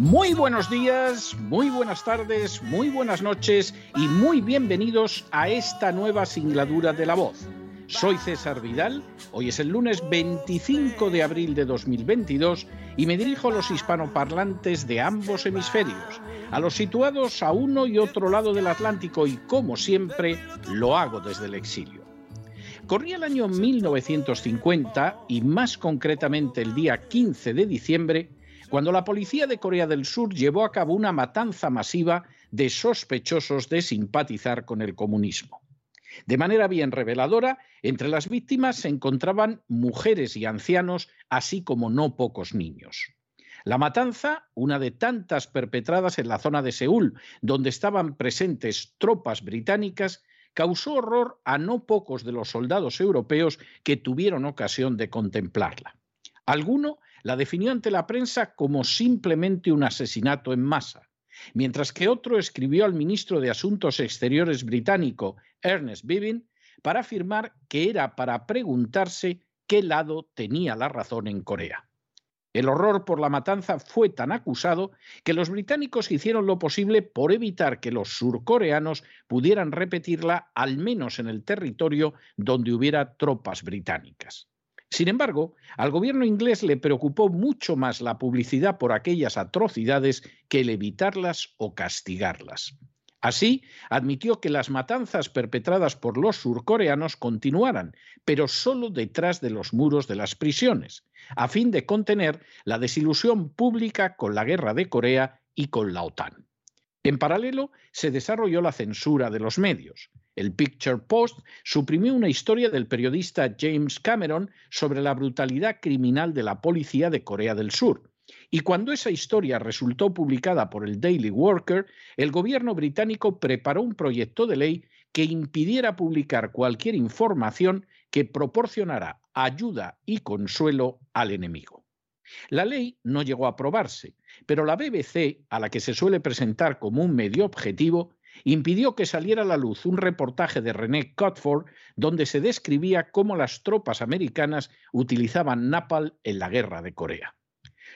Muy buenos días, muy buenas tardes, muy buenas noches y muy bienvenidos a esta nueva singladura de la voz. Soy César Vidal, hoy es el lunes 25 de abril de 2022 y me dirijo a los hispanoparlantes de ambos hemisferios, a los situados a uno y otro lado del Atlántico y como siempre lo hago desde el exilio. Corría el año 1950 y más concretamente el día 15 de diciembre, cuando la policía de Corea del Sur llevó a cabo una matanza masiva de sospechosos de simpatizar con el comunismo. De manera bien reveladora, entre las víctimas se encontraban mujeres y ancianos, así como no pocos niños. La matanza, una de tantas perpetradas en la zona de Seúl, donde estaban presentes tropas británicas, causó horror a no pocos de los soldados europeos que tuvieron ocasión de contemplarla. Alguno la definió ante la prensa como simplemente un asesinato en masa, mientras que otro escribió al ministro de Asuntos Exteriores británico, Ernest Bevin, para afirmar que era para preguntarse qué lado tenía la razón en Corea. El horror por la matanza fue tan acusado que los británicos hicieron lo posible por evitar que los surcoreanos pudieran repetirla al menos en el territorio donde hubiera tropas británicas. Sin embargo, al gobierno inglés le preocupó mucho más la publicidad por aquellas atrocidades que el evitarlas o castigarlas. Así, admitió que las matanzas perpetradas por los surcoreanos continuaran, pero solo detrás de los muros de las prisiones, a fin de contener la desilusión pública con la guerra de Corea y con la OTAN. En paralelo, se desarrolló la censura de los medios. El Picture Post suprimió una historia del periodista James Cameron sobre la brutalidad criminal de la policía de Corea del Sur. Y cuando esa historia resultó publicada por el Daily Worker, el gobierno británico preparó un proyecto de ley que impidiera publicar cualquier información que proporcionara ayuda y consuelo al enemigo. La ley no llegó a aprobarse, pero la BBC, a la que se suele presentar como un medio objetivo, impidió que saliera a la luz un reportaje de René Cotford donde se describía cómo las tropas americanas utilizaban napalm en la guerra de Corea.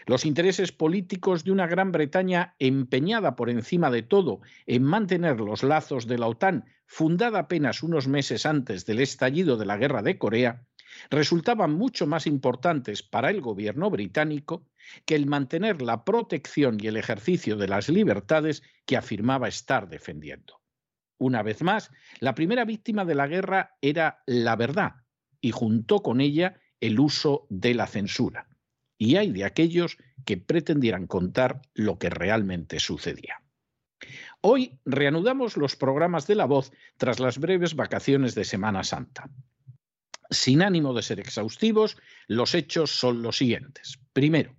Los intereses políticos de una Gran Bretaña empeñada por encima de todo en mantener los lazos de la OTAN, fundada apenas unos meses antes del estallido de la guerra de Corea, resultaban mucho más importantes para el gobierno británico que el mantener la protección y el ejercicio de las libertades que afirmaba estar defendiendo. Una vez más, la primera víctima de la guerra era la verdad y juntó con ella el uso de la censura. Y hay de aquellos que pretendieran contar lo que realmente sucedía. Hoy reanudamos los programas de la voz tras las breves vacaciones de Semana Santa. Sin ánimo de ser exhaustivos, los hechos son los siguientes. Primero,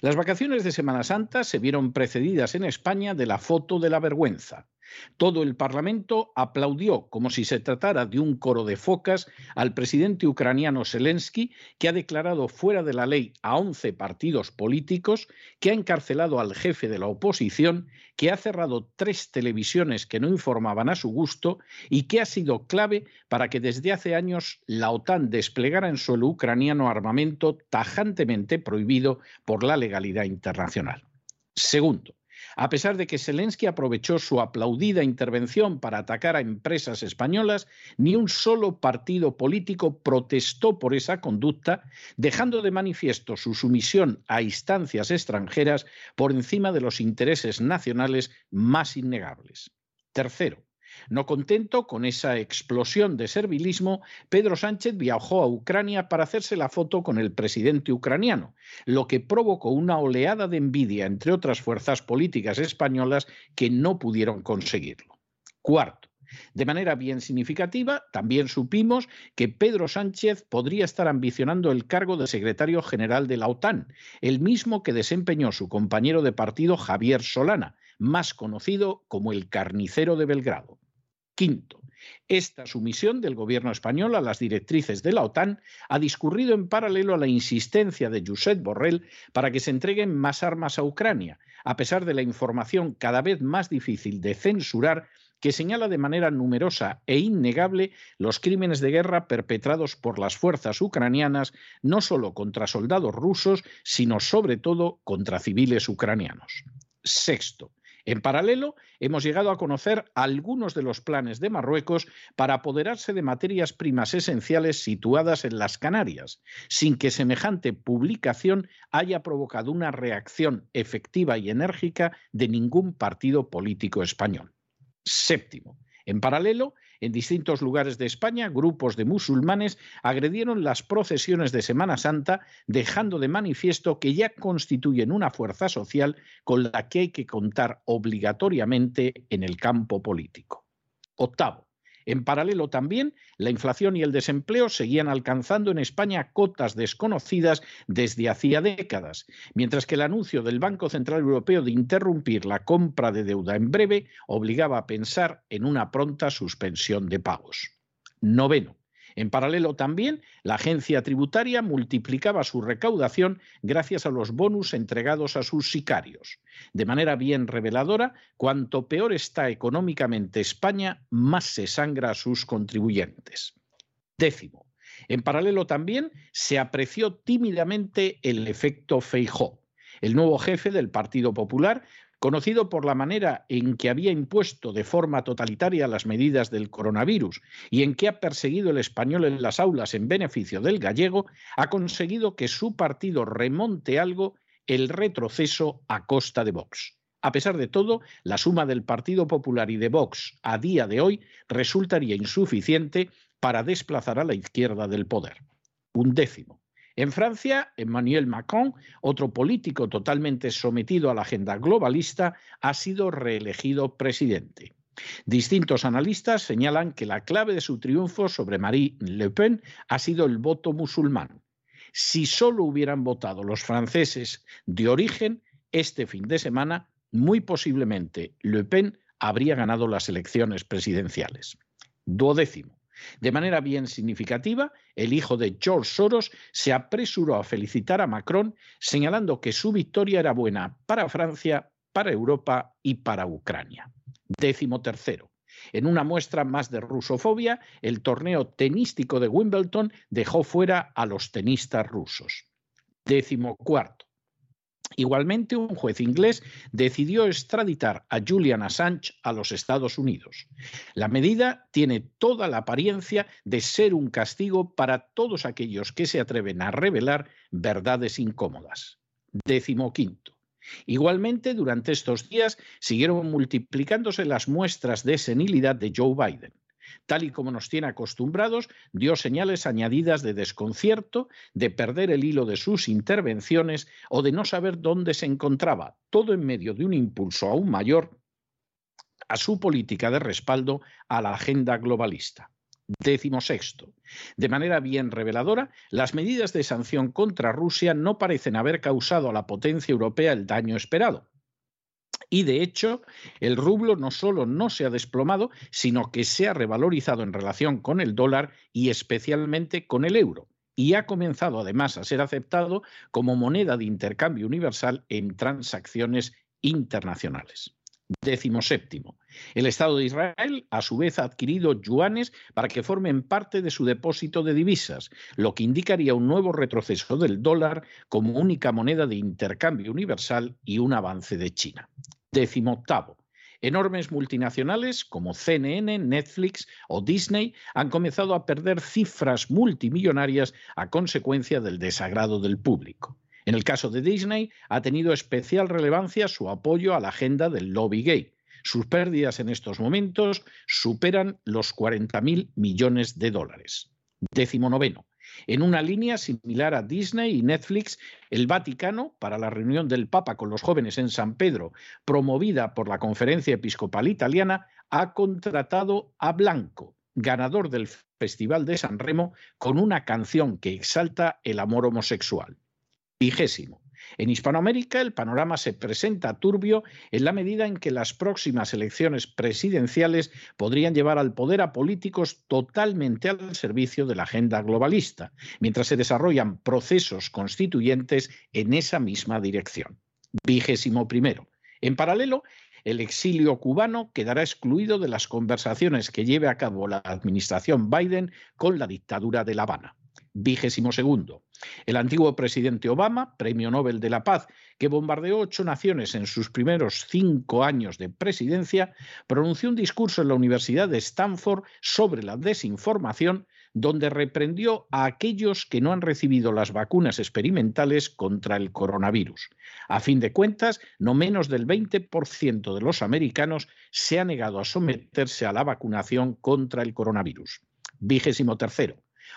las vacaciones de Semana Santa se vieron precedidas en España de la foto de la vergüenza. Todo el Parlamento aplaudió, como si se tratara de un coro de focas, al presidente ucraniano Zelensky, que ha declarado fuera de la ley a 11 partidos políticos, que ha encarcelado al jefe de la oposición, que ha cerrado tres televisiones que no informaban a su gusto y que ha sido clave para que desde hace años la OTAN desplegara en suelo ucraniano armamento tajantemente prohibido por la legalidad internacional. Segundo, a pesar de que Zelensky aprovechó su aplaudida intervención para atacar a empresas españolas, ni un solo partido político protestó por esa conducta, dejando de manifiesto su sumisión a instancias extranjeras por encima de los intereses nacionales más innegables. Tercero, No contento con esa explosión de servilismo, Pedro Sánchez viajó a Ucrania para hacerse la foto con el presidente ucraniano, lo que provocó una oleada de envidia entre otras fuerzas políticas españolas que no pudieron conseguirlo. Cuarto, de manera bien significativa, también supimos que Pedro Sánchez podría estar ambicionando el cargo de secretario general de la OTAN, el mismo que desempeñó su compañero de partido Javier Solana, más conocido como el carnicero de Belgrado. Quinto, esta sumisión del gobierno español a las directrices de la OTAN ha discurrido en paralelo a la insistencia de Josep Borrell para que se entreguen más armas a Ucrania, a pesar de la información cada vez más difícil de censurar que señala de manera numerosa e innegable los crímenes de guerra perpetrados por las fuerzas ucranianas, no solo contra soldados rusos, sino sobre todo contra civiles ucranianos. Sexto, en paralelo, hemos llegado a conocer algunos de los planes de Marruecos para apoderarse de materias primas esenciales situadas en las Canarias, sin que semejante publicación haya provocado una reacción efectiva y enérgica de ningún partido político español. Séptimo. En paralelo, en distintos lugares de España, grupos de musulmanes agredieron las procesiones de Semana Santa, dejando de manifiesto que ya constituyen una fuerza social con la que hay que contar obligatoriamente en el campo político. Octavo. En paralelo también, la inflación y el desempleo seguían alcanzando en España cotas desconocidas desde hacía décadas, mientras que el anuncio del Banco Central Europeo de interrumpir la compra de deuda en breve obligaba a pensar en una pronta suspensión de pagos. Noveno. En paralelo también, la agencia tributaria multiplicaba su recaudación gracias a los bonus entregados a sus sicarios. De manera bien reveladora, cuanto peor está económicamente España, más se sangra a sus contribuyentes. Décimo. En paralelo también se apreció tímidamente el efecto Feijó. El nuevo jefe del Partido Popular conocido por la manera en que había impuesto de forma totalitaria las medidas del coronavirus y en que ha perseguido el español en las aulas en beneficio del gallego, ha conseguido que su partido remonte algo el retroceso a costa de Vox. A pesar de todo, la suma del Partido Popular y de Vox a día de hoy resultaría insuficiente para desplazar a la izquierda del poder. Un décimo. En Francia, Emmanuel Macron, otro político totalmente sometido a la agenda globalista, ha sido reelegido presidente. Distintos analistas señalan que la clave de su triunfo sobre Marie Le Pen ha sido el voto musulmán. Si solo hubieran votado los franceses de origen, este fin de semana, muy posiblemente Le Pen habría ganado las elecciones presidenciales. Duodécimo. De manera bien significativa, el hijo de George Soros se apresuró a felicitar a Macron, señalando que su victoria era buena para Francia, para Europa y para Ucrania. Décimo tercero. En una muestra más de rusofobia, el torneo tenístico de Wimbledon dejó fuera a los tenistas rusos. Décimo cuarto. Igualmente, un juez inglés decidió extraditar a Julian Assange a los Estados Unidos. La medida tiene toda la apariencia de ser un castigo para todos aquellos que se atreven a revelar verdades incómodas. Igualmente, durante estos días siguieron multiplicándose las muestras de senilidad de Joe Biden tal y como nos tiene acostumbrados, dio señales añadidas de desconcierto, de perder el hilo de sus intervenciones o de no saber dónde se encontraba, todo en medio de un impulso aún mayor a su política de respaldo a la agenda globalista. Décimo sexto. De manera bien reveladora, las medidas de sanción contra Rusia no parecen haber causado a la potencia europea el daño esperado. Y de hecho, el rublo no solo no se ha desplomado, sino que se ha revalorizado en relación con el dólar y especialmente con el euro. Y ha comenzado además a ser aceptado como moneda de intercambio universal en transacciones internacionales. Décimo séptimo. El Estado de Israel, a su vez, ha adquirido yuanes para que formen parte de su depósito de divisas, lo que indicaría un nuevo retroceso del dólar como única moneda de intercambio universal y un avance de China. Décimo octavo. Enormes multinacionales como CNN, Netflix o Disney han comenzado a perder cifras multimillonarias a consecuencia del desagrado del público. En el caso de Disney, ha tenido especial relevancia su apoyo a la agenda del lobby gay. Sus pérdidas en estos momentos superan los 40.000 millones de dólares. Décimo noveno. En una línea similar a Disney y Netflix, el Vaticano, para la reunión del Papa con los jóvenes en San Pedro, promovida por la Conferencia Episcopal Italiana, ha contratado a Blanco, ganador del Festival de San Remo, con una canción que exalta el amor homosexual. Vigésimo. En Hispanoamérica el panorama se presenta turbio en la medida en que las próximas elecciones presidenciales podrían llevar al poder a políticos totalmente al servicio de la agenda globalista, mientras se desarrollan procesos constituyentes en esa misma dirección. Vigésimo primero. En paralelo, el exilio cubano quedará excluido de las conversaciones que lleve a cabo la administración Biden con la dictadura de La Habana. Vigésimo segundo. El antiguo presidente Obama, Premio Nobel de la Paz, que bombardeó ocho naciones en sus primeros cinco años de presidencia, pronunció un discurso en la Universidad de Stanford sobre la desinformación, donde reprendió a aquellos que no han recibido las vacunas experimentales contra el coronavirus. A fin de cuentas, no menos del 20% de los americanos se ha negado a someterse a la vacunación contra el coronavirus. Vigésimo tercero.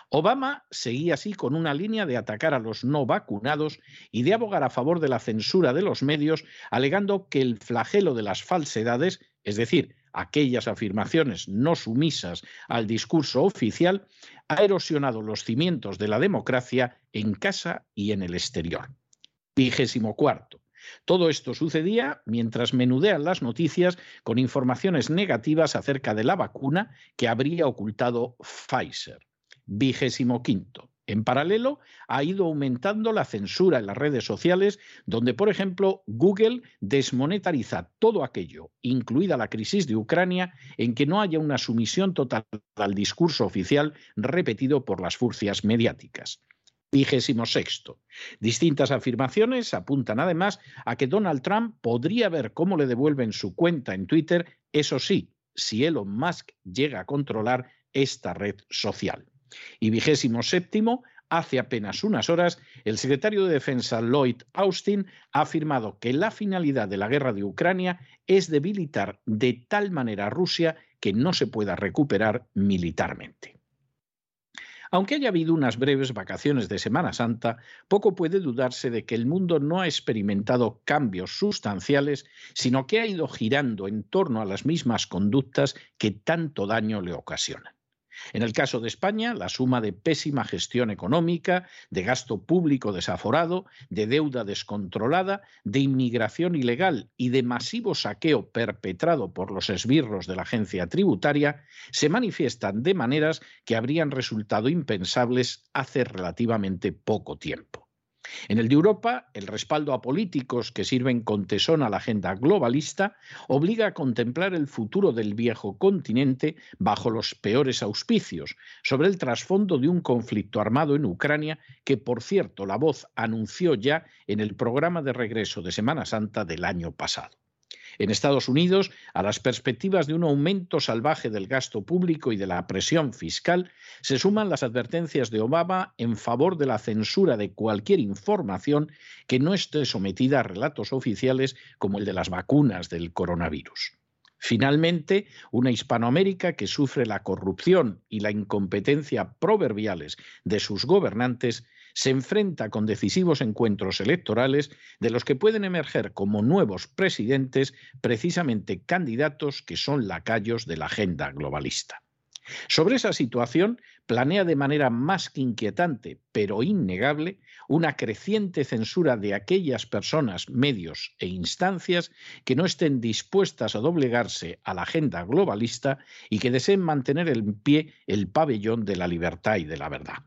Obama seguía así con una línea de atacar a los no vacunados y de abogar a favor de la censura de los medios, alegando que el flagelo de las falsedades, es decir, aquellas afirmaciones no sumisas al discurso oficial, ha erosionado los cimientos de la democracia en casa y en el exterior. Vigésimo cuarto. Todo esto sucedía mientras menudean las noticias con informaciones negativas acerca de la vacuna que habría ocultado Pfizer vigésimo quinto. En paralelo, ha ido aumentando la censura en las redes sociales, donde, por ejemplo, Google desmonetariza todo aquello, incluida la crisis de Ucrania, en que no haya una sumisión total al discurso oficial repetido por las furcias mediáticas. Vigésimo sexto. Distintas afirmaciones apuntan además a que Donald Trump podría ver cómo le devuelven su cuenta en Twitter, eso sí, si Elon Musk llega a controlar esta red social. Y vigésimo séptimo, hace apenas unas horas, el secretario de Defensa Lloyd Austin ha afirmado que la finalidad de la guerra de Ucrania es debilitar de tal manera a Rusia que no se pueda recuperar militarmente. Aunque haya habido unas breves vacaciones de Semana Santa, poco puede dudarse de que el mundo no ha experimentado cambios sustanciales, sino que ha ido girando en torno a las mismas conductas que tanto daño le ocasionan. En el caso de España, la suma de pésima gestión económica, de gasto público desaforado, de deuda descontrolada, de inmigración ilegal y de masivo saqueo perpetrado por los esbirros de la agencia tributaria se manifiestan de maneras que habrían resultado impensables hace relativamente poco tiempo. En el de Europa, el respaldo a políticos que sirven con tesón a la agenda globalista obliga a contemplar el futuro del viejo continente bajo los peores auspicios, sobre el trasfondo de un conflicto armado en Ucrania que, por cierto, la voz anunció ya en el programa de regreso de Semana Santa del año pasado. En Estados Unidos, a las perspectivas de un aumento salvaje del gasto público y de la presión fiscal, se suman las advertencias de Obama en favor de la censura de cualquier información que no esté sometida a relatos oficiales como el de las vacunas del coronavirus. Finalmente, una Hispanoamérica que sufre la corrupción y la incompetencia proverbiales de sus gobernantes se enfrenta con decisivos encuentros electorales de los que pueden emerger como nuevos presidentes precisamente candidatos que son lacayos de la agenda globalista. Sobre esa situación planea de manera más que inquietante, pero innegable, una creciente censura de aquellas personas, medios e instancias que no estén dispuestas a doblegarse a la agenda globalista y que deseen mantener en pie el pabellón de la libertad y de la verdad.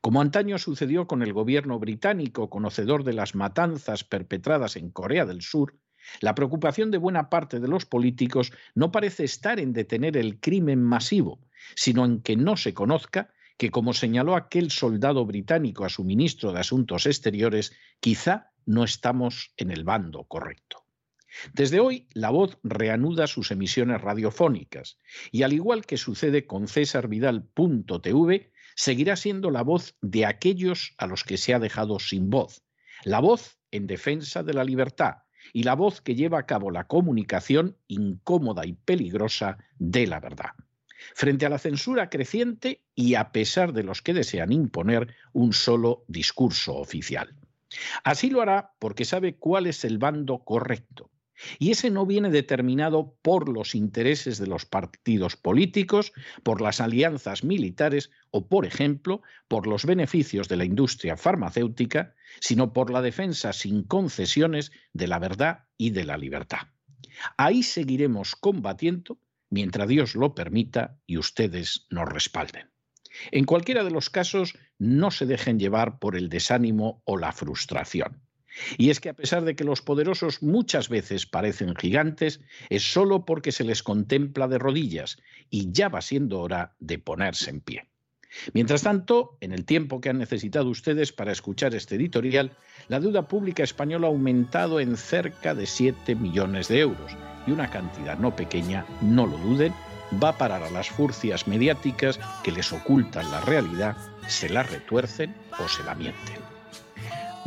Como antaño sucedió con el gobierno británico, conocedor de las matanzas perpetradas en Corea del Sur, la preocupación de buena parte de los políticos no parece estar en detener el crimen masivo, sino en que no se conozca que, como señaló aquel soldado británico a su ministro de Asuntos Exteriores, quizá no estamos en el bando correcto. Desde hoy, La Voz reanuda sus emisiones radiofónicas y, al igual que sucede con cesarvidal.tv, seguirá siendo la voz de aquellos a los que se ha dejado sin voz, la voz en defensa de la libertad y la voz que lleva a cabo la comunicación incómoda y peligrosa de la verdad. Frente a la censura creciente y a pesar de los que desean imponer un solo discurso oficial. Así lo hará porque sabe cuál es el bando correcto. Y ese no viene determinado por los intereses de los partidos políticos, por las alianzas militares o, por ejemplo, por los beneficios de la industria farmacéutica, sino por la defensa sin concesiones de la verdad y de la libertad. Ahí seguiremos combatiendo mientras Dios lo permita y ustedes nos respalden. En cualquiera de los casos, no se dejen llevar por el desánimo o la frustración. Y es que a pesar de que los poderosos muchas veces parecen gigantes, es solo porque se les contempla de rodillas y ya va siendo hora de ponerse en pie. Mientras tanto, en el tiempo que han necesitado ustedes para escuchar este editorial, la deuda pública española ha aumentado en cerca de 7 millones de euros y una cantidad no pequeña, no lo duden, va a parar a las furcias mediáticas que les ocultan la realidad, se la retuercen o se la mienten.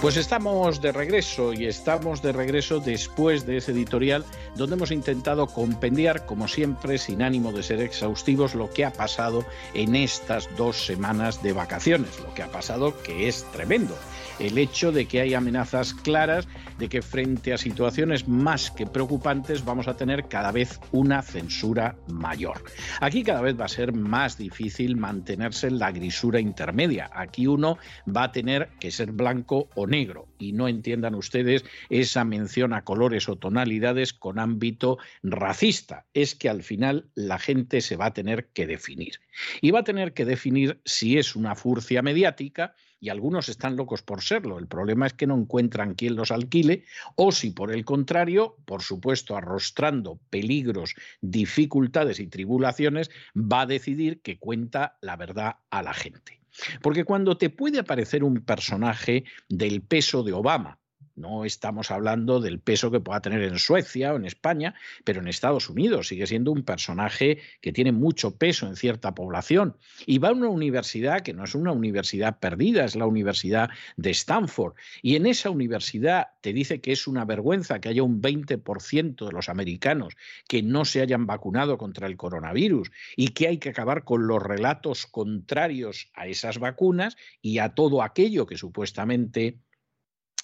Pues estamos de regreso y estamos de regreso después de ese editorial donde hemos intentado compendiar, como siempre, sin ánimo de ser exhaustivos, lo que ha pasado en estas dos semanas de vacaciones, lo que ha pasado que es tremendo el hecho de que hay amenazas claras de que frente a situaciones más que preocupantes vamos a tener cada vez una censura mayor. Aquí cada vez va a ser más difícil mantenerse en la grisura intermedia. Aquí uno va a tener que ser blanco o negro y no entiendan ustedes esa mención a colores o tonalidades con ámbito racista. Es que al final la gente se va a tener que definir. Y va a tener que definir si es una furcia mediática, y algunos están locos por serlo. El problema es que no encuentran quien los alquile o si por el contrario, por supuesto, arrostrando peligros, dificultades y tribulaciones, va a decidir que cuenta la verdad a la gente. Porque cuando te puede aparecer un personaje del peso de Obama, no estamos hablando del peso que pueda tener en Suecia o en España, pero en Estados Unidos sigue siendo un personaje que tiene mucho peso en cierta población. Y va a una universidad que no es una universidad perdida, es la Universidad de Stanford. Y en esa universidad te dice que es una vergüenza que haya un 20% de los americanos que no se hayan vacunado contra el coronavirus y que hay que acabar con los relatos contrarios a esas vacunas y a todo aquello que supuestamente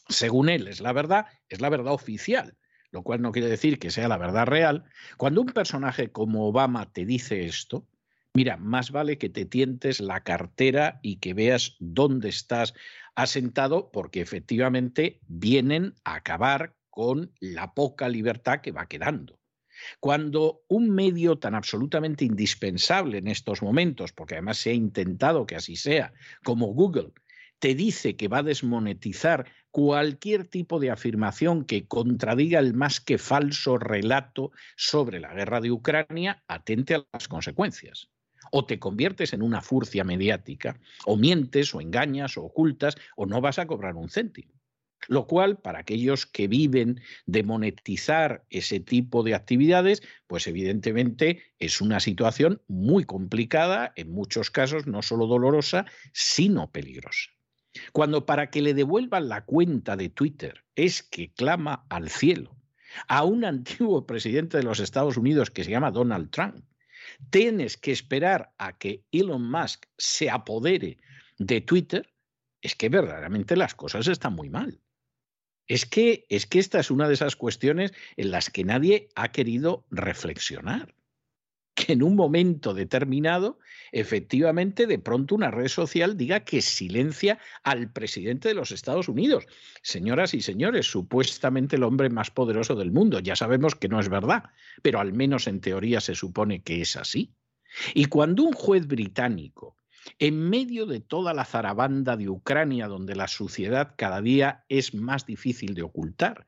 según él es la verdad, es la verdad oficial, lo cual no quiere decir que sea la verdad real. Cuando un personaje como Obama te dice esto, mira, más vale que te tientes la cartera y que veas dónde estás asentado, porque efectivamente vienen a acabar con la poca libertad que va quedando. Cuando un medio tan absolutamente indispensable en estos momentos, porque además se ha intentado que así sea, como Google, te dice que va a desmonetizar cualquier tipo de afirmación que contradiga el más que falso relato sobre la guerra de Ucrania, atente a las consecuencias. O te conviertes en una furcia mediática, o mientes, o engañas, o ocultas, o no vas a cobrar un céntimo. Lo cual, para aquellos que viven de monetizar ese tipo de actividades, pues evidentemente es una situación muy complicada, en muchos casos no solo dolorosa, sino peligrosa. Cuando para que le devuelvan la cuenta de Twitter es que clama al cielo a un antiguo presidente de los Estados Unidos que se llama Donald Trump, tienes que esperar a que Elon Musk se apodere de Twitter, es que verdaderamente las cosas están muy mal. Es que, es que esta es una de esas cuestiones en las que nadie ha querido reflexionar. Que en un momento determinado, efectivamente, de pronto una red social diga que silencia al presidente de los Estados Unidos. Señoras y señores, supuestamente el hombre más poderoso del mundo. Ya sabemos que no es verdad, pero al menos en teoría se supone que es así. Y cuando un juez británico, en medio de toda la zarabanda de Ucrania, donde la suciedad cada día es más difícil de ocultar,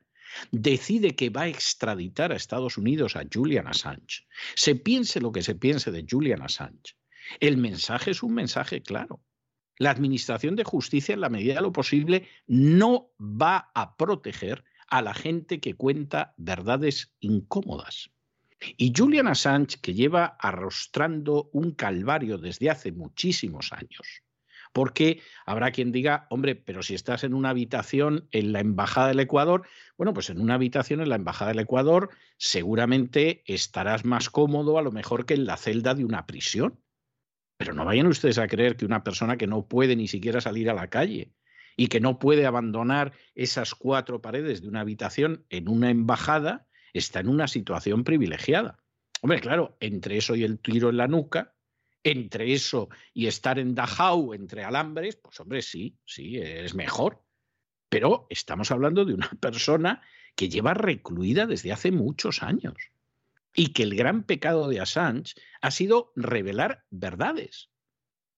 decide que va a extraditar a Estados Unidos a Julian Assange, se piense lo que se piense de Julian Assange, el mensaje es un mensaje claro. La Administración de Justicia, en la medida de lo posible, no va a proteger a la gente que cuenta verdades incómodas. Y Julian Assange, que lleva arrostrando un calvario desde hace muchísimos años, porque habrá quien diga, hombre, pero si estás en una habitación en la Embajada del Ecuador, bueno, pues en una habitación en la Embajada del Ecuador seguramente estarás más cómodo a lo mejor que en la celda de una prisión. Pero no vayan ustedes a creer que una persona que no puede ni siquiera salir a la calle y que no puede abandonar esas cuatro paredes de una habitación en una embajada está en una situación privilegiada. Hombre, claro, entre eso y el tiro en la nuca, entre eso y estar en Dachau entre alambres, pues hombre, sí, sí, es mejor. Pero estamos hablando de una persona que lleva recluida desde hace muchos años y que el gran pecado de Assange ha sido revelar verdades.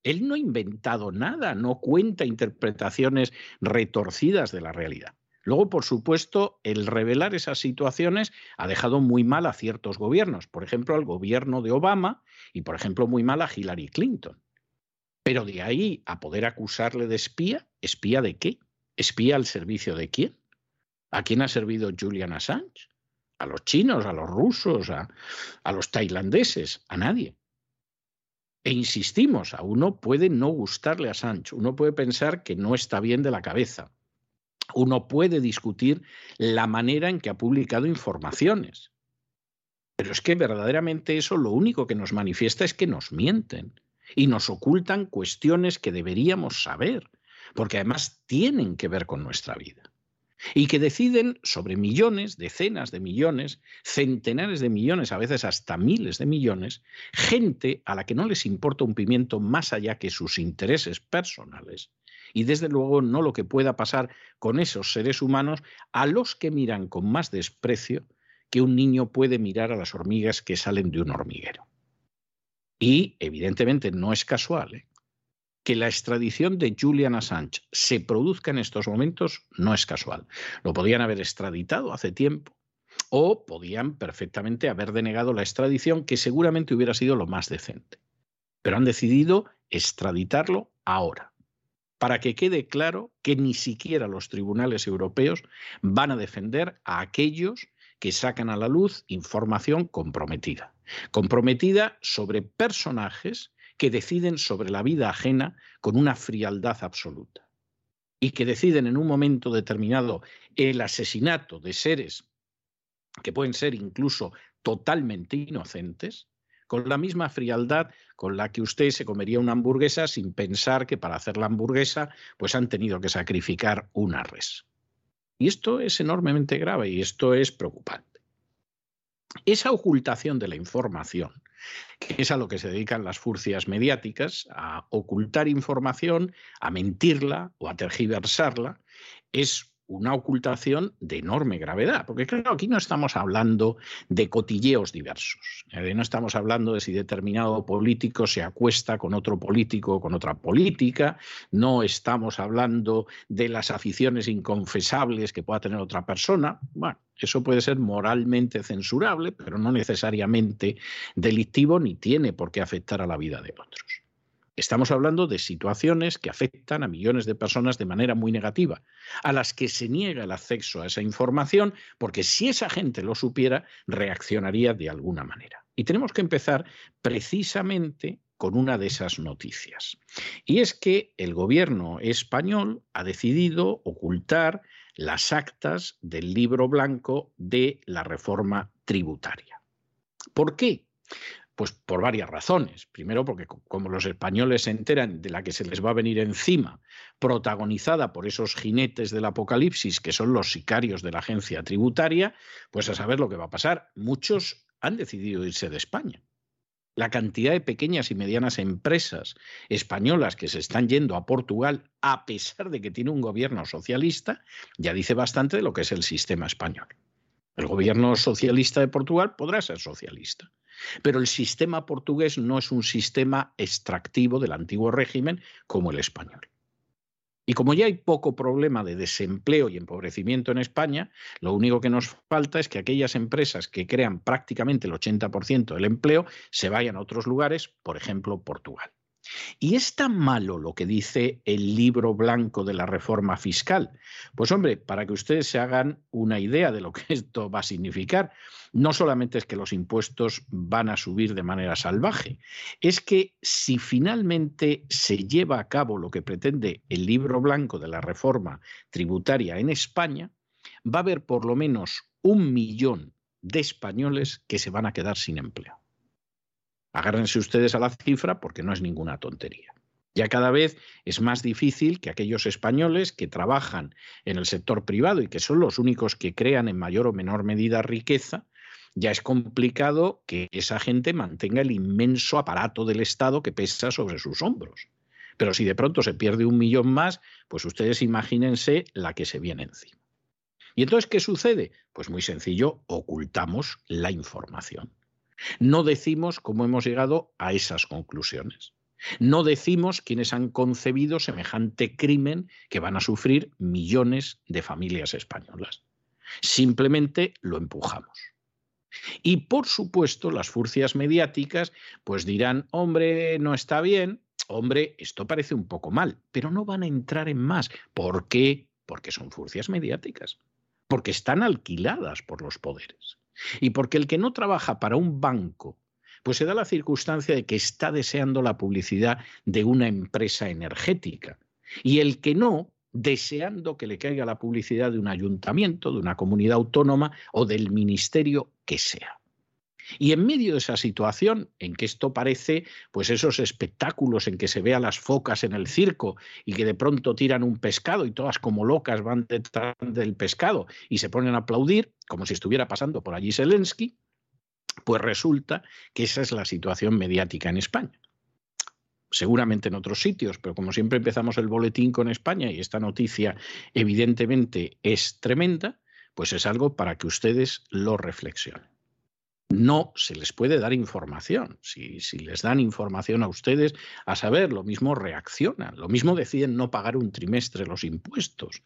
Él no ha inventado nada, no cuenta interpretaciones retorcidas de la realidad. Luego, por supuesto, el revelar esas situaciones ha dejado muy mal a ciertos gobiernos, por ejemplo, al gobierno de Obama y, por ejemplo, muy mal a Hillary Clinton. Pero de ahí a poder acusarle de espía, ¿espía de qué? ¿Espía al servicio de quién? ¿A quién ha servido Julian Assange? ¿A los chinos, a los rusos, a, los tailandeses? A nadie. E insistimos, a uno puede no gustarle a Assange, uno puede pensar que no está bien de la cabeza, uno puede discutir la manera en que ha publicado informaciones. Pero es que verdaderamente eso lo único que nos manifiesta es que nos mienten y nos ocultan cuestiones que deberíamos saber, porque además tienen que ver con nuestra vida. Y que deciden sobre millones, decenas de millones, centenares de millones, a veces hasta miles de millones, gente a la que no les importa un pimiento más allá que sus intereses personales y desde luego no lo que pueda pasar con esos seres humanos a los que miran con más desprecio que un niño puede mirar a las hormigas que salen de un hormiguero. Y evidentemente no es casual ¿eh? que la extradición de Julian Assange se produzca en estos momentos, no es casual. Lo podían haber extraditado hace tiempo o podían perfectamente haber denegado la extradición, que seguramente hubiera sido lo más decente. Pero han decidido extraditarlo ahora para que quede claro que ni siquiera los tribunales europeos van a defender a aquellos que sacan a la luz información comprometida. Comprometida sobre personajes que deciden sobre la vida ajena con una frialdad absoluta y que deciden en un momento determinado el asesinato de seres que pueden ser incluso totalmente inocentes, con la misma frialdad con la que usted se comería una hamburguesa sin pensar que para hacer la hamburguesa pues han tenido que sacrificar una res. Y esto es enormemente grave y esto es preocupante. Esa ocultación de la información, que es a lo que se dedican las furcias mediáticas, a ocultar información, a mentirla o a tergiversarla, es una ocultación de enorme gravedad, porque claro, aquí no estamos hablando de cotilleos diversos, no estamos hablando de si determinado político se acuesta con otro político o con otra política, no estamos hablando de las aficiones inconfesables que pueda tener otra persona, bueno, eso puede ser moralmente censurable, pero no necesariamente delictivo ni tiene por qué afectar a la vida de otros. Estamos hablando de situaciones que afectan a millones de personas de manera muy negativa, a las que se niega el acceso a esa información, porque si esa gente lo supiera, reaccionaría de alguna manera. Y tenemos que empezar precisamente con una de esas noticias. Y es que el gobierno español ha decidido ocultar las actas del libro blanco de la reforma tributaria. ¿Por qué? Pues por varias razones. Primero, porque como los españoles se enteran de la que se les va a venir encima, protagonizada por esos jinetes del apocalipsis que son los sicarios de la agencia tributaria, pues a saber lo que va a pasar. Muchos han decidido irse de España. la cantidad de pequeñas y medianas empresas españolas que se están yendo a Portugal a pesar de que tiene un gobierno socialista, ya dice bastante de lo que es el sistema español. El gobierno socialista de Portugal podrá ser socialista, pero el sistema portugués no es un sistema extractivo del antiguo régimen como el español. Y como ya hay poco problema de desempleo y empobrecimiento en España, lo único que nos falta es que aquellas empresas que crean prácticamente el 80% del empleo se vayan a otros lugares, por ejemplo, Portugal. ¿Y es tan malo lo que dice el libro blanco de la reforma fiscal? Pues hombre, para que ustedes se hagan una idea de lo que esto va a significar, no solamente es que los impuestos van a subir de manera salvaje, es que si finalmente se lleva a cabo lo que pretende el libro blanco de la reforma tributaria en España, va a haber por lo menos un millón de españoles que se van a quedar sin empleo. Agárrense ustedes a la cifra porque no es ninguna tontería. Ya cada vez es más difícil que aquellos españoles que trabajan en el sector privado y que son los únicos que crean en mayor o menor medida riqueza, ya es complicado que esa gente mantenga el inmenso aparato del Estado que pesa sobre sus hombros. Pero si de pronto se pierde un millón más, pues ustedes imagínense la que se viene encima. ¿Y entonces qué sucede? Pues muy sencillo, ocultamos la información. No decimos cómo hemos llegado a esas conclusiones. No decimos quiénes han concebido semejante crimen que van a sufrir millones de familias españolas. Simplemente lo empujamos. Y por supuesto, las furcias mediáticas pues dirán, hombre, no está bien, hombre, esto parece un poco mal, pero no van a entrar en más. ¿Por qué? Porque son furcias mediáticas, porque están alquiladas por los poderes. Y porque el que no trabaja para un banco, pues se da la circunstancia de que está deseando la publicidad de una empresa energética. Y el que no, deseando que le caiga la publicidad de un ayuntamiento, de una comunidad autónoma o del ministerio que sea. Y en medio de esa situación en que esto parece, pues esos espectáculos en que se ve a las focas en el circo y que de pronto tiran un pescado y todas como locas van detrás del pescado y se ponen a aplaudir, como si estuviera pasando por allí Zelensky, pues resulta que esa es la situación mediática en España. Seguramente en otros sitios, pero como siempre empezamos el boletín con España y esta noticia evidentemente es tremenda, pues es algo para que ustedes lo reflexionen no se les puede dar información. Si, les dan información a ustedes, a saber, lo mismo reaccionan, lo mismo deciden no pagar un trimestre los impuestos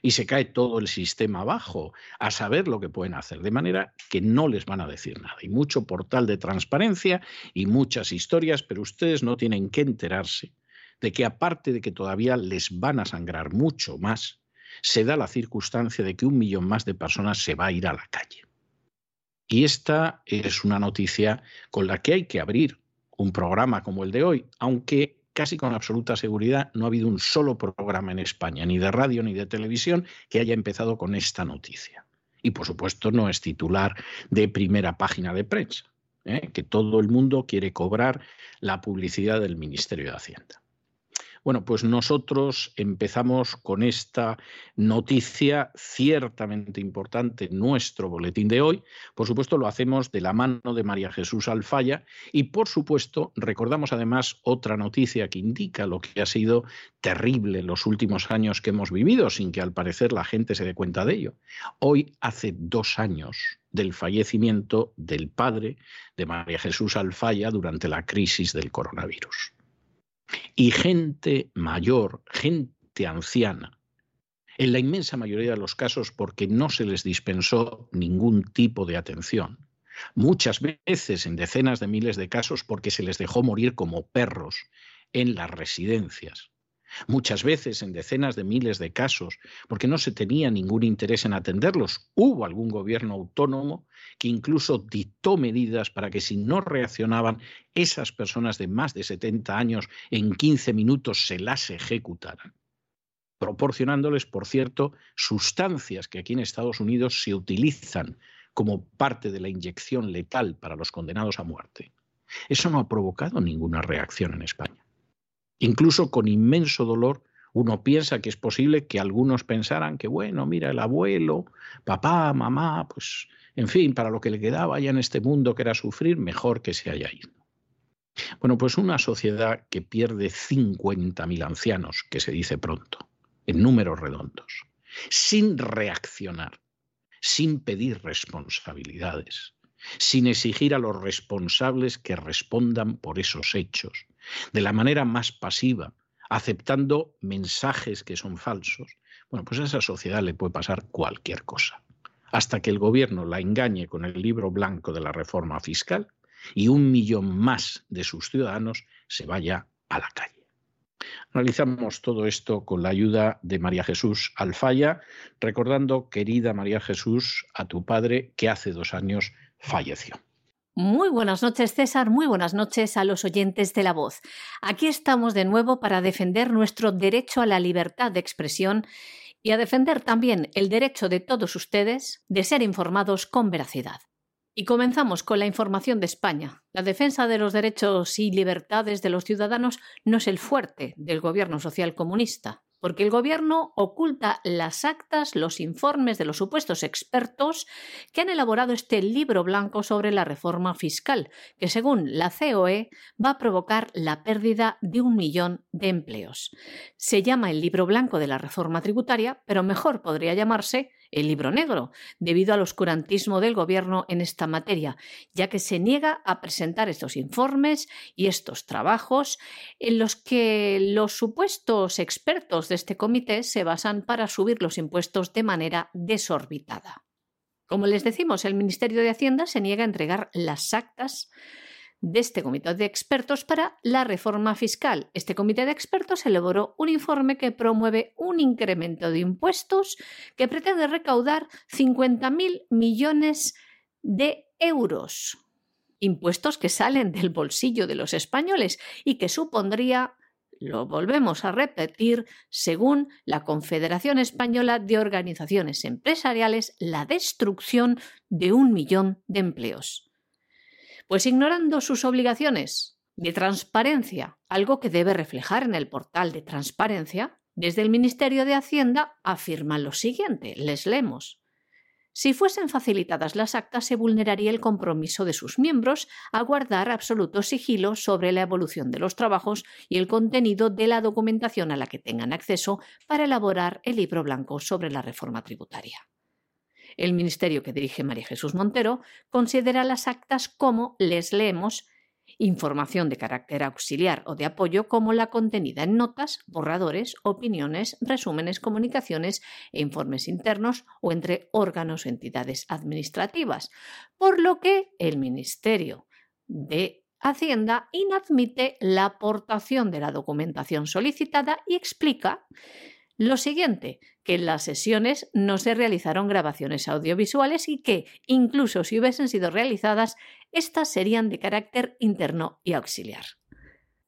y se cae todo el sistema abajo, a saber lo que pueden hacer, de manera que no les van a decir nada. Hay mucho portal de transparencia y muchas historias, pero ustedes no tienen que enterarse de que aparte de que todavía les van a sangrar mucho más, se da la circunstancia de que un millón más de personas se va a ir a la calle. Y esta es una noticia con la que hay que abrir un programa como el de hoy, aunque casi con absoluta seguridad no ha habido un solo programa en España, ni de radio ni de televisión, que haya empezado con esta noticia. Y por supuesto no es titular de primera página de prensa, ¿eh? que todo el mundo quiere cobrar la publicidad del Ministerio de Hacienda. Bueno, pues nosotros empezamos con esta noticia ciertamente importante, nuestro boletín de hoy. Por supuesto, lo hacemos de la mano de María Jesús Alfaya y, por supuesto, recordamos además otra noticia que indica lo que ha sido terrible los últimos años que hemos vivido, sin que al parecer la gente se dé cuenta de ello. Hoy, hace dos años, del fallecimiento del padre de María Jesús Alfaya durante la crisis del coronavirus. Y gente mayor, gente anciana, en la inmensa mayoría de los casos porque no se les dispensó ningún tipo de atención. Muchas veces, en decenas de miles de casos, porque se les dejó morir como perros en las residencias. Muchas veces, en decenas de miles de casos, porque no se tenía ningún interés en atenderlos. Hubo algún gobierno autónomo que incluso dictó medidas para que si no reaccionaban esas personas de más de 70 años en 15 minutos se las ejecutaran, proporcionándoles, por cierto, sustancias que aquí en Estados Unidos se utilizan como parte de la inyección letal para los condenados a muerte. Eso no ha provocado ninguna reacción en España. Incluso con inmenso dolor, uno piensa que es posible que algunos pensaran que, bueno, mira, el abuelo, papá, mamá, pues, en fin, para lo que le quedaba ya en este mundo que era sufrir, mejor que se haya ido. Bueno, pues una sociedad que pierde 50.000 ancianos, que se dice pronto, en números redondos, sin reaccionar, sin pedir responsabilidades, sin exigir a los responsables que respondan por esos hechos, de la manera más pasiva, aceptando mensajes que son falsos, bueno, pues a esa sociedad le puede pasar cualquier cosa, hasta que el gobierno la engañe con el libro blanco de la reforma fiscal y un millón más de sus ciudadanos se vaya a la calle. Analizamos todo esto con la ayuda de María Jesús Alfaya, recordando, querida María Jesús, a tu padre que hace dos años falleció. Muy buenas noches, César. Muy buenas noches a los oyentes de la voz. Aquí estamos de nuevo para defender nuestro derecho a la libertad de expresión y a defender también el derecho de todos ustedes de ser informados con veracidad. Y comenzamos con la información de España. La defensa de los derechos y libertades de los ciudadanos no es el fuerte del gobierno social comunista porque el Gobierno oculta las actas, los informes de los supuestos expertos que han elaborado este libro blanco sobre la reforma fiscal, que según la COE va a provocar la pérdida de un millón de empleos. Se llama el libro blanco de la reforma tributaria, pero mejor podría llamarse el libro negro, debido al oscurantismo del Gobierno en esta materia, ya que se niega a presentar estos informes y estos trabajos en los que los supuestos expertos de este comité se basan para subir los impuestos de manera desorbitada. Como les decimos, el Ministerio de Hacienda se niega a entregar las actas de este comité de expertos para la reforma fiscal. Este comité de expertos elaboró un informe que promueve un incremento de impuestos que pretende recaudar 50.000 millones de euros. Impuestos que salen del bolsillo de los españoles y que supondría lo volvemos a repetir, según la Confederación Española de Organizaciones Empresariales, la destrucción de un millón de empleos. Pues ignorando sus obligaciones de transparencia, algo que debe reflejar en el portal de transparencia, desde el Ministerio de Hacienda afirman lo siguiente, les leemos. Si fuesen facilitadas las actas, se vulneraría el compromiso de sus miembros a guardar absoluto sigilo sobre la evolución de los trabajos y el contenido de la documentación a la que tengan acceso para elaborar el libro blanco sobre la reforma tributaria. El ministerio que dirige María Jesús Montero considera las actas como, les leemos, información de carácter auxiliar o de apoyo como la contenida en notas, borradores, opiniones, resúmenes, comunicaciones e informes internos o entre órganos o entidades administrativas, por lo que el Ministerio de Hacienda inadmite la aportación de la documentación solicitada y explica lo siguiente, que en las sesiones no se realizaron grabaciones audiovisuales y que, incluso si hubiesen sido realizadas, éstas serían de carácter interno y auxiliar.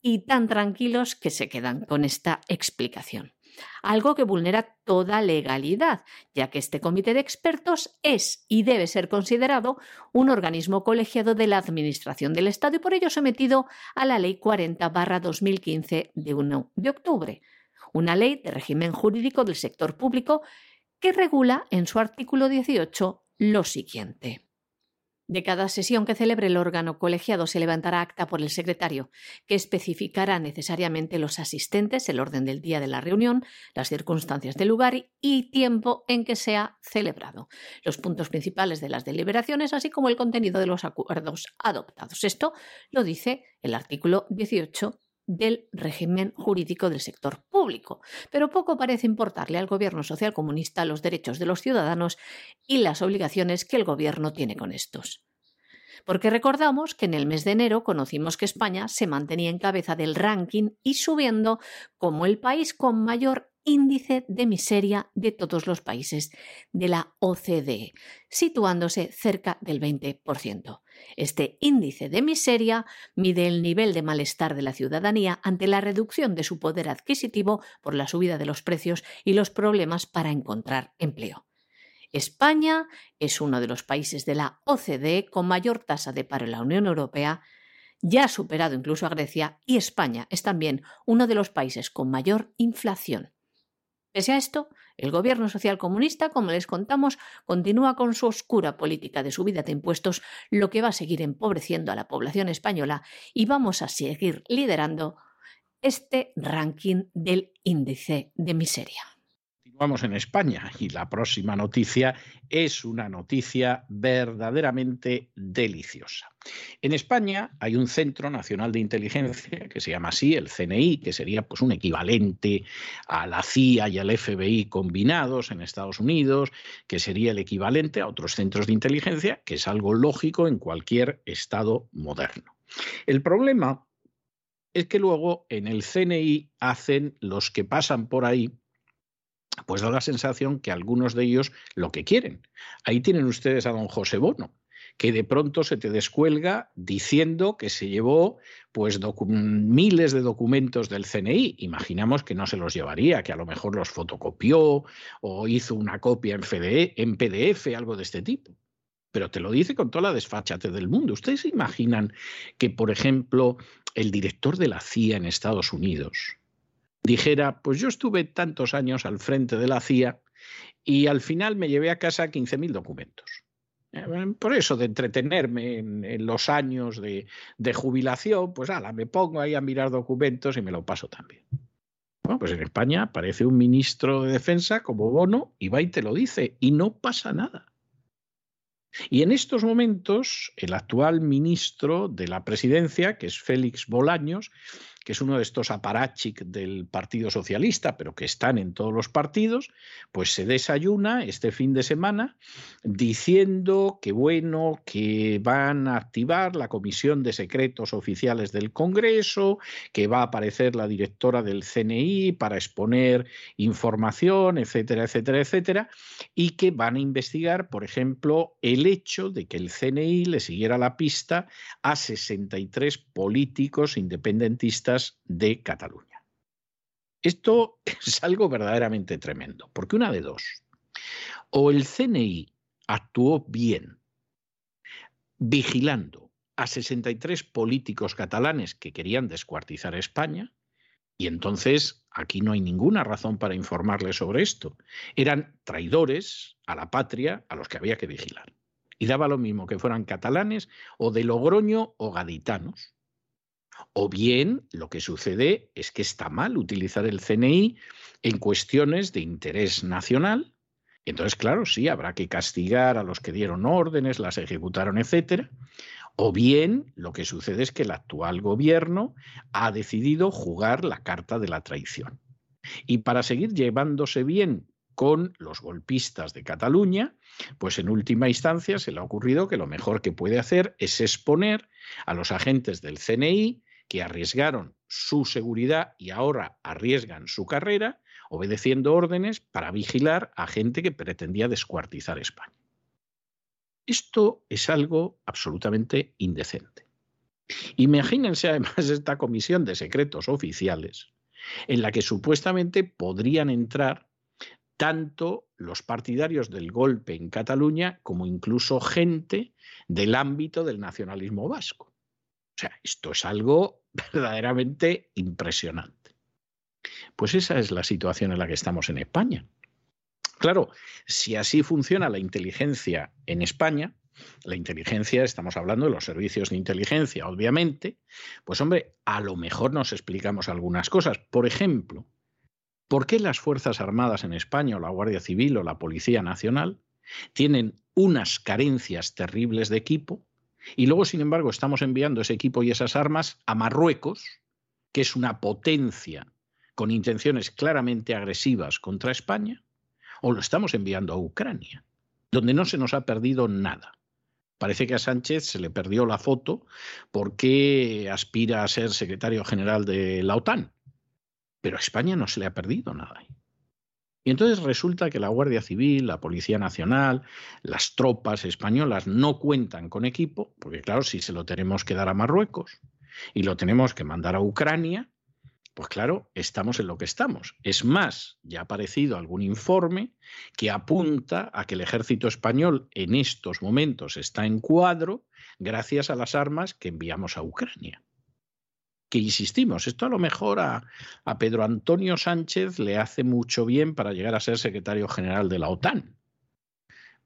Y tan tranquilos que se quedan con esta explicación. Algo que vulnera toda legalidad, ya que este comité de expertos es y debe ser considerado un organismo colegiado de la Administración del Estado y por ello sometido a la Ley 40-2015 de 1 de octubre una ley de régimen jurídico del sector público que regula en su artículo 18 lo siguiente. De cada sesión que celebre el órgano colegiado se levantará acta por el secretario, que especificará necesariamente los asistentes, el orden del día de la reunión, las circunstancias del lugar y tiempo en que sea celebrado, los puntos principales de las deliberaciones, así como el contenido de los acuerdos adoptados. Esto lo dice el artículo 18 del régimen jurídico del sector público, pero poco parece importarle al gobierno social comunista los derechos de los ciudadanos y las obligaciones que el gobierno tiene con estos. Porque recordamos que en el mes de enero conocimos que España se mantenía en cabeza del ranking y subiendo como el país con mayor índice de miseria de todos los países de la OCDE, situándose cerca del 20%. Este índice de miseria mide el nivel de malestar de la ciudadanía ante la reducción de su poder adquisitivo por la subida de los precios y los problemas para encontrar empleo. España es uno de los países de la OCDE con mayor tasa de paro en la Unión Europea, ya ha superado incluso a Grecia, y España es también uno de los países con mayor inflación. Pese a esto, el gobierno social comunista, como les contamos, continúa con su oscura política de subida de impuestos, lo que va a seguir empobreciendo a la población española y vamos a seguir liderando este ranking del índice de miseria. Vamos en España y la próxima noticia es una noticia verdaderamente deliciosa. En España hay un Centro Nacional de Inteligencia que se llama así, el CNI, que sería pues un equivalente a la CIA y al FBI combinados en Estados Unidos, que sería el equivalente a otros centros de inteligencia, que es algo lógico en cualquier estado moderno. El problema es que luego en el CNI hacen los que pasan por ahí pues da la sensación que algunos de ellos lo que quieren. Ahí tienen ustedes a don José Bono, que de pronto se te descuelga diciendo que se llevó pues miles de documentos del CNI. Imaginamos que no se los llevaría, que a lo mejor los fotocopió o hizo una copia en, en PDF, algo de este tipo. Pero te lo dice con toda la desfachate del mundo. ¿Ustedes imaginan que, por ejemplo, el director de la CIA en Estados Unidos, dijera, pues yo estuve tantos años al frente de la CIA y al final me llevé a casa 15.000 documentos. Eh, por eso, de entretenerme en, los años de, jubilación, pues ala, me pongo ahí a mirar documentos y me lo paso también. Bueno, pues en España aparece un ministro de defensa como Bono y va y te lo dice y no pasa nada. Y en estos momentos, el actual ministro de la presidencia, que es Félix Bolaños, que es uno de estos aparachic del Partido Socialista, pero que están en todos los partidos, pues se desayuna este fin de semana diciendo que bueno, que van a activar la Comisión de Secretos Oficiales del Congreso, que va a aparecer la directora del CNI para exponer información, etcétera, etcétera, etcétera, y que van a investigar, por ejemplo, el hecho de que el CNI le siguiera la pista a 63 políticos independentistas de Cataluña. Esto es algo verdaderamente tremendo, porque una de dos, o el CNI actuó bien vigilando a 63 políticos catalanes que querían descuartizar España, y entonces aquí no hay ninguna razón para informarles sobre esto. Eran traidores a la patria a los que había que vigilar. Y daba lo mismo que fueran catalanes o de Logroño o gaditanos. O bien lo que sucede es que está mal utilizar el CNI en cuestiones de interés nacional. Entonces, claro, sí, habrá que castigar a los que dieron órdenes, las ejecutaron, etcétera. O bien lo que sucede es que el actual gobierno ha decidido jugar la carta de la traición. Y para seguir llevándose bien con los golpistas de Cataluña, pues en última instancia se le ha ocurrido que lo mejor que puede hacer es exponer a los agentes del CNI que arriesgaron su seguridad y ahora arriesgan su carrera obedeciendo órdenes para vigilar a gente que pretendía descuartizar España. Esto es algo absolutamente indecente. Imagínense además esta comisión de secretos oficiales en la que supuestamente podrían entrar tanto los partidarios del golpe en Cataluña como incluso gente del ámbito del nacionalismo vasco. O sea, esto es algo verdaderamente impresionante. Pues esa es la situación en la que estamos en España. Claro, si así funciona la inteligencia en España, la inteligencia, estamos hablando de los servicios de inteligencia, obviamente, pues hombre, a lo mejor nos explicamos algunas cosas. Por ejemplo, ¿por qué las Fuerzas Armadas en España o la Guardia Civil o la Policía Nacional tienen unas carencias terribles de equipo y luego, sin embargo, estamos enviando ese equipo y esas armas a Marruecos, que es una potencia con intenciones claramente agresivas contra España, o lo estamos enviando a Ucrania, donde no se nos ha perdido nada. Parece que a Sánchez se le perdió la foto porque aspira a ser secretario general de la OTAN, pero a España no se le ha perdido nada. Y entonces resulta que la Guardia Civil, la Policía Nacional, las tropas españolas no cuentan con equipo, porque claro, si se lo tenemos que dar a Marruecos y lo tenemos que mandar a Ucrania, pues claro, estamos en lo que estamos. Es más, ya ha aparecido algún informe que apunta a que el ejército español en estos momentos está en cuadro gracias a las armas que enviamos a Ucrania. Que insistimos, esto a lo mejor a, Pedro Antonio Sánchez le hace mucho bien para llegar a ser secretario general de la OTAN.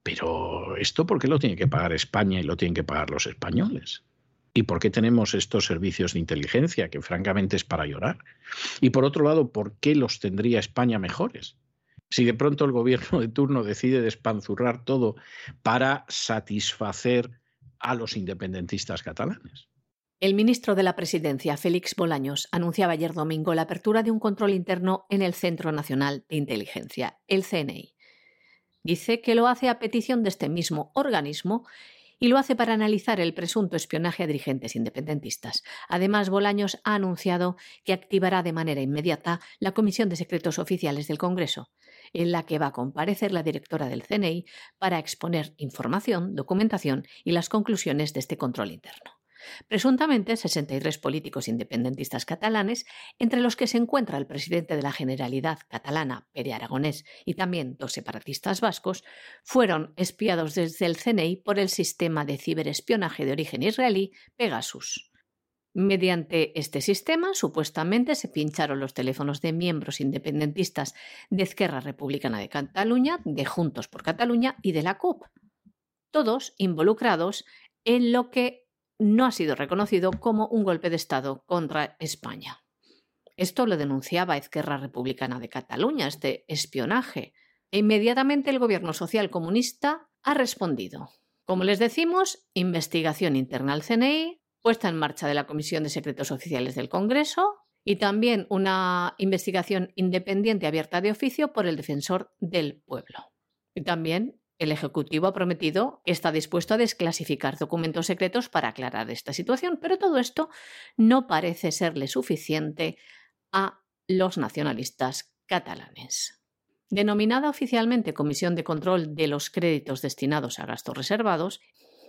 Pero esto, ¿por qué lo tiene que pagar España y lo tienen que pagar los españoles? ¿Y por qué tenemos estos servicios de inteligencia que francamente es para llorar? Y por otro lado, ¿por qué los tendría España mejores? Si de pronto el gobierno de turno decide despanzurrar todo para satisfacer a los independentistas catalanes. El ministro de la Presidencia, Félix Bolaños, anunciaba ayer domingo la apertura de un control interno en el Centro Nacional de Inteligencia, el CNI. Dice que lo hace a petición de este mismo organismo y lo hace para analizar el presunto espionaje a dirigentes independentistas. Además, Bolaños ha anunciado que activará de manera inmediata la Comisión de Secretos Oficiales del Congreso, en la que va a comparecer la directora del CNI para exponer información, documentación y las conclusiones de este control interno. Presuntamente, 63 políticos independentistas catalanes, entre los que se encuentra el presidente de la Generalidad catalana, Pere Aragonés, y también dos separatistas vascos, fueron espiados desde el CNI por el sistema de ciberespionaje de origen israelí Pegasus. Mediante este sistema, supuestamente se pincharon los teléfonos de miembros independentistas de Esquerra Republicana de Cataluña, de Juntos por Cataluña y de la CUP, todos involucrados en lo que no ha sido reconocido como un golpe de Estado contra España. Esto lo denunciaba Izquierda Republicana de Cataluña, este espionaje. E inmediatamente el gobierno social comunista ha respondido. Como les decimos, investigación interna al CNI, puesta en marcha de la Comisión de Secretos Oficiales del Congreso y también una investigación independiente abierta de oficio por el defensor del pueblo. Y también el Ejecutivo ha prometido que está dispuesto a desclasificar documentos secretos para aclarar esta situación, pero todo esto no parece serle suficiente a los nacionalistas catalanes. Denominada oficialmente Comisión de Control de los Créditos destinados a gastos reservados,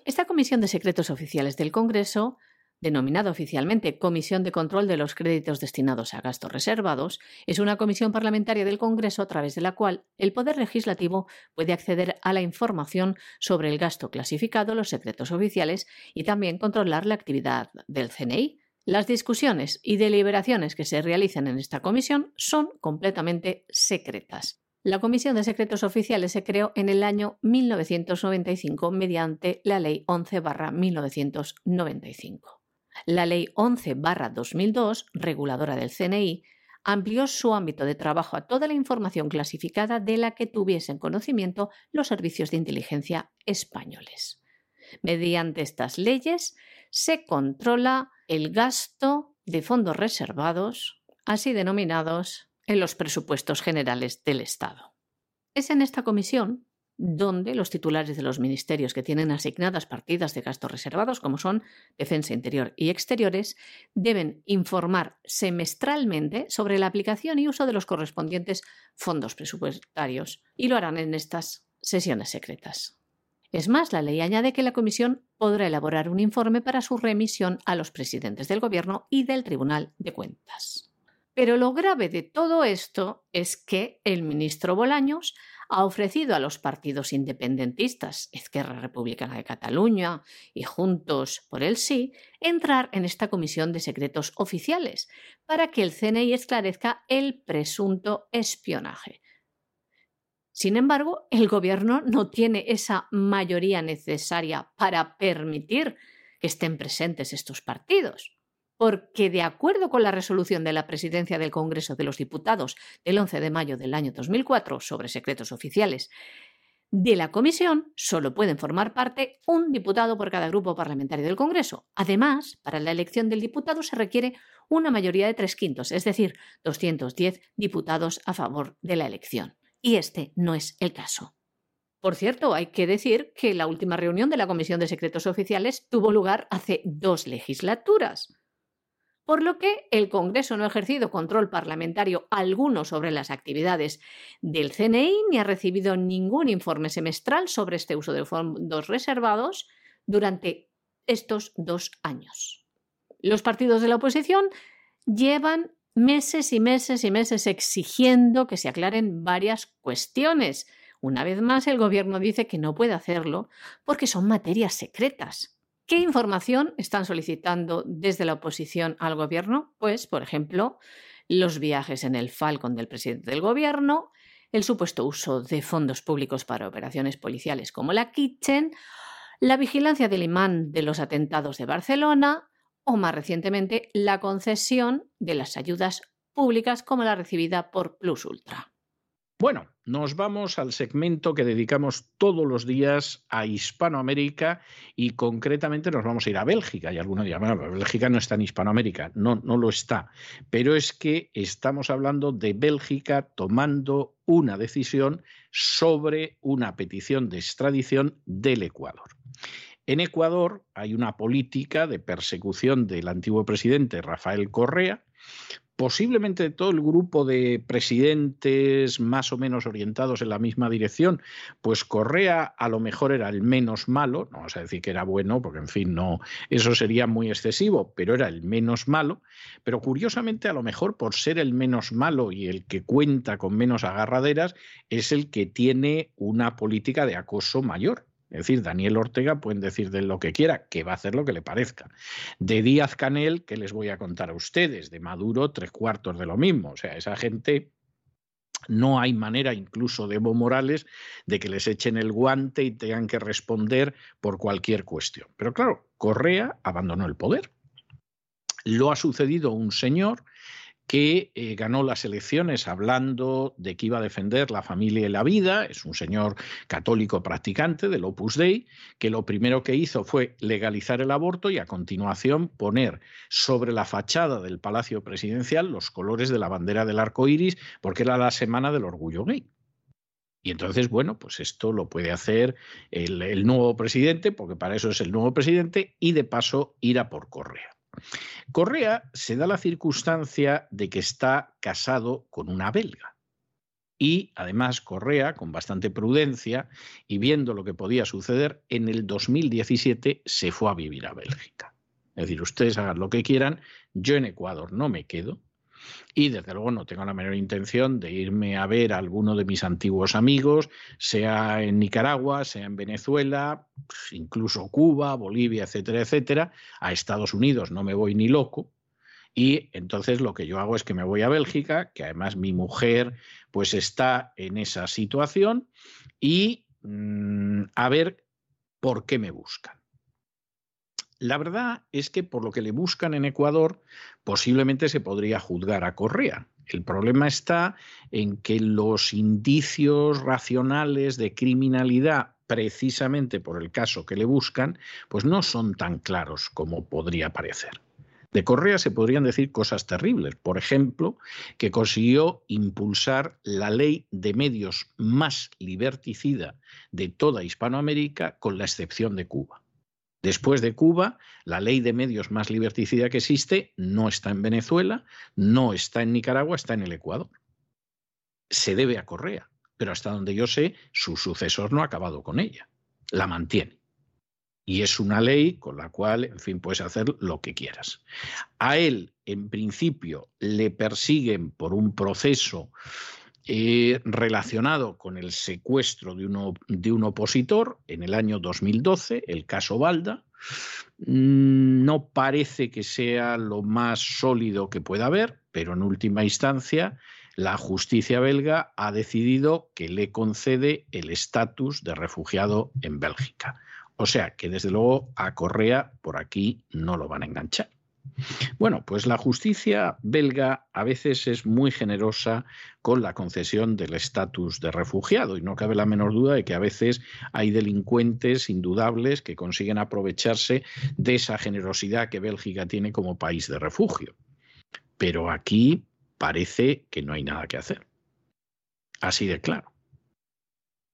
esta Comisión de Secretos Oficiales del Congreso denominada oficialmente Comisión de Control de los Créditos destinados a gastos reservados, es una comisión parlamentaria del Congreso a través de la cual el Poder Legislativo puede acceder a la información sobre el gasto clasificado, los secretos oficiales y también controlar la actividad del CNI. Las discusiones y deliberaciones que se realizan en esta comisión son completamente secretas. La Comisión de Secretos Oficiales se creó en el año 1995 mediante la Ley 11-1995. La Ley 11-2002, reguladora del CNI, amplió su ámbito de trabajo a toda la información clasificada de la que tuviesen conocimiento los servicios de inteligencia españoles. Mediante estas leyes se controla el gasto de fondos reservados, así denominados, en los presupuestos generales del Estado. Es en esta comisión donde los titulares de los ministerios que tienen asignadas partidas de gastos reservados, como son Defensa Interior y Exteriores, deben informar semestralmente sobre la aplicación y uso de los correspondientes fondos presupuestarios y lo harán en estas sesiones secretas. Es más, la ley añade que la Comisión podrá elaborar un informe para su remisión a los presidentes del Gobierno y del Tribunal de Cuentas. Pero lo grave de todo esto es que el ministro Bolaños ha ofrecido a los partidos independentistas, Izquierda Republicana de Cataluña y Juntos por el Sí, entrar en esta comisión de secretos oficiales para que el CNI esclarezca el presunto espionaje. Sin embargo, el Gobierno no tiene esa mayoría necesaria para permitir que estén presentes estos partidos porque de acuerdo con la resolución de la Presidencia del Congreso de los Diputados del 11 de mayo del año 2004 sobre secretos oficiales, de la comisión solo pueden formar parte un diputado por cada grupo parlamentario del Congreso. Además, para la elección del diputado se requiere una mayoría de tres quintos, es decir, 210 diputados a favor de la elección. Y este no es el caso. Por cierto, hay que decir que la última reunión de la Comisión de Secretos Oficiales tuvo lugar hace dos legislaturas por lo que el Congreso no ha ejercido control parlamentario alguno sobre las actividades del CNI ni ha recibido ningún informe semestral sobre este uso de fondos reservados durante estos dos años. Los partidos de la oposición llevan meses y meses y meses exigiendo que se aclaren varias cuestiones. Una vez más, el Gobierno dice que no puede hacerlo porque son materias secretas. ¿Qué información están solicitando desde la oposición al gobierno? Pues, por ejemplo, los viajes en el Falcon del presidente del gobierno, el supuesto uso de fondos públicos para operaciones policiales como la Kitchen, la vigilancia del imán de los atentados de Barcelona o, más recientemente, la concesión de las ayudas públicas como la recibida por Plus Ultra. Bueno, nos vamos al segmento que dedicamos todos los días a Hispanoamérica y concretamente nos vamos a ir a Bélgica. Y algunos dirán, bueno, Bélgica no está en Hispanoamérica. No, no lo está. Pero es que estamos hablando de Bélgica tomando una decisión sobre una petición de extradición del Ecuador. En Ecuador hay una política de persecución del antiguo presidente Rafael Correa posiblemente todo el grupo de presidentes más o menos orientados en la misma dirección, pues Correa a lo mejor era el menos malo, no vamos a decir que era bueno, porque en fin, no, eso sería muy excesivo, pero era el menos malo, pero curiosamente a lo mejor por ser el menos malo y el que cuenta con menos agarraderas, es el que tiene una política de acoso mayor. Es decir, Daniel Ortega pueden decir de lo que quiera, que va a hacer lo que le parezca. De Díaz Canel, ¿qué les voy a contar a ustedes? De Maduro, tres cuartos de lo mismo. O sea, esa gente no hay manera, incluso de Evo Morales, de que les echen el guante y tengan que responder por cualquier cuestión. Pero claro, Correa abandonó el poder. Lo ha sucedido un señor que eh, ganó las elecciones hablando de que iba a defender la familia y la vida, es un señor católico practicante del Opus Dei, que lo primero que hizo fue legalizar el aborto y a continuación poner sobre la fachada del Palacio Presidencial los colores de la bandera del arco iris, porque era la semana del orgullo gay. Y entonces, bueno, pues esto lo puede hacer el, el nuevo presidente, porque para eso es el nuevo presidente, y de paso ir a por Correa. Correa se da la circunstancia de que está casado con una belga. Y además Correa, con bastante prudencia y viendo lo que podía suceder, en el 2017 se fue a vivir a Bélgica. Es decir, ustedes hagan lo que quieran, yo en Ecuador no me quedo, y desde luego no tengo la menor intención de irme a ver a alguno de mis antiguos amigos, sea en Nicaragua, sea en Venezuela, incluso Cuba, Bolivia, etcétera, etcétera. A Estados Unidos no me voy ni loco. Y entonces lo que yo hago es que me voy a Bélgica, que además mi mujer pues está en esa situación, y mm, a ver por qué me buscan. La verdad es que por lo que le buscan en Ecuador, posiblemente se podría juzgar a Correa. El problema está en que los indicios racionales de criminalidad, precisamente por el caso que le buscan, pues no son tan claros como podría parecer. De Correa se podrían decir cosas terribles. Por ejemplo, que consiguió impulsar la ley de medios más liberticida de toda Hispanoamérica, con la excepción de Cuba. Después de Cuba, la ley de medios más liberticida que existe no está en Venezuela, no está en Nicaragua, está en el Ecuador. Se debe a Correa, pero hasta donde yo sé, su sucesor no ha acabado con ella, la mantiene. Y es una ley con la cual, en fin, puedes hacer lo que quieras. A él, en principio, le persiguen por un proceso eh, relacionado con el secuestro de, de un opositor en el año 2012, el caso Balda. Mm, no parece que sea lo más sólido que pueda haber, pero en última instancia la justicia belga ha decidido que le concede el estatus de refugiado en Bélgica. O sea que desde luego a Correa por aquí no lo van a enganchar. Bueno, pues la justicia belga a veces es muy generosa con la concesión del estatus de refugiado y no cabe la menor duda de que a veces hay delincuentes indudables que consiguen aprovecharse de esa generosidad que Bélgica tiene como país de refugio. Pero aquí parece que no hay nada que hacer. Así de claro.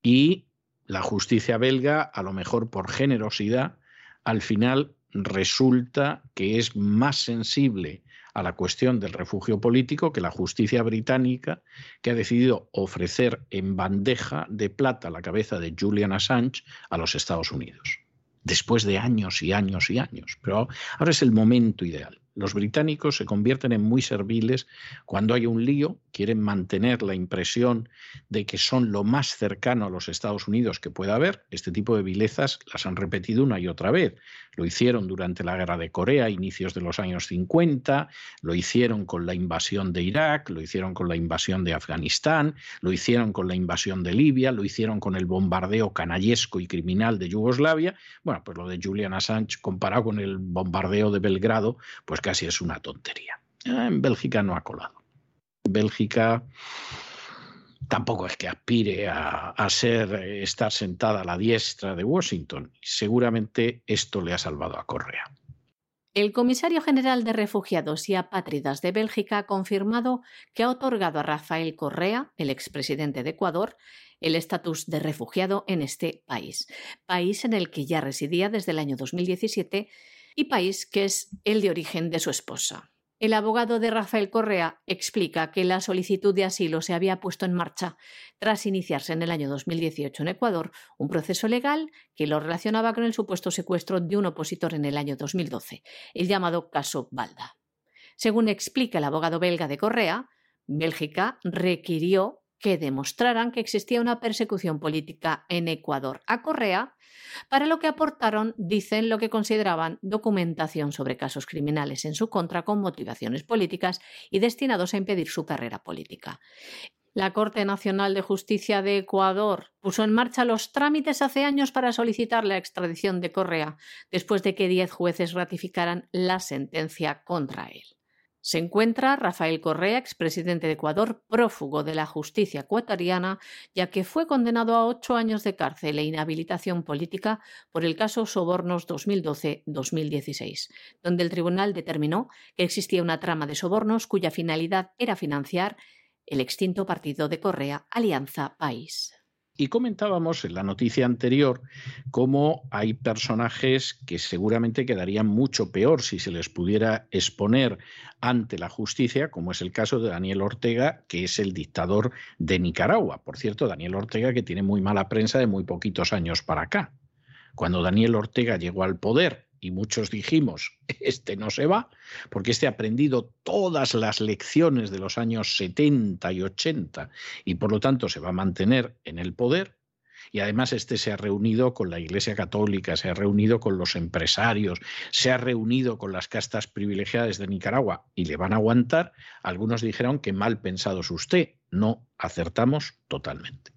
Y la justicia belga, a lo mejor por generosidad, al final resulta que es más sensible a la cuestión del refugio político que la justicia británica, que ha decidido ofrecer en bandeja de plata la cabeza de Julian Assange a los Estados Unidos, después de años y años y años. Pero ahora es el momento ideal. Los británicos se convierten en muy serviles cuando hay un lío, quieren mantener la impresión de que son lo más cercano a los Estados Unidos que pueda haber. Este tipo de vilezas las han repetido una y otra vez. Lo hicieron durante la guerra de Corea, inicios de los años 50, lo hicieron con la invasión de Irak, lo hicieron con la invasión de Afganistán, lo hicieron con la invasión de Libia, lo hicieron con el bombardeo canallesco y criminal de Yugoslavia. Bueno, pues lo de Julian Assange comparado con el bombardeo de Belgrado, pues casi es una tontería. Ah, en Bélgica no ha colado. Bélgica tampoco es que aspire a, ser, eh, estar sentada a la diestra de Washington. Seguramente esto le ha salvado a Correa. El comisario general de refugiados y apátridas de Bélgica ha confirmado que ha otorgado a Rafael Correa, el expresidente de Ecuador, el estatus de refugiado en este país, país en el que ya residía desde el año 2017 y país que es el de origen de su esposa. El abogado de Rafael Correa explica que la solicitud de asilo se había puesto en marcha tras iniciarse en el año 2018 en Ecuador un proceso legal que lo relacionaba con el supuesto secuestro de un opositor en el año 2012, el llamado caso Balda. Según explica el abogado belga de Correa, Bélgica requirió que demostraran que existía una persecución política en Ecuador a Correa, para lo que aportaron, dicen, lo que consideraban documentación sobre casos criminales en su contra con motivaciones políticas y destinados a impedir su carrera política. La Corte Nacional de Justicia de Ecuador puso en marcha los trámites hace años para solicitar la extradición de Correa, después de que diez jueces ratificaran la sentencia contra él. Se encuentra Rafael Correa, expresidente de Ecuador, prófugo de la justicia ecuatoriana, ya que fue condenado a ocho años de cárcel e inhabilitación política por el caso Sobornos 2012-2016, donde el tribunal determinó que existía una trama de sobornos cuya finalidad era financiar el extinto partido de Correa, Alianza País. Y comentábamos en la noticia anterior cómo hay personajes que seguramente quedarían mucho peor si se les pudiera exponer ante la justicia, como es el caso de Daniel Ortega, que es el dictador de Nicaragua. Por cierto, Daniel Ortega que tiene muy mala prensa de muy poquitos años para acá. Cuando Daniel Ortega llegó al poder y muchos dijimos, este no se va, porque este ha aprendido todas las lecciones de los años 70 y 80 y por lo tanto se va a mantener en el poder. Y además este se ha reunido con la Iglesia Católica, se ha reunido con los empresarios, se ha reunido con las castas privilegiadas de Nicaragua y le van a aguantar. Algunos dijeron que mal pensado es usted. No, acertamos totalmente.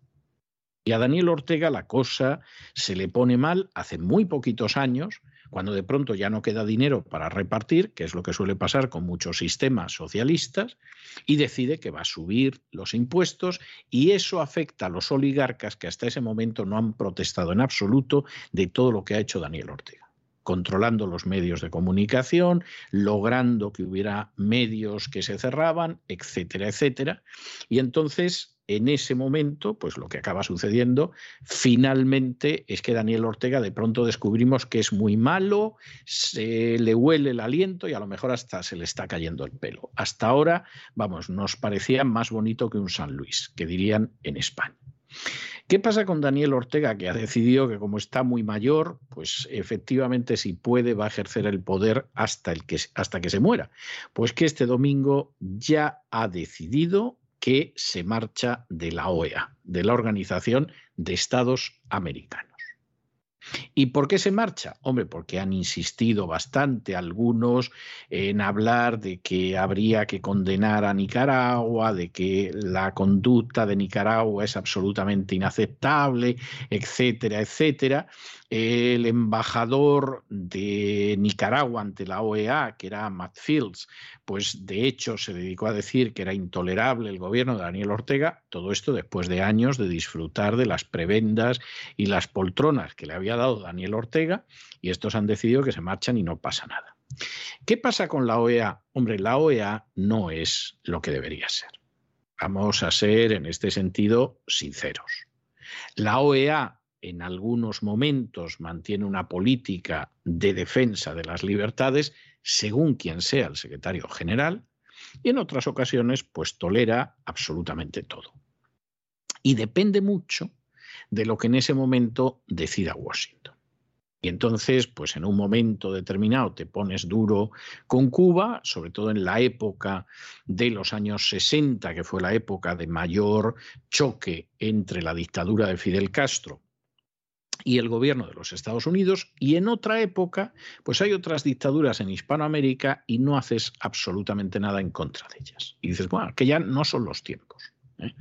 Y a Daniel Ortega la cosa se le pone mal hace muy poquitos años, cuando de pronto ya no queda dinero para repartir, que es lo que suele pasar con muchos sistemas socialistas, y decide que va a subir los impuestos y eso afecta a los oligarcas que hasta ese momento no han protestado en absoluto de todo lo que ha hecho Daniel Ortega controlando los medios de comunicación, logrando que hubiera medios que se cerraban, etcétera, etcétera. Y entonces en ese momento, pues lo que acaba sucediendo finalmente es que Daniel Ortega de pronto descubrimos que es muy malo, se le huele el aliento y a lo mejor hasta se le está cayendo el pelo. Hasta ahora, vamos, nos parecía más bonito que un San Luis, que dirían en España. ¿Qué pasa con Daniel Ortega, que ha decidido que como está muy mayor, pues efectivamente si puede va a ejercer el poder hasta, el que, hasta que se muera? Pues que este domingo ya ha decidido que se marcha de la OEA, de la Organización de Estados Americanos. ¿Y por qué se marcha? Hombre, porque han insistido bastante algunos en hablar de que habría que condenar a Nicaragua, de que la conducta de Nicaragua es absolutamente inaceptable, etcétera, etcétera el embajador de Nicaragua ante la OEA, que era Matt Fields, pues de hecho se dedicó a decir que era intolerable el gobierno de Daniel Ortega, todo esto después de años de disfrutar de las prebendas y las poltronas que le había dado Daniel Ortega, y estos han decidido que se marchan y no pasa nada. ¿Qué pasa con la OEA? Hombre, la OEA no es lo que debería ser. Vamos a ser en este sentido sinceros. La OEA en algunos momentos mantiene una política de defensa de las libertades según quien sea el secretario general y en otras ocasiones pues tolera absolutamente todo. Y depende mucho de lo que en ese momento decida Washington. Y entonces, pues en un momento determinado te pones duro con Cuba, sobre todo en la época de los años 60, que fue la época de mayor choque entre la dictadura de Fidel Castro y el gobierno de los Estados Unidos y en otra época pues hay otras dictaduras en Hispanoamérica y no haces absolutamente nada en contra de ellas. Y dices, bueno, que ya no son los tiempos. ¿Eh?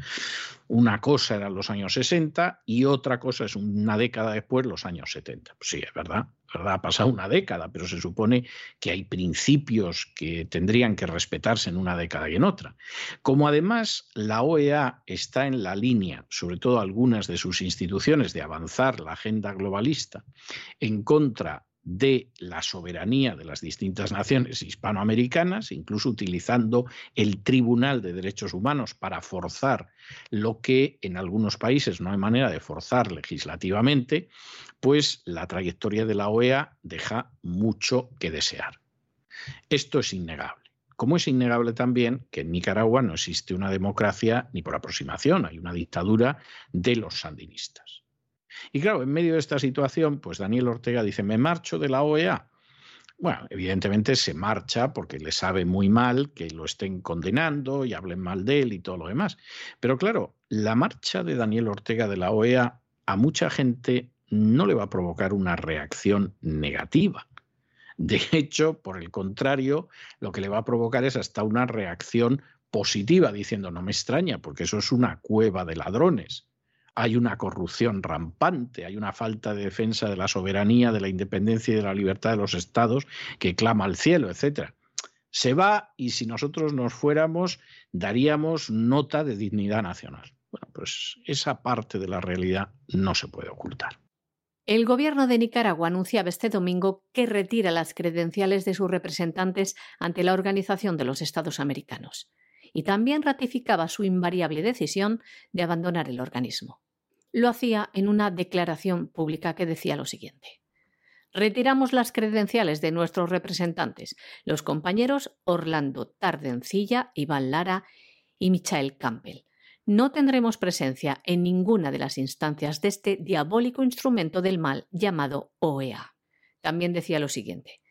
Una cosa eran los años 60 y otra cosa es una década después los años 70. Pues sí, es verdad, verdad, ha pasado una década, pero se supone que hay principios que tendrían que respetarse en una década y en otra. Como además la OEA está en la línea, sobre todo algunas de sus instituciones, de avanzar la agenda globalista en contra de la soberanía de las distintas naciones hispanoamericanas, incluso utilizando el Tribunal de Derechos Humanos para forzar lo que en algunos países no hay manera de forzar legislativamente, pues la trayectoria de la OEA deja mucho que desear. Esto es innegable. Como es innegable también que en Nicaragua no existe una democracia ni por aproximación, hay una dictadura de los sandinistas. Y claro, en medio de esta situación, pues Daniel Ortega dice, me marcho de la OEA. Bueno, evidentemente se marcha porque le sabe muy mal que lo estén condenando y hablen mal de él y todo lo demás. Pero claro, la marcha de Daniel Ortega de la OEA a mucha gente no le va a provocar una reacción negativa. De hecho, por el contrario, lo que le va a provocar es hasta una reacción positiva, diciendo, no me extraña, porque eso es una cueva de ladrones hay una corrupción rampante, hay una falta de defensa de la soberanía, de la independencia y de la libertad de los estados que clama al cielo, etcétera. Se va y si nosotros nos fuéramos daríamos nota de dignidad nacional. Bueno, pues esa parte de la realidad no se puede ocultar. El gobierno de Nicaragua anunciaba este domingo que retira las credenciales de sus representantes ante la Organización de los Estados Americanos y también ratificaba su invariable decisión de abandonar el organismo. Lo hacía en una declaración pública que decía lo siguiente. Retiramos las credenciales de nuestros representantes, los compañeros Orlando Tardencilla, Iván Lara y Michael Campbell. No tendremos presencia en ninguna de las instancias de este diabólico instrumento del mal llamado OEA. También decía lo siguiente.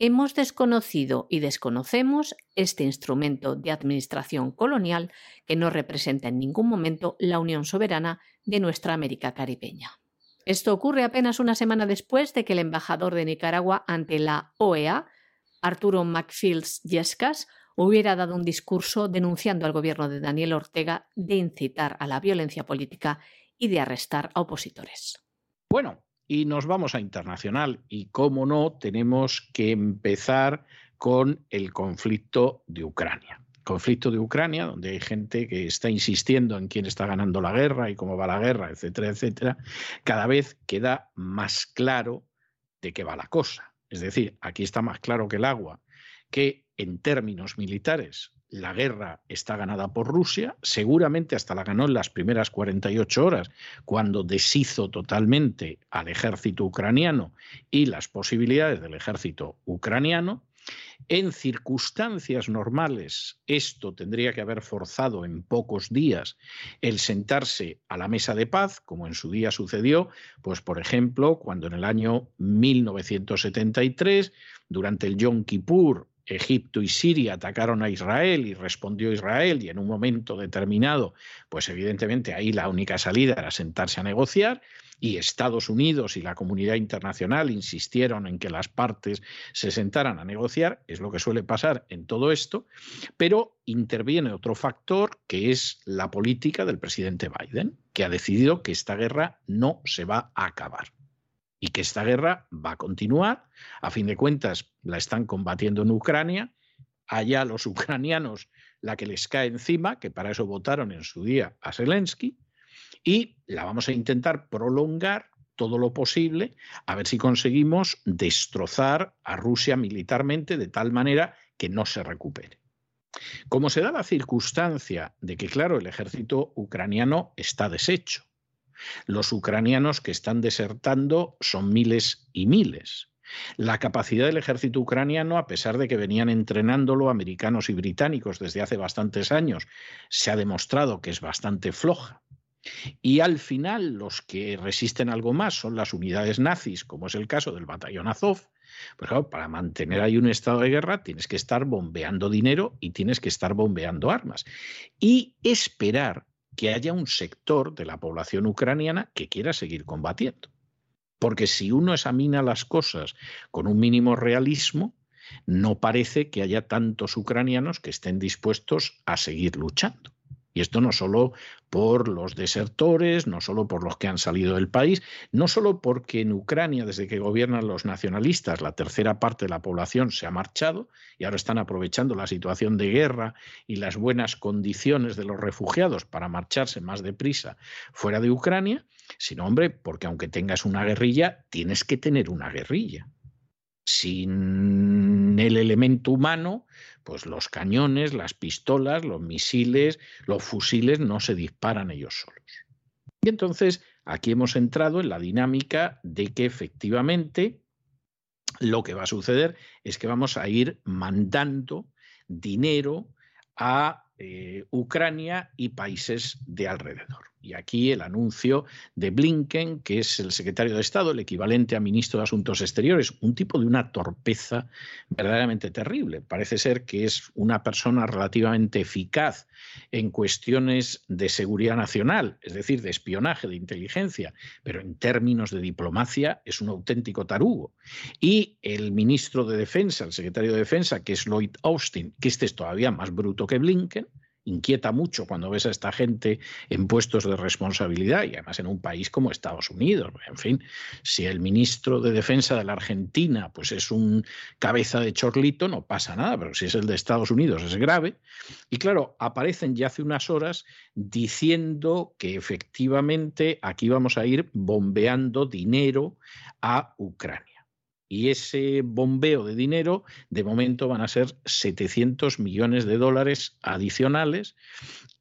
Hemos desconocido y desconocemos este instrumento de administración colonial que no representa en ningún momento la unión soberana de nuestra América caribeña. Esto ocurre apenas una semana después de que el embajador de Nicaragua ante la OEA, Arturo McFields Yescas, hubiera dado un discurso denunciando al gobierno de Daniel Ortega de incitar a la violencia política y de arrestar a opositores. Bueno, y nos vamos a internacional. Y cómo no, tenemos que empezar con el conflicto de Ucrania. Conflicto de Ucrania, donde hay gente que está insistiendo en quién está ganando la guerra y cómo va la guerra, etcétera, etcétera, cada vez queda más claro de qué va la cosa. Es decir, aquí está más claro que el agua que en términos militares la guerra está ganada por Rusia, seguramente hasta la ganó en las primeras 48 horas, cuando deshizo totalmente al ejército ucraniano y las posibilidades del ejército ucraniano. En circunstancias normales, esto tendría que haber forzado en pocos días el sentarse a la mesa de paz, como en su día sucedió, pues por ejemplo, cuando en el año 1973, durante el Yom Kippur, Egipto y Siria atacaron a Israel y respondió Israel y en un momento determinado, pues evidentemente ahí la única salida era sentarse a negociar y Estados Unidos y la comunidad internacional insistieron en que las partes se sentaran a negociar, es lo que suele pasar en todo esto, pero interviene otro factor que es la política del presidente Biden, que ha decidido que esta guerra no se va a acabar y que esta guerra va a continuar. A fin de cuentas, la están combatiendo en Ucrania. Allá los ucranianos la que les cae encima, que para eso votaron en su día a Zelensky, y la vamos a intentar prolongar todo lo posible, a ver si conseguimos destrozar a Rusia militarmente de tal manera que no se recupere. Como se da la circunstancia de que, claro, el ejército ucraniano está deshecho, los ucranianos que están desertando son miles y miles. La capacidad del ejército ucraniano, a pesar de que venían entrenándolo americanos y británicos desde hace bastantes años, se ha demostrado que es bastante floja. Y al final los que resisten algo más son las unidades nazis, como es el caso del batallón Azov. Pues para mantener ahí un estado de guerra tienes que estar bombeando dinero y tienes que estar bombeando armas. Y esperar que haya un sector de la población ucraniana que quiera seguir combatiendo. Porque si uno examina las cosas con un mínimo realismo, no parece que haya tantos ucranianos que estén dispuestos a seguir luchando. Y esto no solo por los desertores, no solo por los que han salido del país, no solo porque en Ucrania, desde que gobiernan los nacionalistas, la tercera parte de la población se ha marchado y ahora están aprovechando la situación de guerra y las buenas condiciones de los refugiados para marcharse más deprisa fuera de Ucrania, sino, hombre, porque aunque tengas una guerrilla, tienes que tener una guerrilla. Sin el elemento humano, pues los cañones, las pistolas, los misiles, los fusiles no se disparan ellos solos. Y entonces aquí hemos entrado en la dinámica de que efectivamente lo que va a suceder es que vamos a ir mandando dinero a eh, Ucrania y países de alrededor. Y aquí el anuncio de Blinken, que es el secretario de Estado, el equivalente a ministro de Asuntos Exteriores, un tipo de una torpeza verdaderamente terrible. Parece ser que es una persona relativamente eficaz en cuestiones de seguridad nacional, es decir, de espionaje, de inteligencia, pero en términos de diplomacia es un auténtico tarugo. Y el ministro de Defensa, el secretario de Defensa, que es Lloyd Austin, que este es todavía más bruto que Blinken, inquieta mucho cuando ves a esta gente en puestos de responsabilidad y además en un país como Estados Unidos. En fin, si el ministro de Defensa de la Argentina pues es un cabeza de chorlito, no pasa nada, pero si es el de Estados Unidos es grave. Y claro, aparecen ya hace unas horas diciendo que efectivamente aquí vamos a ir bombeando dinero a Ucrania. Y ese bombeo de dinero, de momento, van a ser 700 millones de dólares adicionales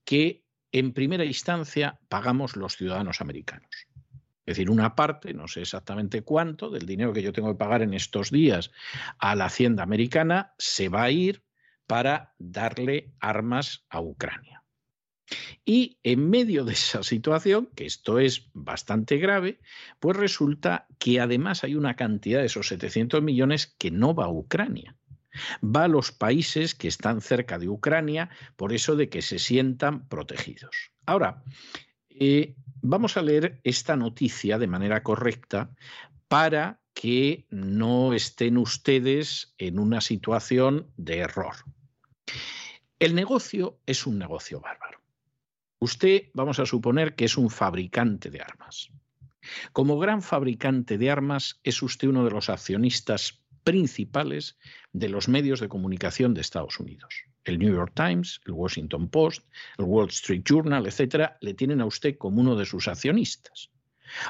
que en primera instancia pagamos los ciudadanos americanos. Es decir, una parte, no sé exactamente cuánto, del dinero que yo tengo que pagar en estos días a la hacienda americana, se va a ir para darle armas a Ucrania. Y en medio de esa situación, que esto es bastante grave, pues resulta que además hay una cantidad de esos 700 millones que no va a Ucrania. Va a los países que están cerca de Ucrania, por eso de que se sientan protegidos. Ahora, eh, vamos a leer esta noticia de manera correcta para que no estén ustedes en una situación de error. El negocio es un negocio bárbaro. Usted, vamos a suponer que es un fabricante de armas. Como gran fabricante de armas, es usted uno de los accionistas principales de los medios de comunicación de Estados Unidos. El New York Times, el Washington Post, el Wall Street Journal, etcétera, le tienen a usted como uno de sus accionistas.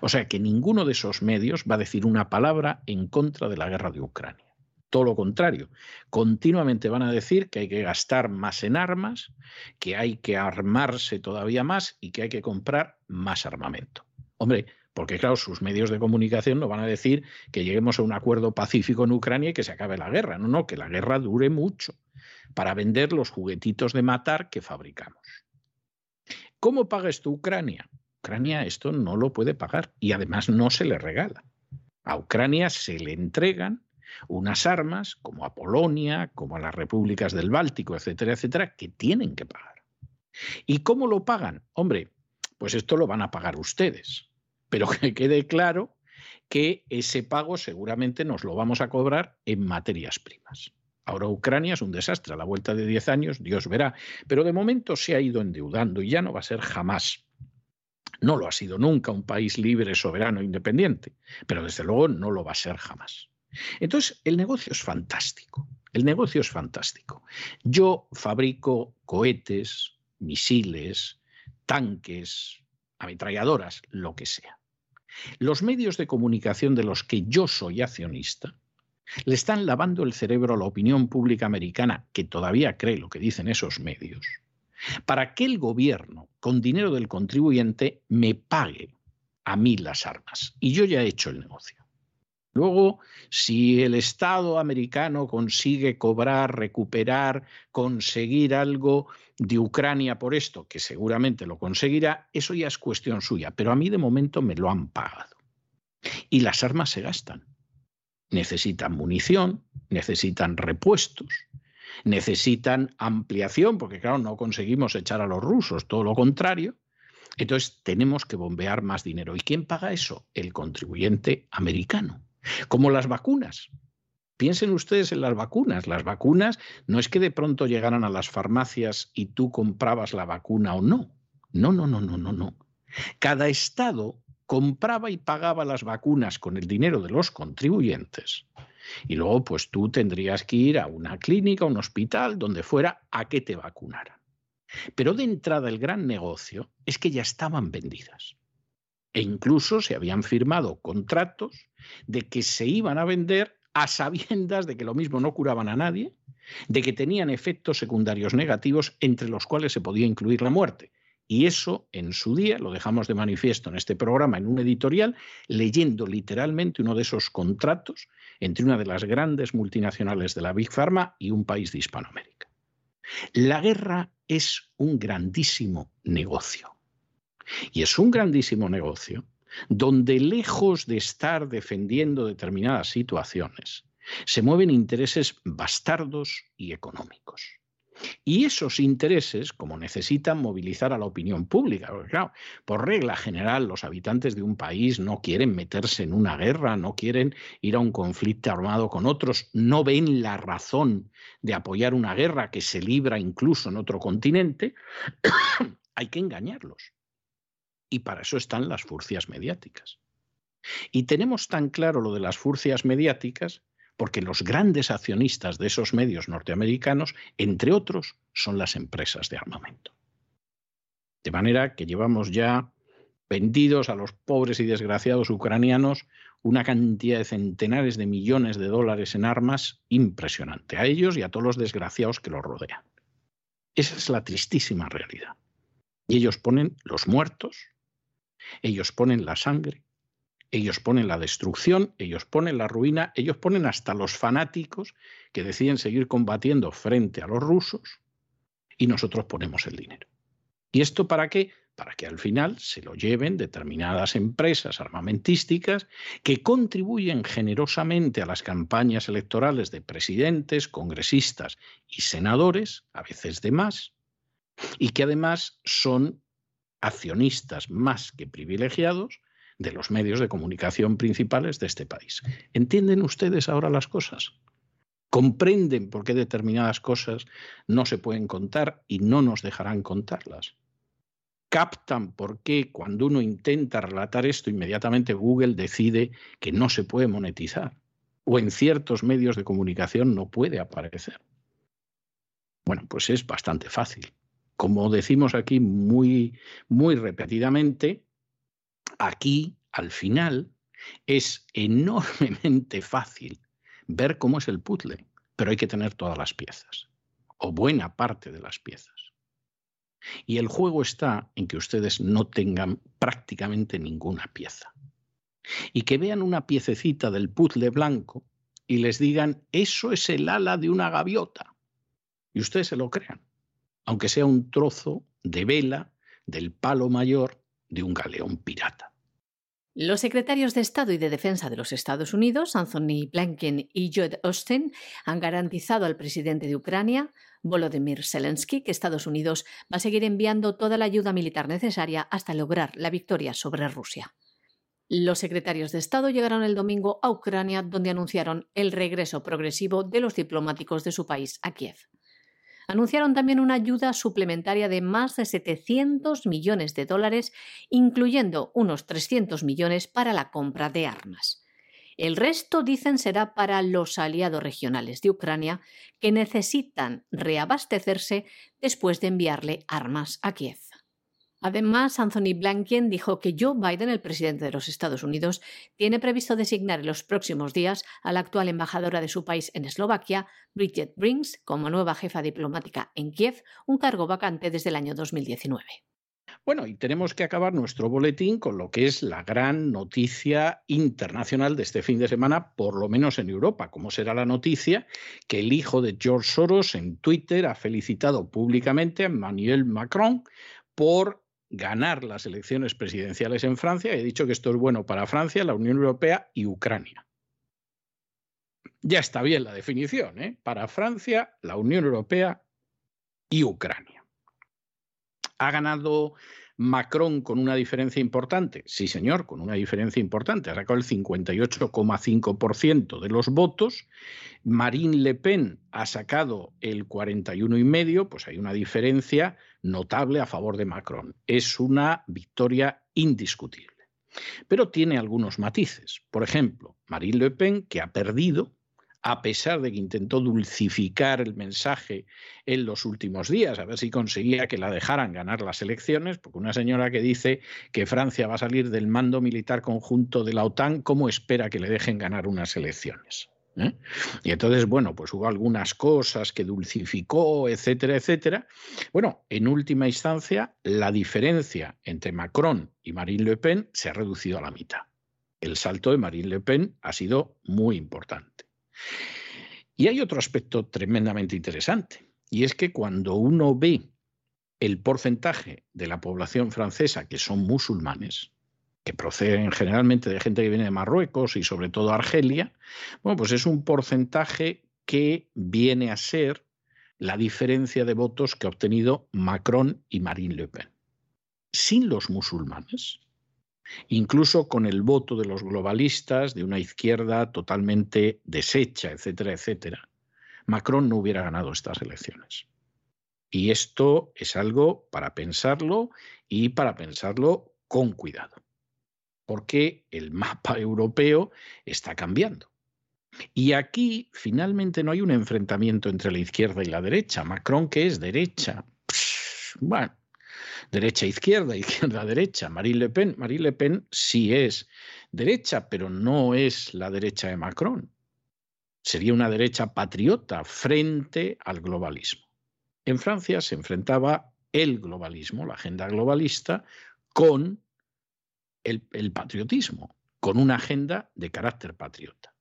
O sea que ninguno de esos medios va a decir una palabra en contra de la guerra de Ucrania. Todo lo contrario, continuamente van a decir que hay que gastar más en armas, que hay que armarse todavía más y que hay que comprar más armamento. Hombre, porque claro, sus medios de comunicación no van a decir que lleguemos a un acuerdo pacífico en Ucrania y que se acabe la guerra. No, no, que la guerra dure mucho para vender los juguetitos de matar que fabricamos. ¿Cómo paga esto Ucrania? Ucrania esto no lo puede pagar y además no se le regala. A Ucrania se le entregan unas armas, como a Polonia, como a las repúblicas del Báltico, etcétera, etcétera, que tienen que pagar. ¿Y cómo lo pagan? Hombre, pues esto lo van a pagar ustedes. Pero que quede claro que ese pago seguramente nos lo vamos a cobrar en materias primas. Ahora Ucrania es un desastre, a la vuelta de 10 años Dios verá, pero de momento se ha ido endeudando y ya no va a ser jamás. No lo ha sido nunca un país libre, soberano, independiente, pero desde luego no lo va a ser jamás. Entonces, el negocio es fantástico. El negocio es fantástico. Yo fabrico cohetes, misiles, tanques, ametralladoras, lo que sea. Los medios de comunicación de los que yo soy accionista le están lavando el cerebro a la opinión pública americana, que todavía cree lo que dicen esos medios, para que el gobierno, con dinero del contribuyente, me pague a mí las armas. Y yo ya he hecho el negocio. Luego, si el Estado americano consigue cobrar, recuperar, conseguir algo de Ucrania por esto, que seguramente lo conseguirá, eso ya es cuestión suya, pero a mí de momento me lo han pagado. Y las armas se gastan. Necesitan munición, necesitan repuestos, necesitan ampliación, porque claro, no conseguimos echar a los rusos, todo lo contrario, Entonces tenemos que bombear más dinero. ¿Y quién paga eso? El contribuyente americano. Como las vacunas. Piensen ustedes en las vacunas. Las vacunas no es que de pronto llegaran a las farmacias y tú comprabas la vacuna o no. No, no, no, no, no, no. Cada estado compraba y pagaba las vacunas con el dinero de los contribuyentes. Y luego, pues tú tendrías que ir a una clínica, a un hospital, donde fuera, a que te vacunaran. Pero de entrada el gran negocio es que ya estaban vendidas. E incluso se habían firmado contratos de que se iban a vender a sabiendas de que lo mismo no curaban a nadie, de que tenían efectos secundarios negativos entre los cuales se podía incluir la muerte. Y eso en su día lo dejamos de manifiesto en este programa, en un editorial, leyendo literalmente uno de esos contratos entre una de las grandes multinacionales de la Big Pharma y un país de Hispanoamérica. La guerra es un grandísimo negocio. Y es un grandísimo negocio donde lejos de estar defendiendo determinadas situaciones, se mueven intereses bastardos y económicos. Y esos intereses, como necesitan movilizar a la opinión pública, claro, por regla general los habitantes de un país no quieren meterse en una guerra, no quieren ir a un conflicto armado con otros, no ven la razón de apoyar una guerra que se libra incluso en otro continente, hay que engañarlos. Y para eso están las furcias mediáticas. Y tenemos tan claro lo de las furcias mediáticas porque los grandes accionistas de esos medios norteamericanos, entre otros, son las empresas de armamento. De manera que llevamos ya vendidos a los pobres y desgraciados ucranianos una cantidad de centenares de millones de dólares en armas impresionante, a ellos y a todos los desgraciados que los rodean. Esa es la tristísima realidad. Y ellos ponen los muertos, ellos ponen la sangre, ellos ponen la destrucción, ellos ponen la ruina, ellos ponen hasta los fanáticos que deciden seguir combatiendo frente a los rusos y nosotros ponemos el dinero. ¿Y esto para qué? Para que al final se lo lleven determinadas empresas armamentísticas que contribuyen generosamente a las campañas electorales de presidentes, congresistas y senadores, a veces de más, y que además son accionistas más que privilegiados de los medios de comunicación principales de este país. ¿Entienden ustedes ahora las cosas? ¿Comprenden por qué determinadas cosas no se pueden contar y no nos dejarán contarlas? ¿Captan por qué cuando uno intenta relatar esto inmediatamente Google decide que no se puede monetizar? O en ciertos medios de comunicación no puede aparecer. Bueno, pues es bastante fácil. Como decimos aquí muy, muy repetidamente, Aquí, al final, es enormemente fácil ver cómo es el puzzle, pero hay que tener todas las piezas, o buena parte de las piezas. Y el juego está en que ustedes no tengan prácticamente ninguna pieza. Y que vean una piececita del puzzle blanco y les digan, eso es el ala de una gaviota. Y ustedes se lo crean, aunque sea un trozo de vela del palo mayor de un galeón pirata. Los secretarios de Estado y de Defensa de los Estados Unidos, Anthony Blinken y Joe Austin, han garantizado al presidente de Ucrania, Volodymyr Zelensky, que Estados Unidos va a seguir enviando toda la ayuda militar necesaria hasta lograr la victoria sobre Rusia. Los secretarios de Estado llegaron el domingo a Ucrania, donde anunciaron el regreso progresivo de los diplomáticos de su país a Kiev anunciaron también una ayuda suplementaria de más de 700 millones de dólares, incluyendo unos 300 millones para la compra de armas. El resto, dicen, será para los aliados regionales de Ucrania que necesitan reabastecerse después de enviarle armas a Kiev. Además, Anthony Blinken dijo que Joe Biden, el presidente de los Estados Unidos, tiene previsto designar en los próximos días a la actual embajadora de su país en Eslovaquia, Bridget Brinks, como nueva jefa diplomática en Kiev, un cargo vacante desde el año 2019. Bueno, y tenemos que acabar nuestro boletín con lo que es la gran noticia internacional de este fin de semana, por lo menos en Europa, como será la noticia que el hijo de George Soros en Twitter ha felicitado públicamente a Emmanuel Macron por ganar las elecciones presidenciales en Francia he dicho que esto es bueno para Francia, la Unión Europea y Ucrania. Ya está bien la definición, ¿eh? Para Francia, la Unión Europea y Ucrania. Ha ganado Macron con una diferencia importante. Sí, señor, con una diferencia importante. Ha sacado el 58,5% de los votos. Marine Le Pen ha sacado el 41,5%, pues hay una diferencia notable a favor de Macron. Es una victoria indiscutible. Pero tiene algunos matices. Por ejemplo, Marine Le Pen, que ha perdido, a pesar de que intentó dulcificar el mensaje en los últimos días, a ver si conseguía que la dejaran ganar las elecciones, porque una señora que dice que Francia va a salir del mando militar conjunto de la OTAN, ¿cómo espera que le dejen ganar unas elecciones? ¿Eh? Y entonces, bueno, pues hubo algunas cosas que dulcificó, etcétera, etcétera. Bueno, en última instancia, la diferencia entre Macron y Marine Le Pen se ha reducido a la mitad. El salto de Marine Le Pen ha sido muy importante. Y hay otro aspecto tremendamente interesante, y es que cuando uno ve el porcentaje de la población francesa que son musulmanes, que proceden generalmente de gente que viene de Marruecos y sobre todo Argelia, bueno, pues es un porcentaje que viene a ser la diferencia de votos que ha obtenido Macron y Marine Le Pen. Sin los musulmanes, incluso con el voto de los globalistas, de una izquierda totalmente deshecha, etcétera, etcétera, Macron no hubiera ganado estas elecciones. Y esto es algo para pensarlo y para pensarlo con cuidado, porque el mapa europeo está cambiando. Y aquí finalmente no hay un enfrentamiento entre la izquierda y la derecha. Macron, que es derecha, bueno, derecha-izquierda, izquierda-derecha. Marine Le Pen, Marine Le Pen sí es derecha, pero no es la derecha de Macron. Sería una derecha patriota frente al globalismo. En Francia se enfrentaba el globalismo, la agenda globalista, con el, el patriotismo, con una agenda de carácter patriota.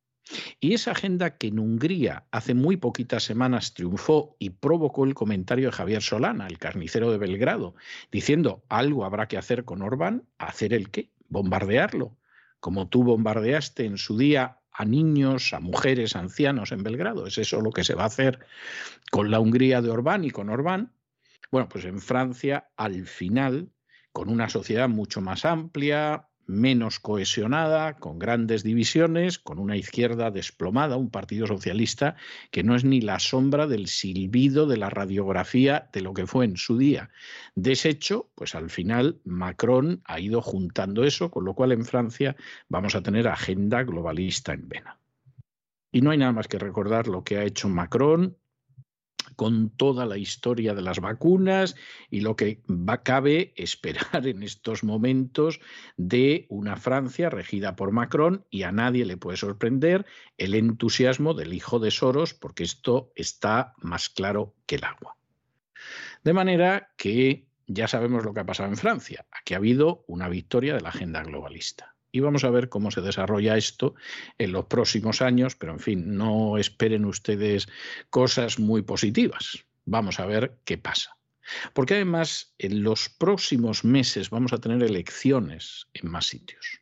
Y esa agenda que en Hungría hace muy poquitas semanas triunfó y provocó el comentario de Javier Solana, el carnicero de Belgrado, diciendo algo habrá que hacer con Orbán, ¿hacer el qué? Bombardearlo, como tú bombardeaste en su día a niños, a mujeres, a ancianos en Belgrado. Es eso lo que se va a hacer con la Hungría de Orbán y con Orbán. Bueno, pues en Francia, al final, con una sociedad mucho más amplia, menos cohesionada, con grandes divisiones, con una izquierda desplomada, un partido socialista que no es ni la sombra del silbido de la radiografía de lo que fue en su día. Deshecho, pues al final Macron ha ido juntando eso, con lo cual en Francia vamos a tener agenda globalista en vena. Y no hay nada más que recordar lo que ha hecho Macron con toda la historia de las vacunas y lo que cabe esperar en estos momentos de una Francia regida por Macron y a nadie le puede sorprender el entusiasmo del hijo de Soros porque esto está más claro que el agua. De manera que ya sabemos lo que ha pasado en Francia. Aquí ha habido una victoria de la agenda globalista y vamos a ver cómo se desarrolla esto en los próximos años, pero en fin, no esperen ustedes cosas muy positivas. Vamos a ver qué pasa. Porque además en los próximos meses vamos a tener elecciones en más sitios.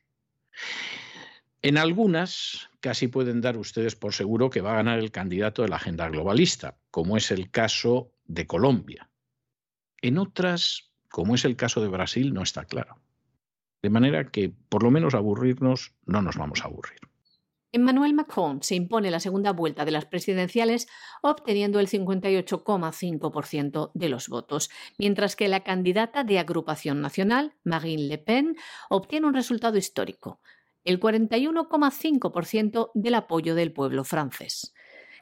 En algunas casi pueden dar ustedes por seguro que va a ganar el candidato de la agenda globalista, como es el caso de Colombia. En otras, como es el caso de Brasil, no está claro. De manera que, por lo menos, aburrirnos no nos vamos a aburrir. Emmanuel Macron se impone la segunda vuelta de las presidenciales obteniendo el 58,5% de los votos, mientras que la candidata de Agrupación Nacional, Marine Le Pen, obtiene un resultado histórico, el 41,5% del apoyo del pueblo francés.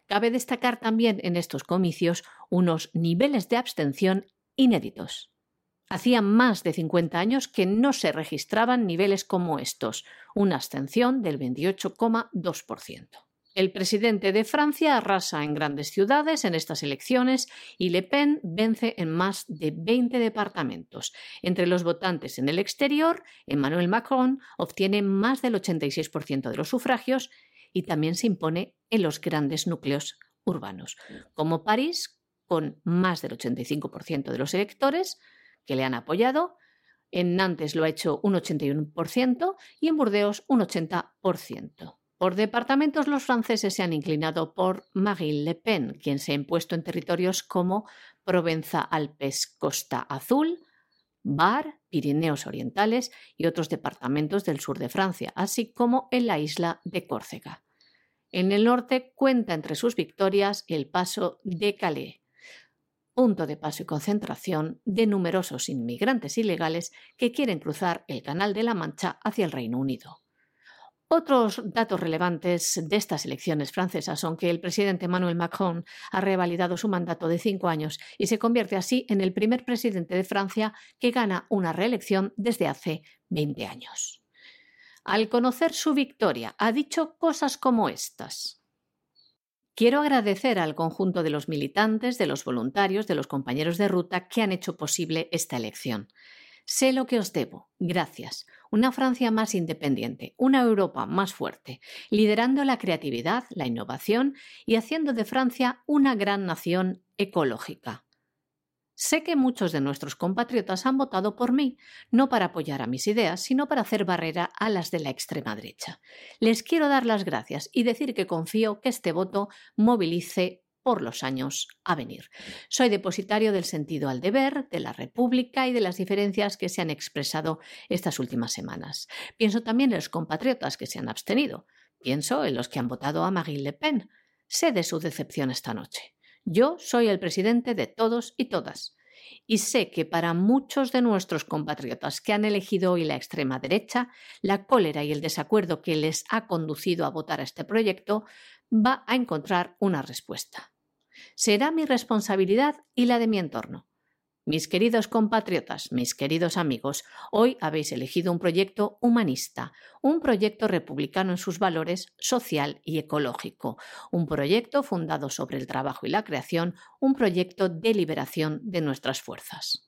Cabe destacar también en estos comicios unos niveles de abstención inéditos. Hacía más de 50 años que no se registraban niveles como estos, una abstención del 28,2%. El presidente de Francia arrasa en grandes ciudades en estas elecciones y Le Pen vence en más de 20 departamentos. Entre los votantes en el exterior, Emmanuel Macron obtiene más del 86% de los sufragios y también se impone en los grandes núcleos urbanos, como París, con más del 85% de los electores, que le han apoyado. En Nantes lo ha hecho un 81% y en Burdeos un 80%. Por departamentos, los franceses se han inclinado por Marine Le Pen, quien se ha impuesto en territorios como Provenza-Alpes-Costa Azul, Var, Pirineos Orientales y otros departamentos del sur de Francia, así como en la isla de Córcega. En el norte cuenta entre sus victorias el paso de Calais, punto de paso y concentración de numerosos inmigrantes ilegales que quieren cruzar el Canal de la Mancha hacia el Reino Unido. Otros datos relevantes de estas elecciones francesas son que el presidente Emmanuel Macron ha revalidado su mandato de cinco años y se convierte así en el primer presidente de Francia que gana una reelección desde hace 20 años. Al conocer su victoria, ha dicho cosas como estas. Quiero agradecer al conjunto de los militantes, de los voluntarios, de los compañeros de ruta que han hecho posible esta elección. Sé lo que os debo. Gracias. Una Francia más independiente, una Europa más fuerte, liderando la creatividad, la innovación y haciendo de Francia una gran nación ecológica. Sé que muchos de nuestros compatriotas han votado por mí, no para apoyar a mis ideas, sino para hacer barrera a las de la extrema derecha. Les quiero dar las gracias y decir que confío que este voto movilice por los años a venir. Soy depositario del sentido al deber, de la República y de las diferencias que se han expresado estas últimas semanas. Pienso también en los compatriotas que se han abstenido. Pienso en los que han votado a Marine Le Pen. Sé de su decepción esta noche. Yo soy el presidente de todos y todas. Y sé que para muchos de nuestros compatriotas que han elegido hoy la extrema derecha, la cólera y el desacuerdo que les ha conducido a votar a este proyecto va a encontrar una respuesta será mi responsabilidad y la de mi entorno. Mis queridos compatriotas, mis queridos amigos, hoy habéis elegido un proyecto humanista, un proyecto republicano en sus valores social y ecológico, un proyecto fundado sobre el trabajo y la creación, un proyecto de liberación de nuestras fuerzas.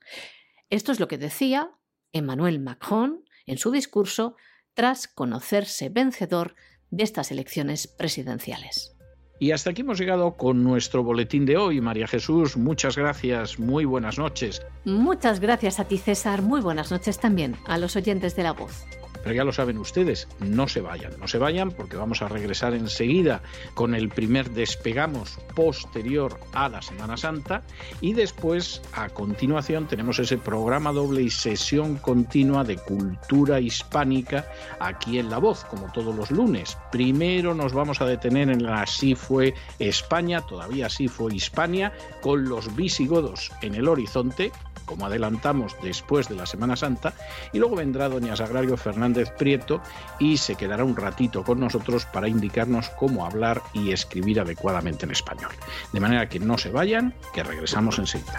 Esto es lo que decía Emmanuel Macron en su discurso tras conocerse vencedor de estas elecciones presidenciales. Y hasta aquí hemos llegado con nuestro boletín de hoy. María Jesús, muchas gracias, muy buenas noches. Muchas gracias a ti, César, muy buenas noches también a los oyentes de la voz. Pero ya lo saben ustedes, no se vayan, no se vayan porque vamos a regresar enseguida con el primer despegamos posterior a la Semana Santa y después, a continuación, tenemos ese programa doble y sesión continua de cultura hispánica aquí en La Voz, como todos los lunes. Primero nos vamos a detener en la Así fue España, todavía así fue Hispania, con los visigodos en el horizonte, como adelantamos después de la Semana Santa, y luego vendrá doña Sagrario Fernández Prieto y se quedará un ratito con nosotros para indicarnos cómo hablar y escribir adecuadamente en español. De manera que no se vayan, que regresamos enseguida.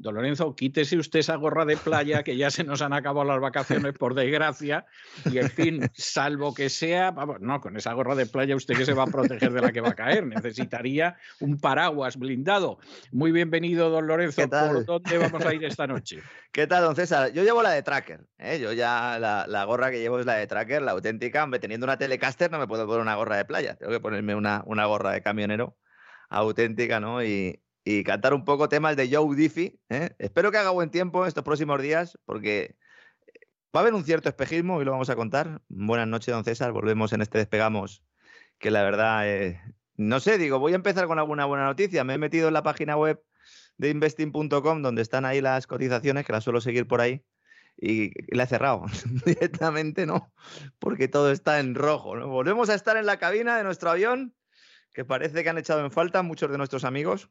Don Lorenzo, quítese usted esa gorra de playa, que ya se nos han acabado las vacaciones, por desgracia. Y en fin, salvo que sea, vamos, no, con esa gorra de playa usted que se va a proteger de la que va a caer. Necesitaría un paraguas blindado. Muy bienvenido, don Lorenzo. ¿Por dónde vamos a ir esta noche? ¿Qué tal, don César? Yo llevo la de tracker. ¿eh? Yo ya la, gorra que llevo es la de tracker, la auténtica. Hombre, teniendo una Telecaster no me puedo poner una gorra de playa. Tengo que ponerme una, una gorra de camionero auténtica, ¿no? Y, y cantar un poco temas de Joe Diffie. ¿eh? Espero que haga buen tiempo estos próximos días porque va a haber un cierto espejismo y lo vamos a contar. Buenas noches, don César. Volvemos en este Despegamos, que la verdad, eh, no sé, digo, voy a empezar con alguna buena noticia. Me he metido en la página web de investing.com donde están ahí las cotizaciones, que las suelo seguir por ahí. y la he cerrado directamente, ¿no? Porque todo está en rojo. Volvemos a estar en la cabina de nuestro avión, que parece que han echado en falta muchos de nuestros amigos.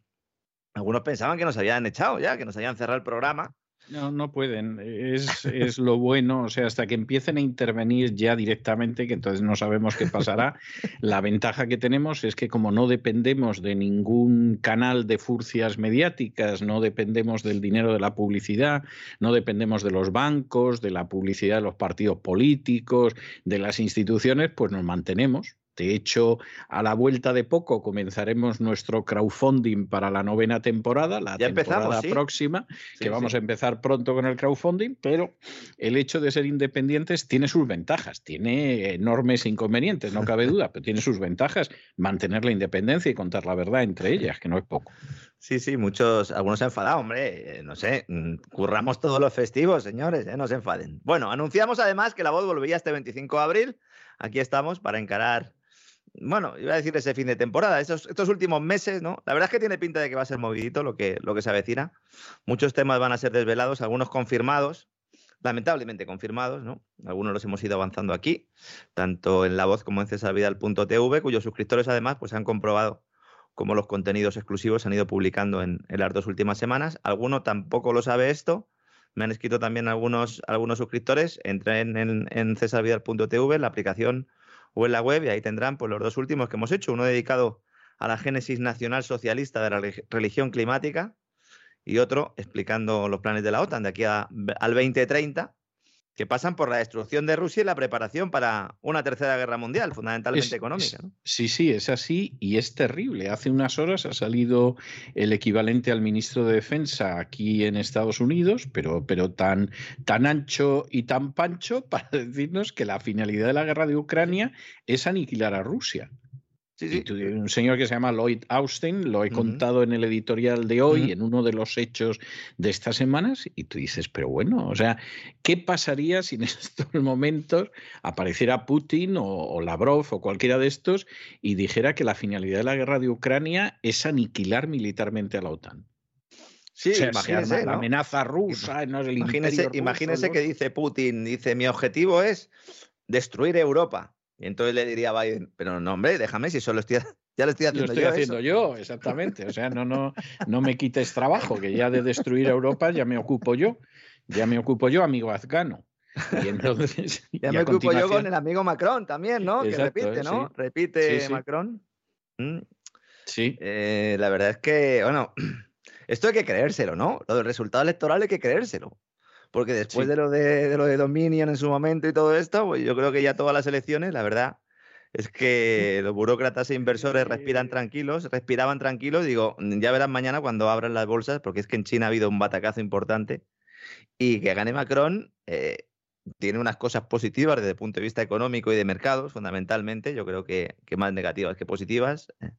Algunos pensaban que nos habían echado ya, que nos habían cerrado el programa. No, no pueden. Es, es, lo bueno. O sea, hasta que empiecen a intervenir ya directamente, que entonces no sabemos qué pasará. La ventaja que tenemos es que como no dependemos de ningún canal de furcias mediáticas, no dependemos del dinero de la publicidad, no dependemos de los bancos, de la publicidad de los partidos políticos, de las instituciones, pues nos mantenemos de hecho, a la vuelta de poco comenzaremos nuestro crowdfunding para la novena temporada, la temporada próxima, que vamos a empezar pronto con el crowdfunding, pero el hecho de ser independientes tiene sus ventajas, tiene enormes inconvenientes, no cabe duda, pero tiene sus ventajas mantener la independencia y contar la verdad entre ellas, que no es poco. Sí, sí, muchos, algunos se han enfadado, hombre, eh, no sé, mm, curramos todos los festivos, señores, ¿eh? no se enfaden. Bueno, anunciamos además que la voz volvería este 25 de abril, aquí estamos para encarar bueno, iba a decir ese fin de temporada, estos, estos últimos meses, ¿no? La verdad es que tiene pinta de que va a ser movidito lo que, lo que se avecina. Muchos temas van a ser desvelados, algunos confirmados, lamentablemente confirmados, ¿no? Algunos los hemos ido avanzando aquí, tanto en la voz como en cesarvidal.tv, cuyos suscriptores además pues han comprobado cómo los contenidos exclusivos se han ido publicando en, las dos últimas semanas. Alguno tampoco lo sabe esto. Me han escrito también algunos, algunos suscriptores. Entren en, en la aplicación o en la web y ahí tendrán pues, los dos últimos que hemos hecho, uno dedicado a la génesis nacional socialista de la religión climática y otro explicando los planes de la OTAN de aquí al 2030 que pasan por la destrucción de Rusia y la preparación para una tercera guerra mundial, fundamentalmente económica. Sí, sí, es así y es terrible. Hace unas horas ha salido el equivalente al ministro de Defensa aquí en Estados Unidos, pero, pero tan, tan ancho y tan pancho para decirnos que la finalidad de la guerra de Ucrania es aniquilar a Rusia. Sí, un señor que se llama Lloyd Austin, lo he contado en el editorial de hoy, en uno de los hechos de estas semanas, y tú dices, pero bueno, o sea, ¿qué pasaría si en estos momentos apareciera Putin o, Lavrov o cualquiera de estos y dijera que la finalidad de la guerra de Ucrania es aniquilar militarmente a la OTAN? Sí, imagínese, la amenaza rusa, no el imagínese, imagínese que dice Putin, dice, mi objetivo es destruir Europa. Y entonces le diría a Biden, pero no, hombre, déjame si solo estoy, ya lo estoy haciendo lo estoy yo. haciendo yo, exactamente. O sea, no, no, no me quites trabajo, que ya de destruir Europa ya me ocupo yo. Ya me ocupo yo, amigo afgano. Y entonces. ya me ocupo yo con el amigo Macron también, ¿no? que repite, ¿no? Repite Macron. Mm. Sí. Eh, la verdad es que, bueno, esto hay que creérselo, ¿no? Lo del resultado electoral hay que creérselo. Porque después de, lo de, de, lo de Dominion en su momento y todo esto, pues yo creo que ya todas las elecciones, la verdad, es que los burócratas e inversores respiran tranquilos, respiraban tranquilos. Digo, ya verán mañana cuando abran las bolsas, porque es que en China ha habido un batacazo importante. Y que gane Macron eh, tiene unas cosas positivas desde el punto de vista económico y de mercados, fundamentalmente. Yo creo que, que más negativas que positivas. Eh.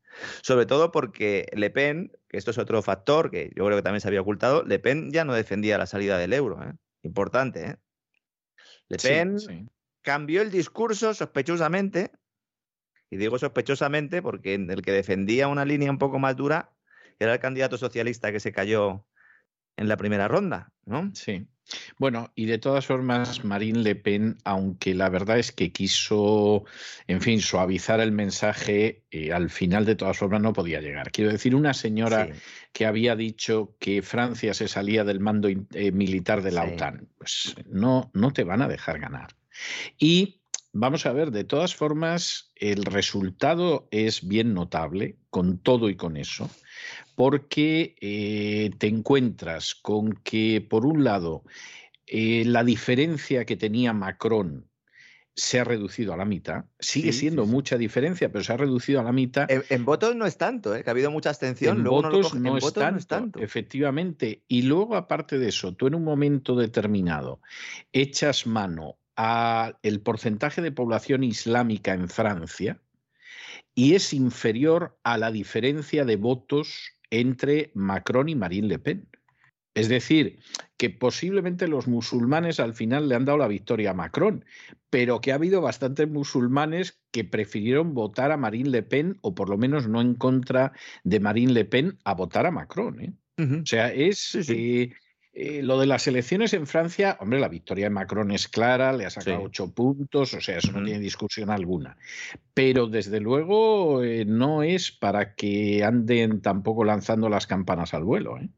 Sobre todo porque Le Pen, que esto es otro factor que yo creo que también se había ocultado, Le Pen ya no defendía la salida del euro. ¿eh? Importante, ¿eh? Le Pen cambió el discurso sospechosamente, y digo sospechosamente porque el que defendía una línea un poco más dura era el candidato socialista que se cayó en la primera ronda, ¿no? Sí. Bueno, y de todas formas, Marine Le Pen, aunque la verdad es que quiso, en fin, suavizar el mensaje, eh, al final de todas formas no podía llegar. Quiero decir, una señora que había dicho que Francia se salía del mando eh, militar de la OTAN, pues no, no te van a dejar ganar. Y vamos a ver, de todas formas, el resultado es bien notable, con todo y con eso porque eh, te encuentras con que, por un lado, eh, la diferencia que tenía Macron se ha reducido a la mitad. Sigue siendo mucha diferencia, pero se ha reducido a la mitad. En, votos no es tanto, ¿eh? que ha habido mucha abstención. En, votos, no, es tanto, efectivamente. Y luego, aparte de eso, tú en un momento determinado echas mano al porcentaje de población islámica en Francia y es inferior a la diferencia de votos entre Macron y Marine Le Pen. Es decir, que posiblemente los musulmanes al final le han dado la victoria a Macron, pero que ha habido bastantes musulmanes que prefirieron votar a Marine Le Pen, o por lo menos no en contra de Marine Le Pen, a votar a Macron. ¿eh? O sea, es, eh, eh, lo de las elecciones en Francia, hombre, la victoria de Macron es clara, le ha sacado ocho puntos, o sea, eso no tiene discusión alguna. Pero desde luego eh, no es para que anden tampoco lanzando las campanas al vuelo. ¿eh?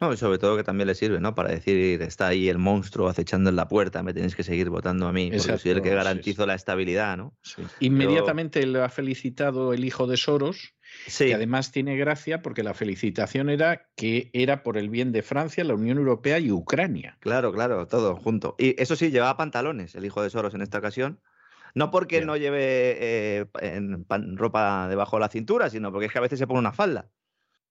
No, y sobre todo que también le sirve, ¿no? Para decir, está ahí el monstruo acechando en la puerta, me tenéis que seguir votando a mí, porque soy el que garantizo la estabilidad, ¿no? Inmediatamente le ha felicitado el hijo de Soros, que además tiene gracia porque la felicitación era que era por el bien de Francia, la Unión Europea y Ucrania. Claro, claro, todo junto. Y eso sí, llevaba pantalones el hijo de Soros en esta ocasión. No porque no lleve eh, ropa debajo de la cintura, sino porque es que a veces se pone una falda.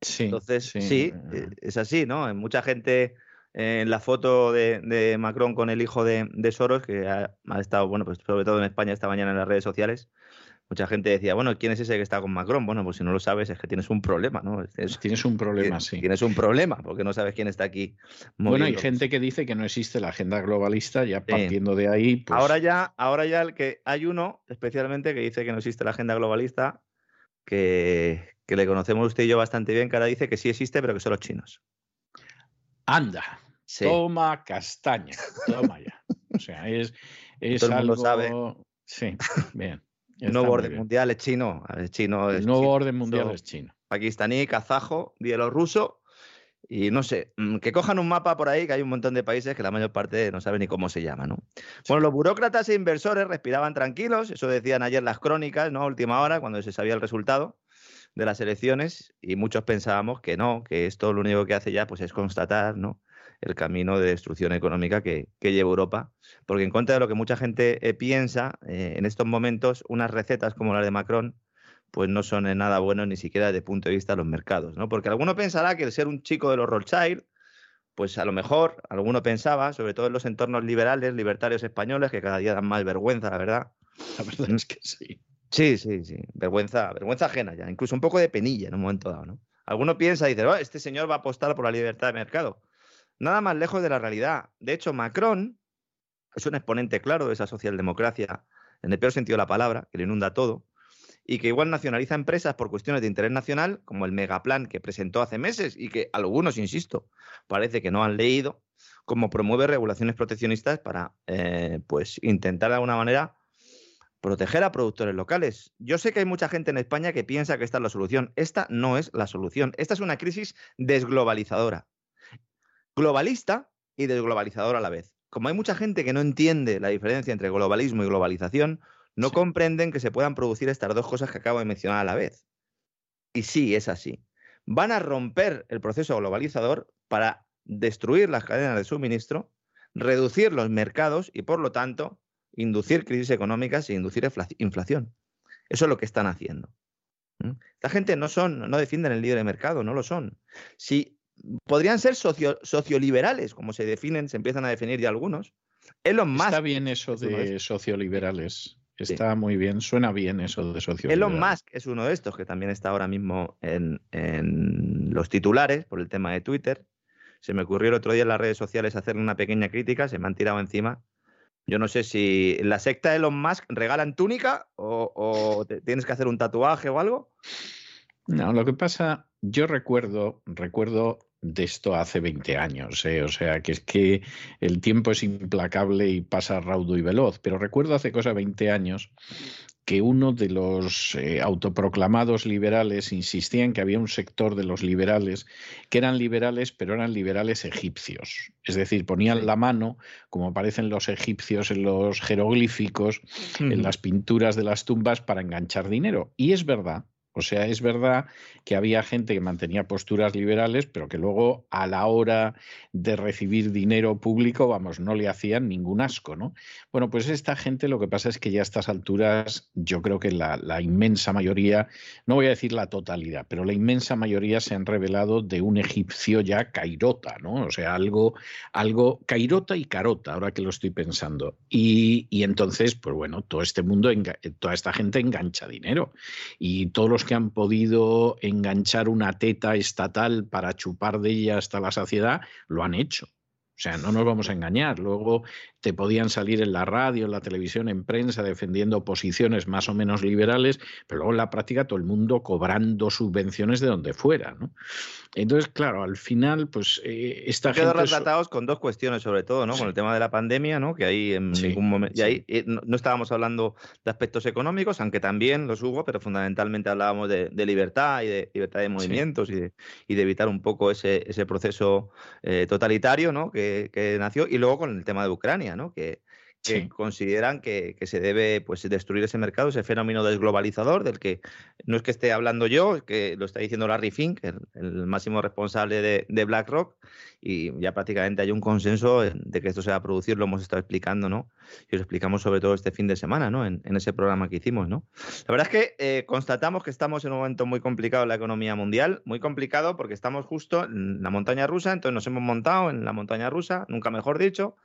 Sí, Entonces, sí. Eh, es así, ¿no? Mucha gente en la foto de, Macron con el hijo de, Soros, que ha, estado, bueno, pues sobre todo en España esta mañana en las redes sociales, mucha gente decía, bueno, ¿quién es ese que está con Macron? Bueno, pues si no lo sabes es que tienes un problema, ¿no? tienes un problema, sí. Tienes un problema porque no sabes quién está aquí. Bueno, hay gente que dice que no existe la agenda globalista, ya partiendo de ahí. Pues ahora ya, ahora ya el que hay uno especialmente que dice que no existe la agenda globalista, que, que le conocemos usted y yo bastante bien, que ahora dice que sí existe, pero que son los chinos. Anda, toma castaña, toma ya. O sea, es, es Todo el mundo sabe. Sí, bien. El nuevo orden mundial es chino. Es chino el nuevo orden mundial es chino. Pakistaní, kazajo, bielorruso. Y no sé, mm, que cojan un mapa por ahí, que hay un montón de países que la mayor parte no sabe ni cómo se llama, ¿no? Bueno, los burócratas e inversores respiraban tranquilos, eso decían ayer las crónicas, ¿no? última hora, cuando se sabía el resultado de las elecciones y muchos pensábamos que no, que esto lo único que hace ya pues es constatar ¿no? El camino de destrucción económica que, lleva Europa, porque en contra de lo que mucha gente eh, piensa, eh, en estos momentos unas recetas como las de Macron pues no son en nada buenos ni siquiera desde el punto de vista de los mercados, ¿no? Porque alguno pensará que el ser un chico de los Rothschild, pues a lo mejor alguno pensaba, sobre todo en los entornos liberales, libertarios españoles, que cada día dan más vergüenza, la verdad. La verdad es que sí. Sí, sí, sí. Vergüenza, vergüenza ajena ya. Incluso un poco de penilla en un momento dado, ¿no? Alguno piensa y dice, oh, este señor va a apostar por la libertad de mercado. Nada más lejos de la realidad. De hecho, Macron es un exponente claro de esa socialdemocracia, en el peor sentido de la palabra, que le inunda todo, y que igual nacionaliza empresas por cuestiones de interés nacional, como el megaplan que presentó hace meses y que algunos, insisto, parece que no han leído, como promueve regulaciones proteccionistas para eh, pues intentar de alguna manera proteger a productores locales. Yo sé que hay mucha gente en España que piensa que esta es la solución. Esta no es la solución. Esta es una crisis desglobalizadora. Globalista y desglobalizadora a la vez. Como hay mucha gente que no entiende la diferencia entre globalismo y globalización, no comprenden que se puedan producir estas dos cosas que acabo de mencionar a la vez. Y sí, es así. Van a romper el proceso globalizador para destruir las cadenas de suministro, reducir los mercados y, por lo tanto, inducir crisis económicas e inducir inflación. Eso es lo que están haciendo. Esta gente no son, no defienden el libre mercado, no lo son. Si podrían ser socio, socioliberales, como se definen, se empiezan a definir ya algunos. Elon Musk. Está bien eso de socioliberales. Está muy bien, suena bien eso de socioliberales. Elon Musk es uno de estos que también está ahora mismo en, en los titulares por el tema de Twitter. Se me ocurrió el otro día en las redes sociales hacerle una pequeña crítica, se me han tirado encima yo no sé si la secta de Elon Musk regalan túnica o, tienes que hacer un tatuaje o algo. No, lo que pasa, yo recuerdo, recuerdo de esto hace 20 años, ¿eh? o sea, que es que el tiempo es implacable y pasa raudo y veloz, pero recuerdo hace cosa 20 años que uno de los eh, autoproclamados liberales insistía en que había un sector de los liberales que eran liberales, pero eran liberales egipcios. Es decir, ponían la mano, como aparecen los egipcios en los jeroglíficos, en las pinturas de las tumbas, para enganchar dinero. Y es verdad, o sea, es verdad que había gente que mantenía posturas liberales, pero que luego a la hora de recibir dinero público, vamos, no le hacían ningún asco, ¿no? Bueno, pues esta gente lo que pasa es que ya a estas alturas yo creo que la, inmensa mayoría, no voy a decir la totalidad, pero la inmensa mayoría se han revelado de un egipcio ya cairota, ¿no? O sea, algo, algo cairota y carota, ahora que lo estoy pensando. Y, y entonces, pues bueno, todo este mundo, toda esta gente engancha dinero y todos los que han podido enganchar una teta estatal para chupar de ella hasta la saciedad, lo han hecho. O sea, no nos vamos a engañar. Luego te podían salir en la radio, en la televisión, en prensa, defendiendo posiciones más o menos liberales, pero luego en la práctica todo el mundo cobrando subvenciones de donde fuera. ¿no? Entonces, claro, al final, pues eh, esta Quedó gente... retratados con dos cuestiones, sobre todo, ¿no? Sí. Con el tema de la pandemia, ¿no? Que ahí en Sí, ningún momento. Y ahí eh, no, no estábamos hablando de aspectos económicos, aunque también los hubo, pero fundamentalmente hablábamos de, de libertad y de libertad de movimientos y, de, y de evitar un poco ese, ese proceso eh, totalitario, ¿no? Que, que nació. Y luego con el tema de Ucrania, ¿no? Que, que Sí. consideran que, que se debe pues, destruir ese mercado, ese fenómeno desglobalizador, del que no es que esté hablando yo, es que lo está diciendo Larry Fink, el, el máximo responsable de, de BlackRock, y ya prácticamente hay un consenso en- de que esto se va a producir, lo hemos estado explicando, ¿no? Y os explicamos sobre todo este fin de semana, ¿no? En, en ese programa que hicimos, ¿no? La verdad es que eh, constatamos que estamos en un momento muy complicado en la economía mundial, muy complicado porque estamos justo en la montaña rusa, entonces nos hemos montado en la montaña rusa, nunca mejor dicho,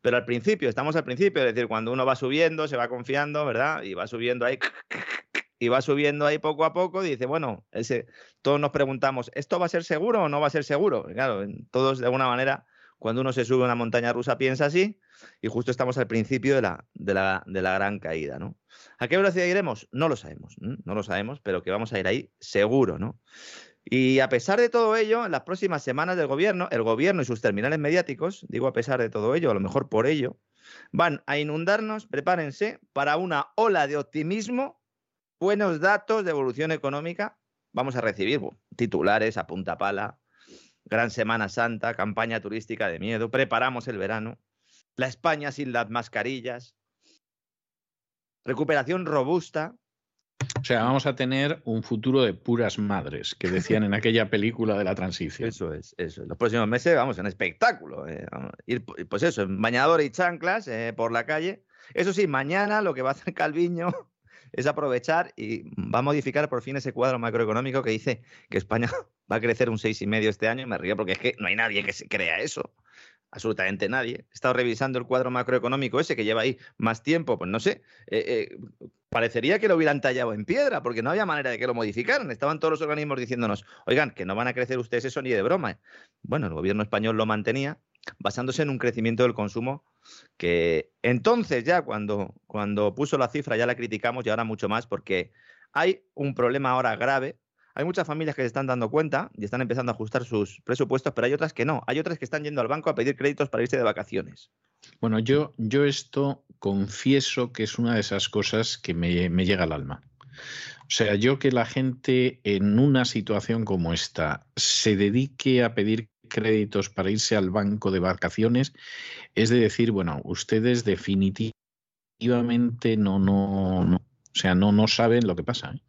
pero al principio, estamos al principio, es decir, cuando uno va subiendo, se va confiando, ¿verdad? Y va subiendo ahí, y va subiendo ahí poco a poco, dice, bueno, ese, todos nos preguntamos, ¿esto va a ser seguro o no va a ser seguro? Y claro, todos de alguna manera, cuando uno se sube a una montaña rusa piensa así, y justo estamos al principio de la, de la, de la gran caída, ¿no? ¿A qué velocidad iremos? No lo sabemos, ¿m? no lo sabemos, pero que vamos a ir ahí seguro, ¿no? Y a pesar de todo ello, en las próximas semanas del gobierno, el gobierno y sus terminales mediáticos, digo a pesar de todo ello, a lo mejor por ello, van a inundarnos, prepárense, para una ola de optimismo, buenos datos de evolución económica. Vamos a recibir titulares a punta pala, gran Semana Santa, campaña turística de miedo, preparamos el verano, la España sin las mascarillas, recuperación robusta, O sea, vamos a tener un futuro de puras madres, que decían en aquella película de la transición. Eso es, eso es. Los próximos meses, vamos, en espectáculo. eh, ir, pues eso, en bañador y chanclas eh, por la calle. Eso sí, mañana lo que va a hacer Calviño es aprovechar y va a modificar por fin ese cuadro macroeconómico que dice que España va a crecer un 6,5 este año. Me río porque es que no hay nadie que se crea eso. Absolutamente nadie. He estado revisando el cuadro macroeconómico ese que lleva ahí más tiempo, pues no sé. eh, eh, parecería que lo hubieran tallado en piedra, porque no había manera de que lo modificaran. Estaban todos los organismos diciéndonos, oigan, que no van a crecer ustedes eso ni de broma. Bueno, el gobierno español lo mantenía basándose en un crecimiento del consumo que entonces ya cuando, cuando puso la cifra ya la criticamos y ahora mucho más porque hay un problema ahora grave. Hay muchas familias que se están dando cuenta y están empezando a ajustar sus presupuestos, pero hay otras que no. Hay otras que están yendo al banco a pedir créditos para irse de vacaciones. Bueno, yo, yo esto confieso que es una de esas cosas que me, me llega al alma. O sea, yo que la gente en una situación como esta se dedique a pedir créditos para irse al banco de vacaciones, es de decir, bueno, ustedes definitivamente no, no, o sea, no, no saben lo que pasa. ¿eh?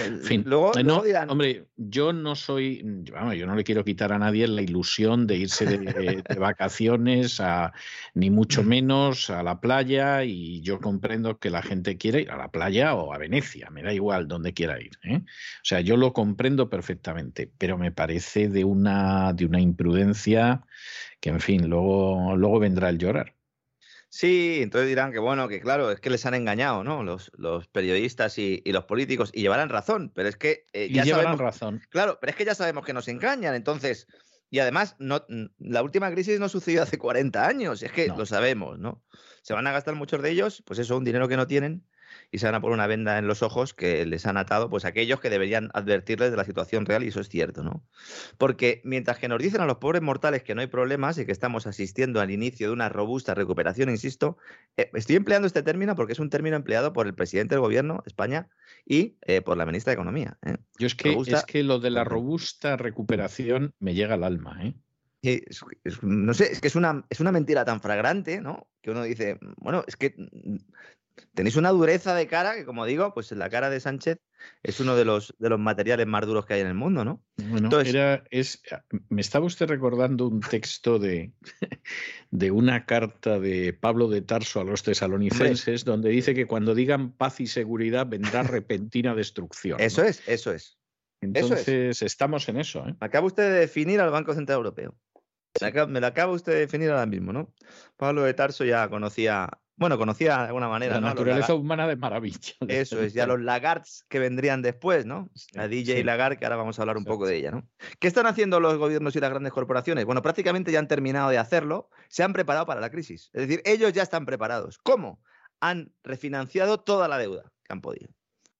En fin, luego, eh, luego no, dirán, hombre, yo no soy, vamos, yo no le quiero quitar a nadie la ilusión de irse de, de vacaciones, a, ni mucho menos a la playa, y yo comprendo que la gente quiere ir a la playa o a Venecia, me da igual donde quiera ir. ¿eh? O sea, yo lo comprendo perfectamente, pero me parece de una, de una imprudencia que, en fin, luego, luego vendrá el llorar. Sí, entonces dirán que bueno, que claro, es que les han engañado, ¿no? Los, los periodistas y, y los políticos, y llevarán razón, pero es que eh, Y ya llevarán sabemos, razón. claro, pero es que ya sabemos que nos engañan, entonces, y además, no, la última crisis no sucedió hace 40 años, es que No. lo sabemos, ¿no? Se van a gastar muchos de ellos, pues eso, un dinero que no tienen, y se van a poner una venda en los ojos que les han atado, pues aquellos que deberían advertirles de la situación real, y eso es cierto, ¿no? Porque mientras que nos dicen a los pobres mortales que no hay problemas y que estamos asistiendo al inicio de una robusta recuperación, insisto, eh, estoy empleando este término porque es un término empleado por el presidente del gobierno de España y eh, por la ministra de Economía. ¿eh? Yo es que, Robusta- es que lo de la robusta recuperación me llega al alma. ¿eh? Es- es- no sé, es que es una, es una mentira tan fragrante, ¿no? Que uno dice, bueno, es que mm, tenéis una dureza de cara que, como digo, pues la cara de Sánchez es uno de los, de los materiales más duros que hay en el mundo, ¿no? Bueno, Entonces- era, es, me estaba usted recordando un texto de, de una carta de Pablo de Tarso a los tesalonicenses, donde dice que cuando digan paz y seguridad vendrá repentina destrucción. ¿no? Eso es, eso es. eso es. Entonces, estamos en eso. ¿eh? Acaba usted de definir al Banco Central Europeo. Me lo acaba usted de definir ahora mismo, ¿no? Pablo de Tarso ya conocía bueno, conocía de alguna manera. La naturaleza humana de maravilla. Eso es, ya los Lagards que vendrían después, ¿no? La DJ sí. Lagarde, que ahora vamos a hablar un poco de ella, ¿no? ¿Qué están haciendo los gobiernos y las grandes corporaciones? Bueno, prácticamente ya han terminado de hacerlo, se han preparado para la crisis. Es decir, ellos ya están preparados. ¿Cómo? Han refinanciado toda la deuda que han podido.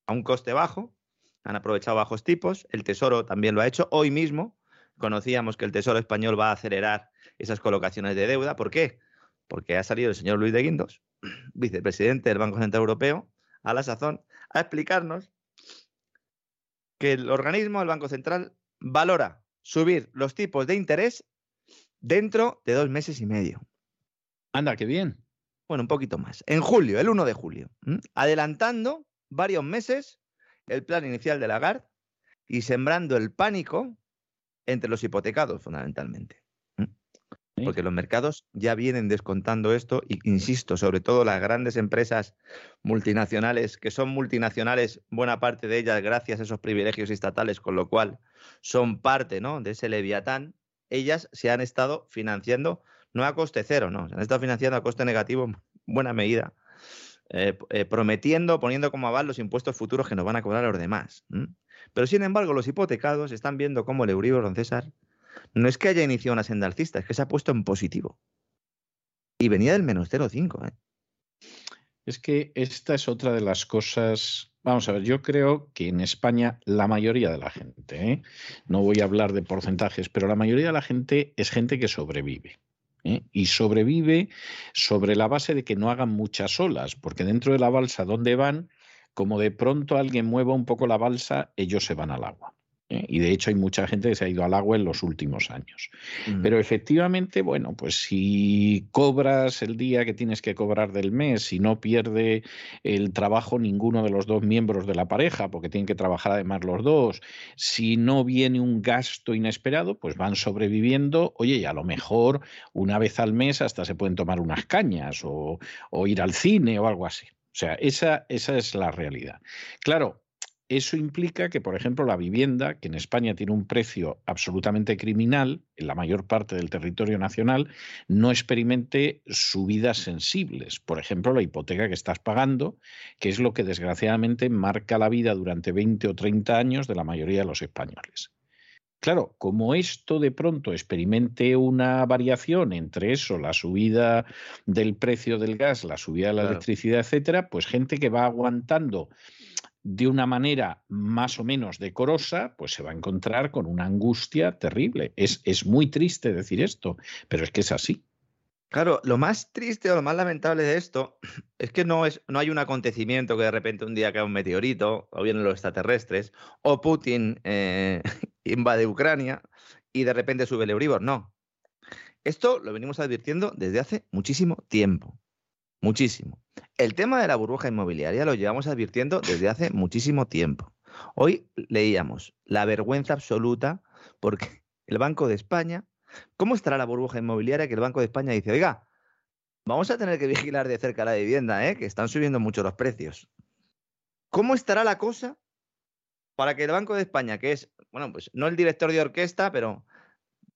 A un coste bajo, han aprovechado bajos tipos, el Tesoro también lo ha hecho. Hoy mismo conocíamos que el Tesoro español va a acelerar esas colocaciones de deuda. ¿Por qué? Porque ha salido el señor Luis de Guindos, vicepresidente del Banco Central Europeo, a la sazón, a explicarnos que el organismo, el Banco Central, valora subir los tipos de interés dentro de dos meses y medio. Anda, qué bien. Bueno, un poquito más. En julio, el 1 de julio. ¿m? Adelantando varios meses el plan inicial de Lagarde y sembrando el pánico entre los hipotecados, fundamentalmente. Porque los mercados ya vienen descontando esto y, insisto, sobre todo las grandes empresas multinacionales, que son multinacionales, buena parte de ellas gracias a esos privilegios estatales, con lo cual son parte ¿no? de ese leviatán, ellas se han estado financiando no a coste cero, no, se han estado financiando a coste negativo en buena medida, eh, eh, prometiendo, poniendo como aval los impuestos futuros que nos van a cobrar los demás. Pero sin embargo, los hipotecados están viendo cómo el Euribor, don César, no es que haya iniciado una senda alcista, es que se ha puesto en positivo. Y venía del menos 0,5. ¿eh? Es que esta es otra de las cosas. Vamos a ver, yo creo que en España la mayoría de la gente, ¿eh? no voy a hablar de porcentajes, pero la mayoría de la gente es gente que sobrevive. ¿eh? Y sobrevive sobre la base de que no hagan muchas olas, porque dentro de la balsa donde van, como de pronto alguien mueva un poco la balsa, ellos se van al agua. ¿Eh? Y de hecho hay mucha gente que se ha ido al agua en los últimos años. Pero efectivamente, bueno, pues si cobras el día que tienes que cobrar del mes, si no pierde el trabajo ninguno de los dos miembros de la pareja, porque tienen que trabajar además los dos, si no viene un gasto inesperado, pues van sobreviviendo, oye, y a lo mejor una vez al mes hasta se pueden tomar unas cañas o, o ir al cine o algo así. O sea, esa, esa es la realidad. Claro, eso implica que, por ejemplo, la vivienda, que en España tiene un precio absolutamente criminal, en la mayor parte del territorio nacional, no experimente subidas sensibles. Por ejemplo, la hipoteca que estás pagando, que es lo que desgraciadamente marca la vida durante 20 o 30 años de la mayoría de los españoles. Claro, como esto de pronto experimente una variación entre eso, la subida del precio del gas, la subida de la Claro. electricidad, etcétera, pues gente que va aguantando de una manera más o menos decorosa, pues se va a encontrar con una angustia terrible. Es, es muy triste decir esto, pero es que es así. Claro, lo más triste o lo más lamentable de esto es que no, es, no hay un acontecimiento que de repente un día cae un meteorito, o vienen los extraterrestres, o Putin eh, invade Ucrania y de repente sube el Euribor. No. Esto lo venimos advirtiendo desde hace muchísimo tiempo. Muchísimo. El tema de la burbuja inmobiliaria lo llevamos advirtiendo desde hace muchísimo tiempo. Hoy leíamos la vergüenza absoluta porque el Banco de España ¿Cómo estará la burbuja inmobiliaria que el Banco de España dice, oiga, vamos a tener que vigilar de cerca la vivienda, ¿eh? que están subiendo mucho los precios? ¿Cómo estará la cosa para que el Banco de España, que es, bueno, pues no el director de orquesta, pero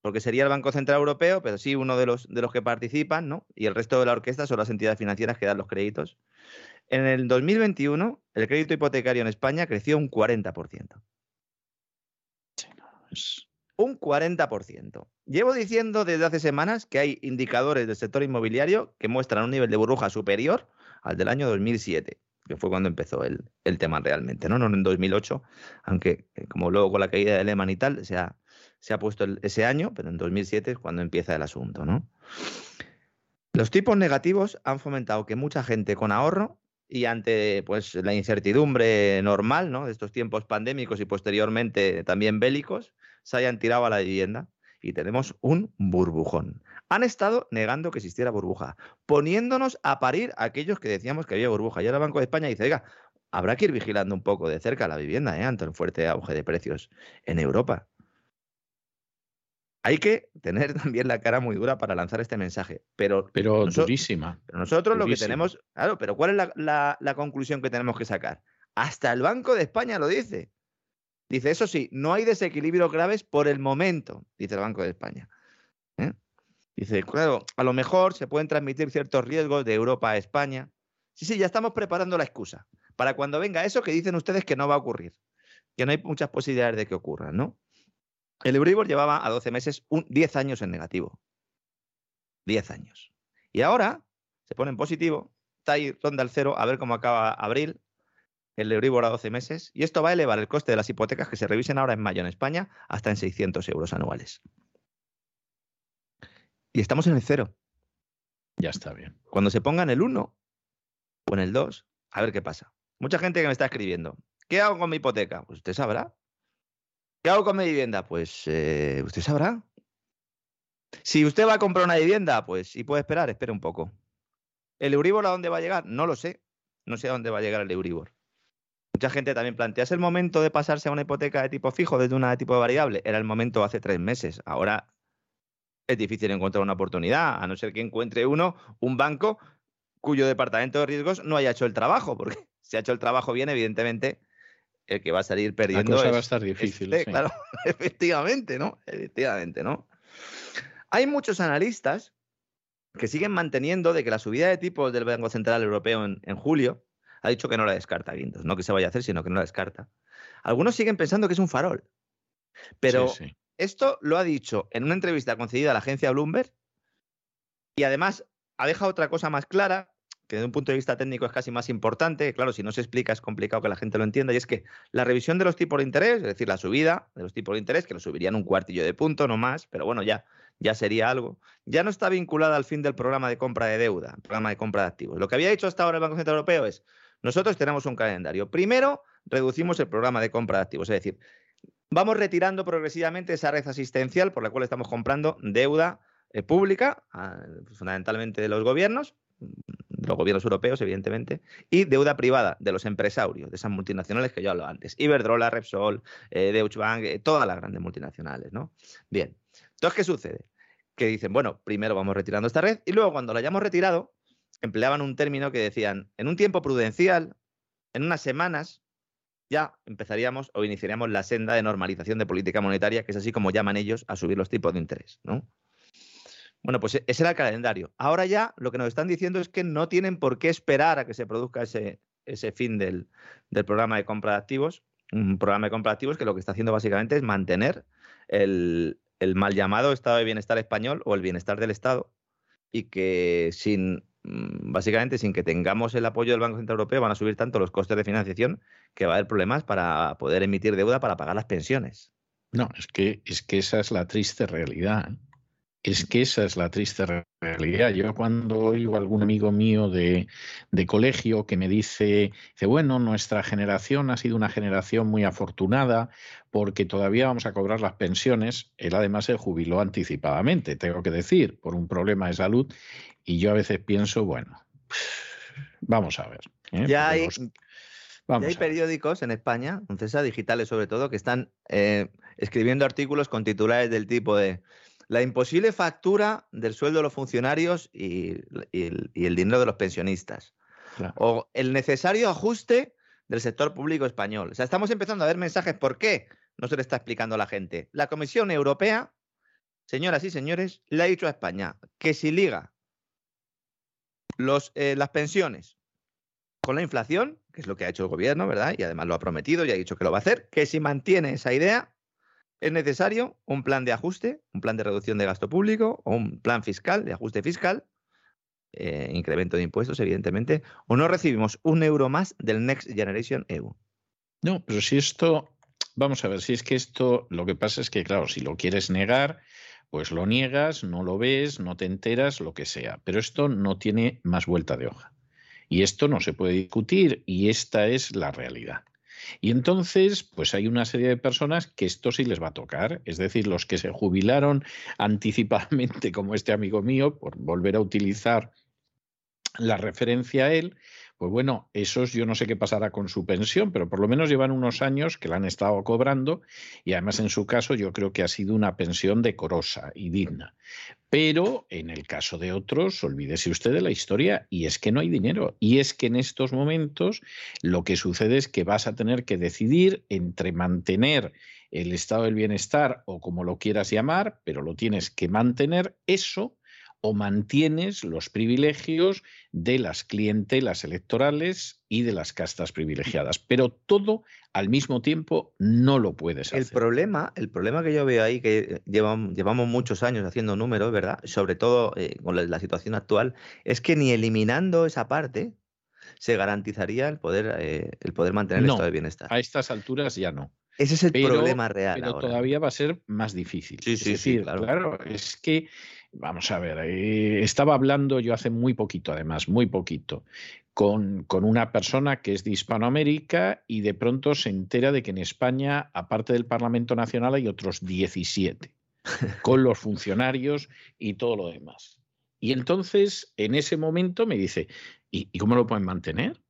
porque sería el Banco Central Europeo, pero sí uno de los, de los que participan, ¿no? Y el resto de la orquesta son las entidades financieras que dan los créditos. En el 2021, el crédito hipotecario en España creció un 40%. Es- Un 40%. Llevo diciendo desde hace semanas que hay indicadores del sector inmobiliario que muestran un nivel de burbuja superior al del año 2007, que fue cuando empezó el, el tema realmente, ¿no? No en 2008, aunque eh, como luego con la caída de Lehman y tal se ha, se ha puesto ese año, pero en 2007 es cuando empieza el asunto, ¿no? Los tipos negativos han fomentado que mucha gente con ahorro y ante pues, la incertidumbre normal ¿no? de estos tiempos pandémicos y posteriormente también bélicos, se hayan tirado a la vivienda y tenemos un burbujón. Han estado negando que existiera burbuja, poniéndonos a parir a aquellos que decíamos que había burbuja. Y ahora el Banco de España dice, oiga, habrá que ir vigilando un poco de cerca la vivienda ¿eh? ante el fuerte auge de precios en Europa. Hay que tener también la cara muy dura para lanzar este mensaje, pero Pero Noso- durísima. pero nosotros lo que tenemos, claro, pero ¿cuál es la, la- la conclusión que tenemos que sacar? Hasta el Banco de España lo dice. Dice, eso sí, no hay desequilibrios graves por el momento, dice el Banco de España. ¿Eh? Dice, claro, a lo mejor se pueden transmitir ciertos riesgos de Europa a España. Sí, sí, ya estamos preparando la excusa para cuando venga eso que dicen ustedes que no va a ocurrir, que no hay muchas posibilidades de que ocurra, ¿no? El Euribor llevaba a 12 meses un 10 años en negativo. 10 años. Y ahora se pone en positivo, está ahí ronda el cero, a ver cómo acaba abril, el Euribor a 12 meses, y esto va a elevar el coste de las hipotecas que se revisen ahora en mayo en España hasta en 600 euros anuales. Y estamos en el cero. Ya está bien. Cuando se ponga en el 1 o en el 2, a ver qué pasa. Mucha gente que me está escribiendo, ¿qué hago con mi hipoteca? Pues usted sabrá. ¿Qué hago con mi vivienda? Pues eh, usted sabrá. Si usted va a comprar una vivienda, pues y puede esperar, espere un poco. ¿El Euribor a dónde va a llegar? No lo sé. No sé a dónde va a llegar el Euribor. Mucha gente también plantea, ¿es el momento de pasarse a una hipoteca de tipo fijo desde una de tipo variable? Era el momento hace tres meses. Ahora es difícil encontrar una oportunidad, a no ser que encuentre uno, un banco cuyo departamento de riesgos no haya hecho el trabajo, porque si ha hecho el trabajo bien, evidentemente el que va a salir perdiendo. La cosa es, va a estar difícil. sí. Claro, efectivamente, ¿no? Efectivamente, ¿no? Hay muchos analistas que siguen manteniendo de que la subida de tipos del Banco Central Europeo en, en julio ha dicho que no la descarta Guindos, no que se vaya a hacer, sino que no la descarta. Algunos siguen pensando que es un farol. Pero Sí, sí. esto lo ha dicho en una entrevista concedida a la agencia Bloomberg y además ha dejado otra cosa más clara, que desde un punto de vista técnico es casi más importante, claro, si no se explica es complicado que la gente lo entienda, y es que la revisión de los tipos de interés, es decir, la subida de los tipos de interés, que lo subirían un cuartillo de punto, no más, pero bueno, ya, ya sería algo, ya no está vinculada al fin del programa de compra de deuda, programa de compra de activos. Lo que había hecho hasta ahora el Banco Central Europeo es, nosotros tenemos un calendario. Primero, reducimos el programa de compra de activos, es decir, vamos retirando progresivamente esa red asistencial por la cual estamos comprando deuda eh, pública, ah, fundamentalmente de los gobiernos, de los gobiernos europeos, evidentemente, y deuda privada de los empresarios, de esas multinacionales que yo hablaba antes. Iberdrola, Repsol, eh, Deutsche Bank, eh, todas las grandes multinacionales, ¿no? Bien. Entonces, ¿qué sucede? Que dicen, bueno, primero vamos retirando esta red y luego cuando la hayamos retirado, empleaban un término que decían, en un tiempo prudencial, en unas semanas, ya empezaríamos o iniciaríamos la senda de normalización de política monetaria, que es así como llaman ellos a subir los tipos de interés, ¿no? Bueno, pues e- ese era el calendario. Ahora ya lo que nos están diciendo es que no tienen por qué esperar a que se produzca ese, ese fin del, del programa de compra de activos. Un programa de compra de activos que lo que está haciendo básicamente es mantener el, el mal llamado estado de bienestar español o el bienestar del Estado y que sin mm, básicamente sin que tengamos el apoyo del Banco Central Europeo van a subir tanto los costes de financiación que va a haber problemas para poder emitir deuda para pagar las pensiones. No, es que, es que esa es la triste realidad. Es que esa es la triste re- realidad. Yo cuando oigo a algún amigo mío de, de colegio que me dice, dice, bueno, nuestra generación ha sido una generación muy afortunada porque todavía vamos a cobrar las pensiones. Él además se jubiló anticipadamente, tengo que decir, por un problema de salud. Y yo a veces pienso, bueno, vamos a ver. ¿eh? Ya hay, ya hay periódicos en España, César, digitales sobre todo, que están eh, escribiendo artículos con titulares del tipo de la imposible factura del sueldo de los funcionarios y, y el, y el dinero de los pensionistas. Claro. O el necesario ajuste del sector público español. O sea, estamos empezando a ver mensajes. ¿Por qué? No se le está explicando a la gente. La Comisión Europea, señoras y señores, le ha dicho a España que si liga los, eh, las pensiones con la inflación, que es lo que ha hecho el gobierno, ¿verdad? Y además lo ha prometido y ha dicho que lo va a hacer, que si mantiene esa idea, es necesario un plan de ajuste, un plan de reducción de gasto público o un plan fiscal, de ajuste fiscal, eh, incremento de impuestos, evidentemente, o no recibimos un euro más del Next Generation EU. No, pero si esto, vamos a ver, si es que esto, lo que pasa es que, claro, si lo quieres negar, pues lo niegas, no lo ves, no te enteras, lo que sea. Pero esto no tiene más vuelta de hoja. Y esto no se puede discutir y esta es la realidad. Y entonces, pues hay una serie de personas que esto sí les va a tocar, es decir, los que se jubilaron anticipadamente, como este amigo mío, por volver a utilizar la referencia a él, pues bueno, esos yo no sé qué pasará con su pensión, pero por lo menos llevan unos años que la han estado cobrando y además en su caso yo creo que ha sido una pensión decorosa y digna. Pero en el caso de otros, olvídese usted de la historia y es que no hay dinero. Y es que en estos momentos lo que sucede es que vas a tener que decidir entre mantener el estado del bienestar o como lo quieras llamar, pero lo tienes que mantener eso o mantienes los privilegios de las clientelas electorales y de las castas privilegiadas. Pero todo al mismo tiempo no lo puedes hacer. El problema, el problema que yo veo ahí, que llevamos, llevamos muchos años haciendo números, ¿verdad? Sobre todo eh, con la, situación actual, es que ni eliminando esa parte se garantizaría el poder, eh, el poder mantener el estado de bienestar. A estas alturas ya no. Ese es el problema real. Pero todavía va a ser más difícil. Sí, sí, sí, claro. claro. Es que Vamos a ver, eh, estaba hablando yo hace muy poquito, además, muy poquito, con, con, una persona que es de Hispanoamérica y de pronto se entera de que en España, aparte del Parlamento Nacional, hay otros 17, con los funcionarios y todo lo demás. Y entonces, en ese momento me dice, ¿y, ¿y cómo lo pueden mantener?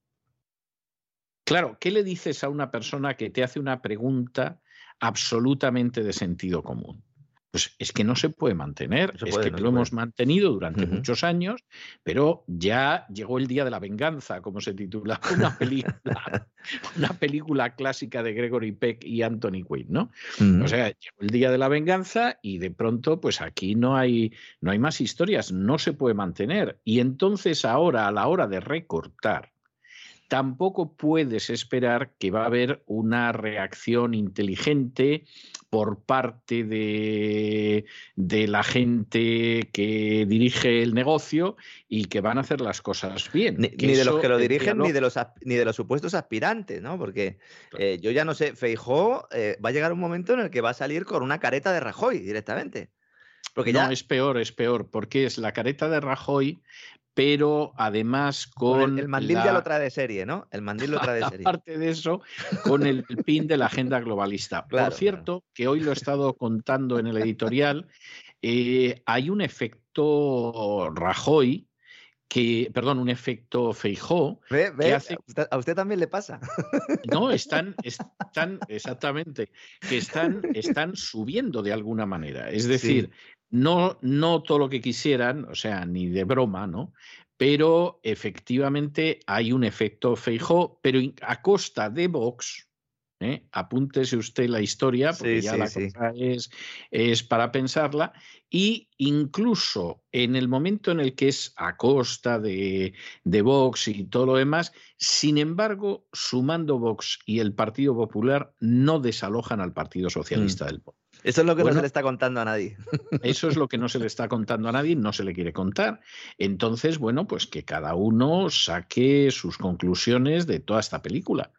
Claro, ¿qué le dices a una persona que te hace una pregunta absolutamente de sentido común? Pues es que no se puede mantener. es que lo hemos mantenido durante muchos años, pero ya llegó el día de la venganza, como se titula una película, una película clásica de Gregory Peck y Anthony Quinn, ¿no? O sea, llegó el día de la venganza y de pronto, pues aquí no hay, no hay más historias, no se puede mantener. Y entonces ahora, a la hora de recortar, tampoco puedes esperar que va a haber una reacción inteligente por parte de, la gente que dirige el negocio y que van a hacer las cosas bien. Ni, de los que lo dirigen ni de los, ni de los supuestos aspirantes, ¿no? Porque eh, yo ya no sé, Feijó eh, va a llegar un momento en el que va a salir con una careta de Rajoy directamente. Porque no, es peor, es peor, porque es la careta de Rajoy, pero además con... el, mandil ya lo trae de serie, ¿no? El mandil lo trae de serie. Aparte de eso, con el pin de la agenda globalista. Por cierto, que hoy lo he estado contando en el editorial, eh, hay un efecto Rajoy, que, perdón, un efecto Feijó. que hace... A usted también le pasa. No, están, están, exactamente, que están, están subiendo de alguna manera. Es decir, no, no todo lo que quisieran, o sea, ni de broma, ¿no? Pero efectivamente hay un efecto Feijó, pero a costa de Vox, ¿eh? apúntese usted la historia, porque ya la cosa es, es, para pensarla, y incluso en el momento en el que es a costa de, de, Vox y todo lo demás, sin embargo, sumando Vox y el Partido Popular no desalojan al Partido Socialista mm. del Pueblo. Eso es lo que no se le está contando a nadie. Eso es lo que no se le está contando a nadie, no se le quiere contar. Entonces, bueno, pues que cada uno saque sus conclusiones de toda esta película,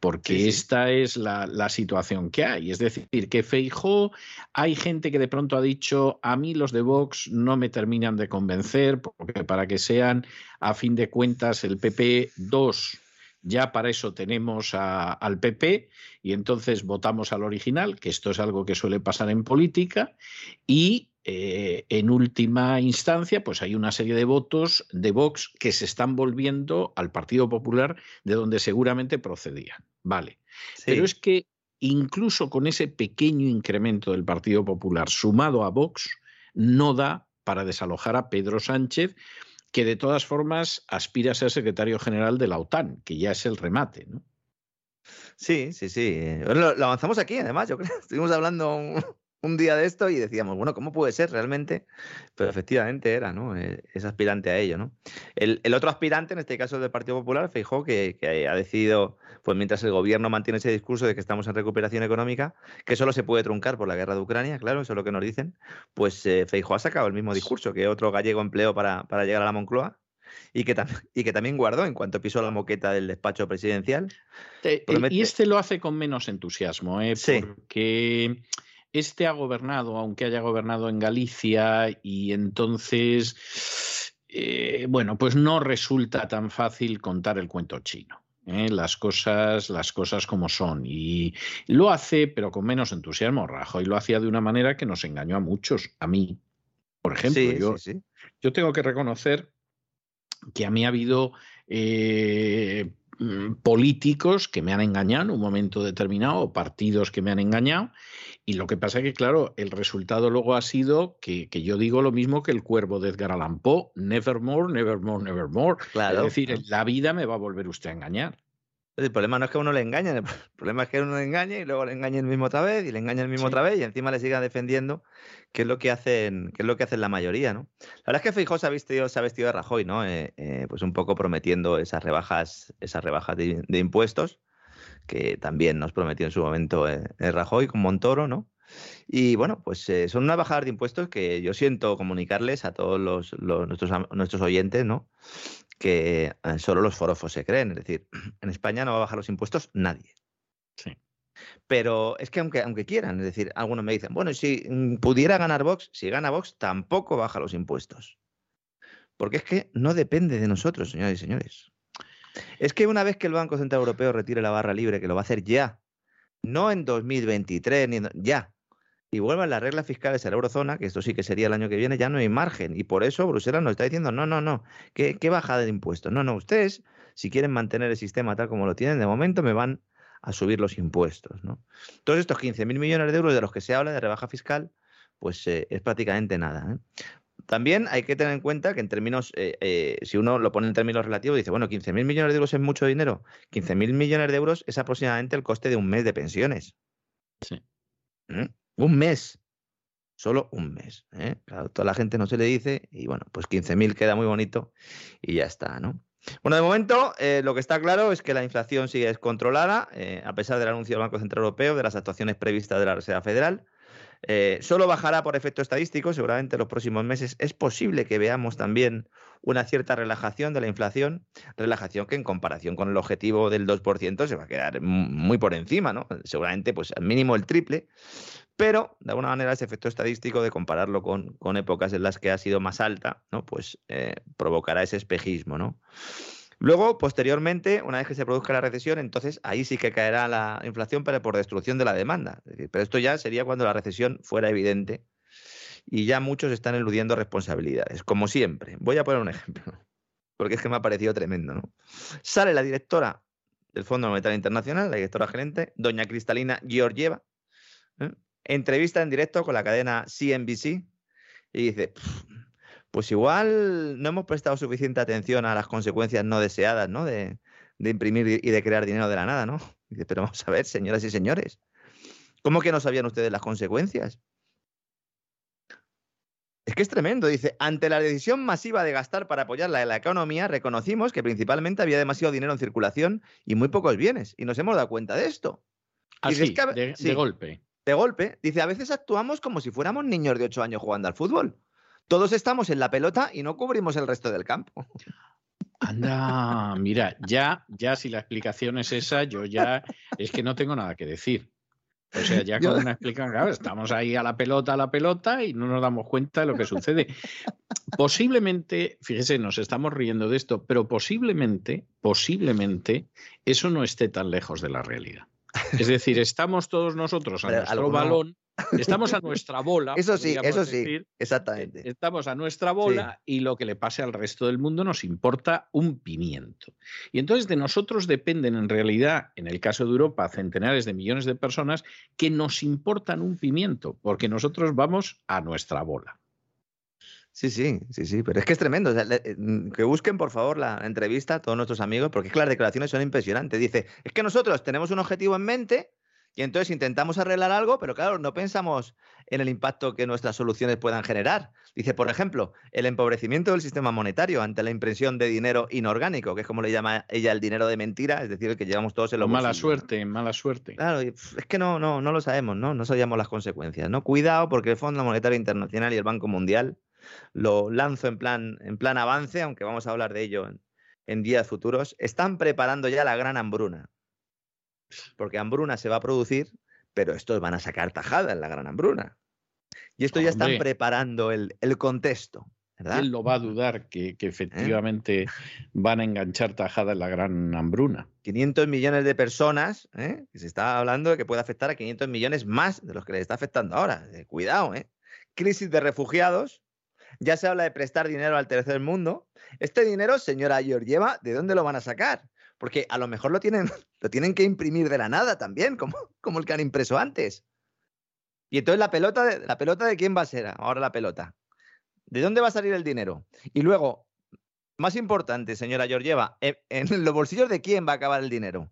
porque esta es la, la, situación que hay. Es decir, que Feijó, hay gente que de pronto ha dicho, a mí los de Vox no me terminan de convencer, porque para que sean, a fin de cuentas, el PP 2 ya para eso tenemos al PP y entonces votamos al original, que esto es algo que suele pasar en política, y eh, en última instancia, pues hay una serie de votos de Vox que se están volviendo al Partido Popular de donde seguramente procedían. Vale. Pero es que incluso con ese pequeño incremento del Partido Popular sumado a Vox, no da para desalojar a Pedro Sánchez, que de todas formas aspira a ser secretario general de la OTAN, que ya es el remate, ¿no? Sí, sí, sí. Lo, avanzamos aquí, además, yo creo. Estuvimos hablando un día de esto y decíamos, bueno, ¿cómo puede ser realmente? Pero efectivamente era, ¿no? Eh, es aspirante a ello, ¿no? El, otro aspirante, en este caso del Partido Popular, Feijó, que, que, ha decidido, pues mientras el gobierno mantiene ese discurso de que estamos en recuperación económica, que solo se puede truncar por la guerra de Ucrania, claro, eso es lo que nos dicen, pues eh, Feijó ha sacado el mismo discurso que otro gallego empleó para, para llegar a la Moncloa, y que, y que, también guardó en cuanto pisó la moqueta del despacho presidencial. Y este lo hace con menos entusiasmo, ¿eh? porque este ha gobernado, aunque haya gobernado en Galicia, y entonces, eh, bueno, pues no resulta tan fácil contar el cuento chino. ¿eh? Las cosas, las cosas como son. Y lo hace, pero con menos entusiasmo. Rajoy lo hacía de una manera que nos engañó a muchos, a mí. Por ejemplo, yo, yo tengo que reconocer que a mí ha habido eh, Mm, políticos que me han engañado en un momento determinado o partidos que me han engañado. Y lo que pasa es que, claro, el resultado luego ha sido que, yo digo lo mismo que el cuervo de Edgar Allan Poe, nevermore, nevermore, nevermore. Claro. Es decir, la vida me va a volver usted a engañar. El problema no es que uno le engañe, el problema es que uno le engañe y luego le engañe el mismo otra vez y le engañe el mismo otra vez y encima le siga defendiendo, que es lo que hacen, que es lo que hacen la mayoría, ¿no? La verdad es que Feijóo se ha vestido, se ha vestido de Rajoy, ¿no? Eh, eh, pues un poco prometiendo esas rebajas, esas rebajas de, impuestos, que también nos prometió en su momento eh, Rajoy con Montoro, ¿no? Y bueno, pues son unas bajadas de impuestos que yo siento comunicarles a todos los, nuestros, nuestros oyentes, ¿no? que eh, solo los forofos se creen. Es decir, en España no va a bajar los impuestos nadie. Sí. Pero es que aunque, aunque quieran, es decir, algunos me dicen, bueno, si mm, pudiera ganar Vox, si gana Vox, tampoco baja los impuestos. Porque es que no depende de nosotros, señoras y señores. Es que una vez que el Banco Central Europeo retire la barra libre, que lo va a hacer ya, no en 2023, ni ya, y vuelvan las reglas fiscales a la eurozona, que esto sí que sería el año que viene, ya no hay margen. Y por eso Bruselas nos está diciendo, no, no, no, ¿qué, qué bajada de impuestos? No, no, ustedes, si quieren mantener el sistema tal como lo tienen, de momento me van a subir los impuestos. ¿no? Todos estos 15.000 millones de euros de los que se habla de rebaja fiscal, pues eh, es prácticamente nada. ¿eh? También hay que tener en cuenta que en términos, eh, si uno lo pone en términos relativos, dice, bueno, 15.000 millones de euros es mucho dinero. 15.000 millones de euros es aproximadamente el coste de un mes de pensiones. Sí. ¿Mm? Un mes. Solo un mes. ¿eh? Claro, toda la gente no se le dice y bueno, pues 15.000 queda muy bonito y ya está, ¿no? Bueno, de momento eh, lo que está claro es que la inflación sigue descontrolada, eh, a pesar del anuncio del Banco Central Europeo de las actuaciones previstas de la Reserva Federal. Eh, solo bajará por efecto estadístico, seguramente en los próximos meses. Es posible que veamos también una cierta relajación de la inflación, relajación que en comparación con el objetivo del 2% se va a quedar muy por encima, ¿no? Seguramente, pues al mínimo el triple, pero de alguna manera ese efecto estadístico de compararlo con, épocas en las que ha sido más alta, ¿no? pues eh, provocará ese espejismo. ¿no? Luego, posteriormente, una vez que se produzca la recesión, entonces ahí sí que caerá la inflación, pero por destrucción de la demanda. pero esto ya sería cuando la recesión fuera evidente y ya muchos están eludiendo responsabilidades, como siempre. Voy a poner un ejemplo, porque es que me ha parecido tremendo. ¿no? Sale la directora del Fondo Monetario Internacional, la directora gerente, doña Cristalina Georgieva, ¿eh? entrevista en directo con la cadena CNBC y dice, pues igual no hemos prestado suficiente atención a las consecuencias no deseadas, ¿no? De, imprimir y de crear dinero de la nada, ¿no? Dice, pero vamos a ver, señoras y señores, ¿cómo que no sabían ustedes las consecuencias? Es que es tremendo, dice, ante la decisión masiva de gastar para apoyar la, la economía, reconocimos que principalmente había demasiado dinero en circulación y muy pocos bienes, y nos hemos dado cuenta de esto. Así, de golpe de golpe, dice, a veces actuamos como si fuéramos niños de 8 años jugando al fútbol. Todos estamos en la pelota y no cubrimos el resto del campo. Anda, mira, ya, ya si la explicación es esa, yo ya es que no tengo nada que decir. O sea, ya con una explicación, claro, estamos ahí a la pelota, a la pelota y no nos damos cuenta de lo que sucede. Posiblemente, fíjese, nos estamos riendo de esto, pero posiblemente, posiblemente, eso no esté tan lejos de la realidad. Es decir, estamos todos nosotros a nuestro balón, estamos a nuestra bola. Eso sí, eso sí, exactamente. Estamos a nuestra bola y lo que le pase al resto del mundo nos importa un pimiento. Y entonces de nosotros dependen en realidad, en el caso de Europa, centenares de millones de personas que nos importan un pimiento, porque nosotros vamos a nuestra bola. Sí, sí, sí, sí, pero es que es tremendo. Mm, que busquen, por favor, la entrevista a todos nuestros amigos, porque es que las declaraciones son impresionantes. Dice, es que nosotros tenemos un objetivo en mente y entonces intentamos arreglar algo, pero claro, no pensamos en el impacto que nuestras soluciones puedan generar. Dice, por ejemplo, el empobrecimiento del sistema monetario ante la impresión de dinero inorgánico, que es como le llama ella el dinero de mentira, es decir, el que llevamos todos en los Mala suerte, mala suerte. Claro, es que no, no, no lo sabemos, ¿no? No sabíamos las consecuencias, ¿no? Cuidado, porque el Fondo Monetario Internacional y el Banco Mundial lo lanzo en plan, en plan avance, aunque vamos a hablar de ello en, días futuros, están preparando ya la gran hambruna. Porque hambruna se va a producir, pero estos van a sacar tajada en la gran hambruna. Y esto ya están preparando el, contexto. ¿verdad? ¿Quién lo va a dudar que, ¿Eh? efectivamente van a enganchar tajada en la gran hambruna? 500 millones de personas, ¿eh? que se está hablando de que puede afectar a 500 millones más de los que les está afectando ahora. Eh, cuidado, ¿eh? Crisis de refugiados, ya se habla de prestar dinero al tercer mundo. Este dinero, señora Georgieva, ¿de dónde lo van a sacar? Porque a lo mejor lo tienen, lo tienen que imprimir de la nada también, como, como el que han impreso antes. Y entonces la pelota, de, la pelota de quién va a ser ahora la pelota. ¿De dónde va a salir el dinero? Y luego, más importante, señora Georgieva, ¿en los bolsillos de quién va a acabar el dinero?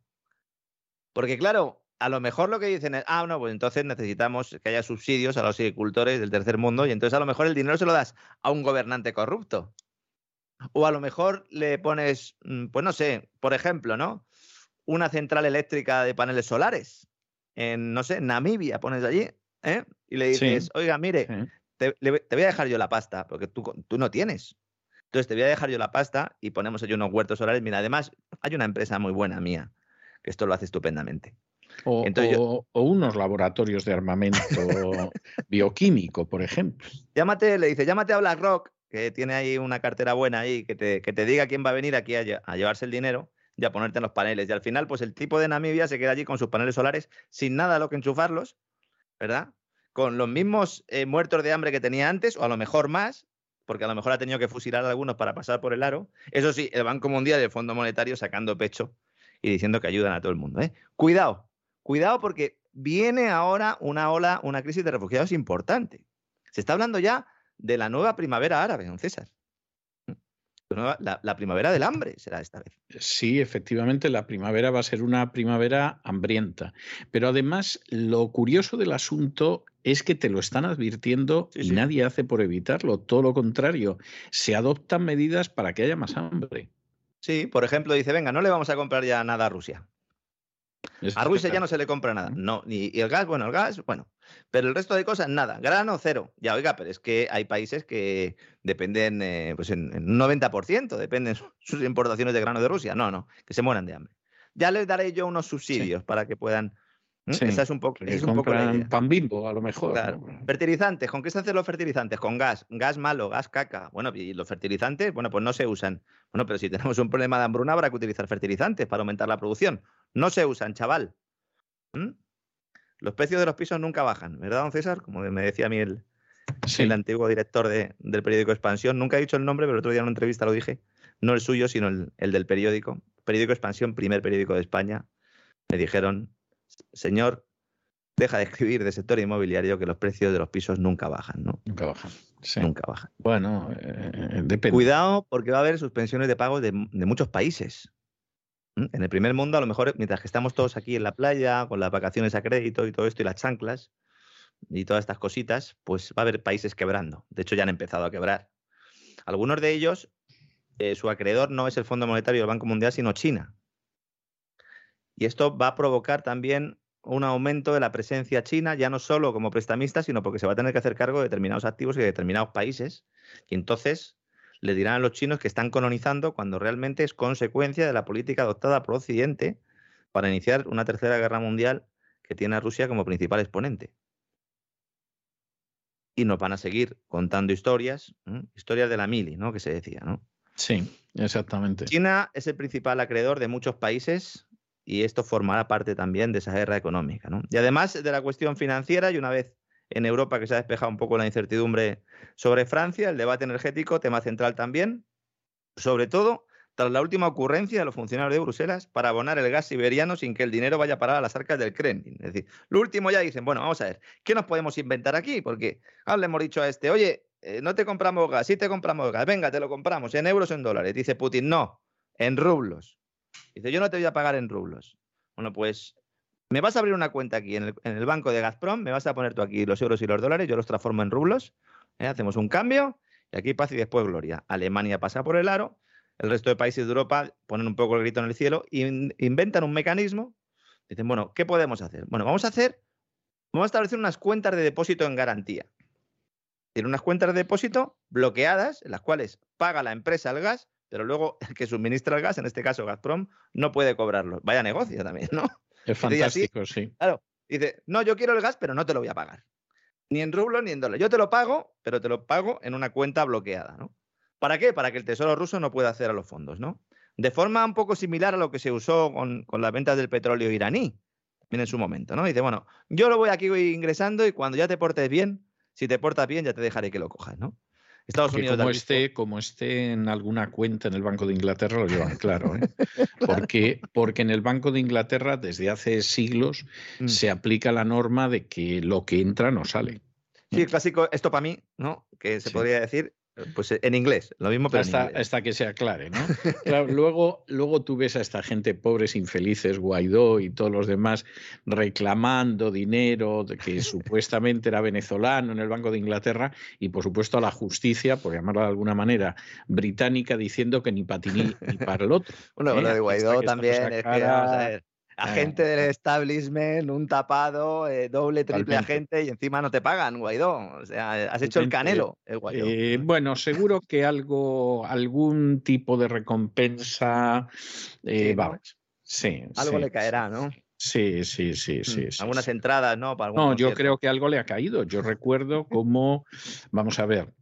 Porque claro, a lo mejor lo que dicen es, ah, no, pues entonces necesitamos que haya subsidios a los agricultores del tercer mundo y entonces a lo mejor el dinero se lo das a un gobernante corrupto. O a lo mejor le pones, mm, pues no sé, por ejemplo, ¿no? Una central eléctrica de paneles solares. En, no sé, Namibia, pones allí, ¿eh? Y le dices, oiga, mire, te, voy a dejar yo la pasta, porque tú, tú no tienes. Entonces te voy a dejar yo la pasta y ponemos allí unos huertos solares. Mira, además, hay una empresa muy buena mía, que esto lo hace estupendamente. O, unos laboratorios de armamento bioquímico, por ejemplo. Llámate, le dice, llámate a BlackRock, que tiene ahí una cartera buena ahí, que te, que te diga quién va a venir aquí a, llevarse el dinero y a ponerte en los paneles. Y al final, pues el tipo de Namibia se queda allí con sus paneles solares sin nada a lo que enchufarlos, ¿verdad? Con los mismos eh, muertos de hambre que tenía antes, o a lo mejor más, porque a lo mejor ha tenido que fusilar a algunos para pasar por el aro. Eso sí, el Banco Mundial y el Fondo Monetario sacando pecho y diciendo que ayudan a todo el mundo. ¿eh? Cuidado, Cuidado porque viene ahora una ola, una crisis de refugiados importante. Se está hablando ya de la nueva primavera árabe, don César. La, la, primavera del hambre será esta vez. Sí, efectivamente, la primavera va a ser una primavera hambrienta. Pero además, lo curioso del asunto es que te lo están advirtiendo y nadie hace por evitarlo. Todo lo contrario, se adoptan medidas para que haya más hambre. Sí, por ejemplo, dice, venga, no le vamos a comprar ya nada a Rusia a Rusia ya no se le compra nada. No, ni, y el gas, bueno, el gas, bueno. Pero el resto de cosas, nada. Grano, cero. Ya, oiga, pero es que hay países que dependen, eh, pues en, un 90% dependen sus importaciones de grano de Rusia. No, no, que se mueran de hambre. Ya les daré yo unos subsidios para que puedan esa es un poco, es un poco pan bimbo, a lo mejor. Fertilizantes, ¿con qué se hacen los fertilizantes? Con gas, gas malo, gas caca. Bueno, y los fertilizantes, bueno, pues no se usan. Bueno, pero si tenemos un problema de hambruna habrá que utilizar fertilizantes para aumentar la producción. No se usan, chaval. ¿Mm? Los precios de los pisos nunca bajan, ¿verdad, don César? Como me decía a mí el, el antiguo director del periódico Expansión. Nunca he dicho el nombre, pero el otro día en una entrevista lo dije. No el suyo, sino el, el del periódico. Periódico Expansión, primer periódico de España. Me dijeron, señor, deja de escribir de sector inmobiliario que los precios de los pisos nunca bajan, ¿no? Nunca bajan. Nunca bajan. Bueno, eh, depende. Cuidado porque va a haber suspensiones de pagos de, muchos países. En el primer mundo, a lo mejor, mientras que estamos todos aquí en la playa, con las vacaciones a crédito y todo esto, y las chanclas, y todas estas cositas, pues va a haber países quebrando. De hecho, ya han empezado a quebrar. Algunos de ellos, eh, su acreedor no es el Fondo Monetario del Banco Mundial, sino China. Y esto va a provocar también un aumento de la presencia china, ya no solo como prestamista, sino porque se va a tener que hacer cargo de determinados activos y de determinados países. Y entonces le dirán a los chinos que están colonizando cuando realmente es consecuencia de la política adoptada por Occidente para iniciar una tercera guerra mundial que tiene a Rusia como principal exponente. Y nos van a seguir contando historias, historias de la mili, ¿no? Que se decía, ¿no? Sí, exactamente. China es el principal acreedor de muchos países y esto formará parte también de esa guerra económica. ¿no? Y además de la cuestión financiera, y una vez en Europa que se ha despejado un poco la incertidumbre sobre Francia, el debate energético, tema central también, sobre todo tras la última ocurrencia de los funcionarios de Bruselas para abonar el gas siberiano sin que el dinero vaya a parar a las arcas del Kremlin. Es decir, lo último ya dicen, bueno, vamos a ver, ¿qué nos podemos inventar aquí? Porque ahora le hemos dicho a este, oye, eh, no te compramos gas, sí te compramos gas, venga, te lo compramos en euros o en dólares. Dice Putin, no, en rublos. Dice, yo no te voy a pagar en rublos. Bueno, pues me vas a abrir una cuenta aquí en el, banco de Gazprom, me vas a poner tú aquí los euros y los dólares, yo los transformo en rublos, ¿eh? hacemos un cambio y aquí paz y después gloria. Alemania pasa por el aro, el resto de países de Europa ponen un poco el grito en el cielo e inventan un mecanismo. Dicen, bueno, ¿qué podemos hacer? Bueno, vamos a hacer, vamos a establecer unas cuentas de depósito en garantía. Tiene unas cuentas de depósito bloqueadas en las cuales paga la empresa el gas pero luego el que suministra el gas, en este caso Gazprom, no puede cobrarlo. Vaya negocio también, ¿no? Es fantástico, sí. Claro, dice, no, yo quiero el gas, pero no te lo voy a pagar. Ni en rublos ni en dólares. Yo te lo pago, pero te lo pago en una cuenta bloqueada, ¿no? ¿Para qué? Para que el Tesoro ruso no pueda hacer a los fondos, ¿no? De forma un poco similar a lo que se usó con, con las ventas del petróleo iraní, en su momento, ¿no? Dice, bueno, yo lo voy aquí voy ingresando y cuando ya te portes bien, si te portas bien, ya te dejaré que lo cojas, ¿no? Estados Unidos. Como esté, como esté en alguna cuenta en el Banco de Inglaterra, lo llevan claro. ¿eh? Porque, porque en el Banco de Inglaterra, desde hace siglos, mm. se aplica la norma de que lo que entra no sale. Sí, clásico, esto para mí, ¿no? Que se podría decir, Pues en inglés, lo mismo, pero hasta, en inglés. hasta que se aclare, ¿no? Claro, luego, luego tú ves a esta gente pobres, infelices, Guaidó y todos los demás reclamando dinero que supuestamente era venezolano en el Banco de Inglaterra y por supuesto a la justicia, por llamarlo de alguna manera, británica diciendo que ni para ti ni, para el otro. Bueno, ¿eh? lo de Guaidó también, es que, vamos a ver, agente del establishment, un tapado, eh, doble, triple agente y encima no te pagan, Guaidó. O sea, has hecho el canelo, el Guaidó. Eh, bueno, seguro que algo, algún tipo de recompensa, eh, Sí, ¿no? vamos. Sí, Algo sí, le caerá, ¿no? Sí, sí, sí, sí. Mm, sí, Algunas entradas, ¿no? Para No, yo creo que algo le ha caído. Yo recuerdo cómo, vamos a ver,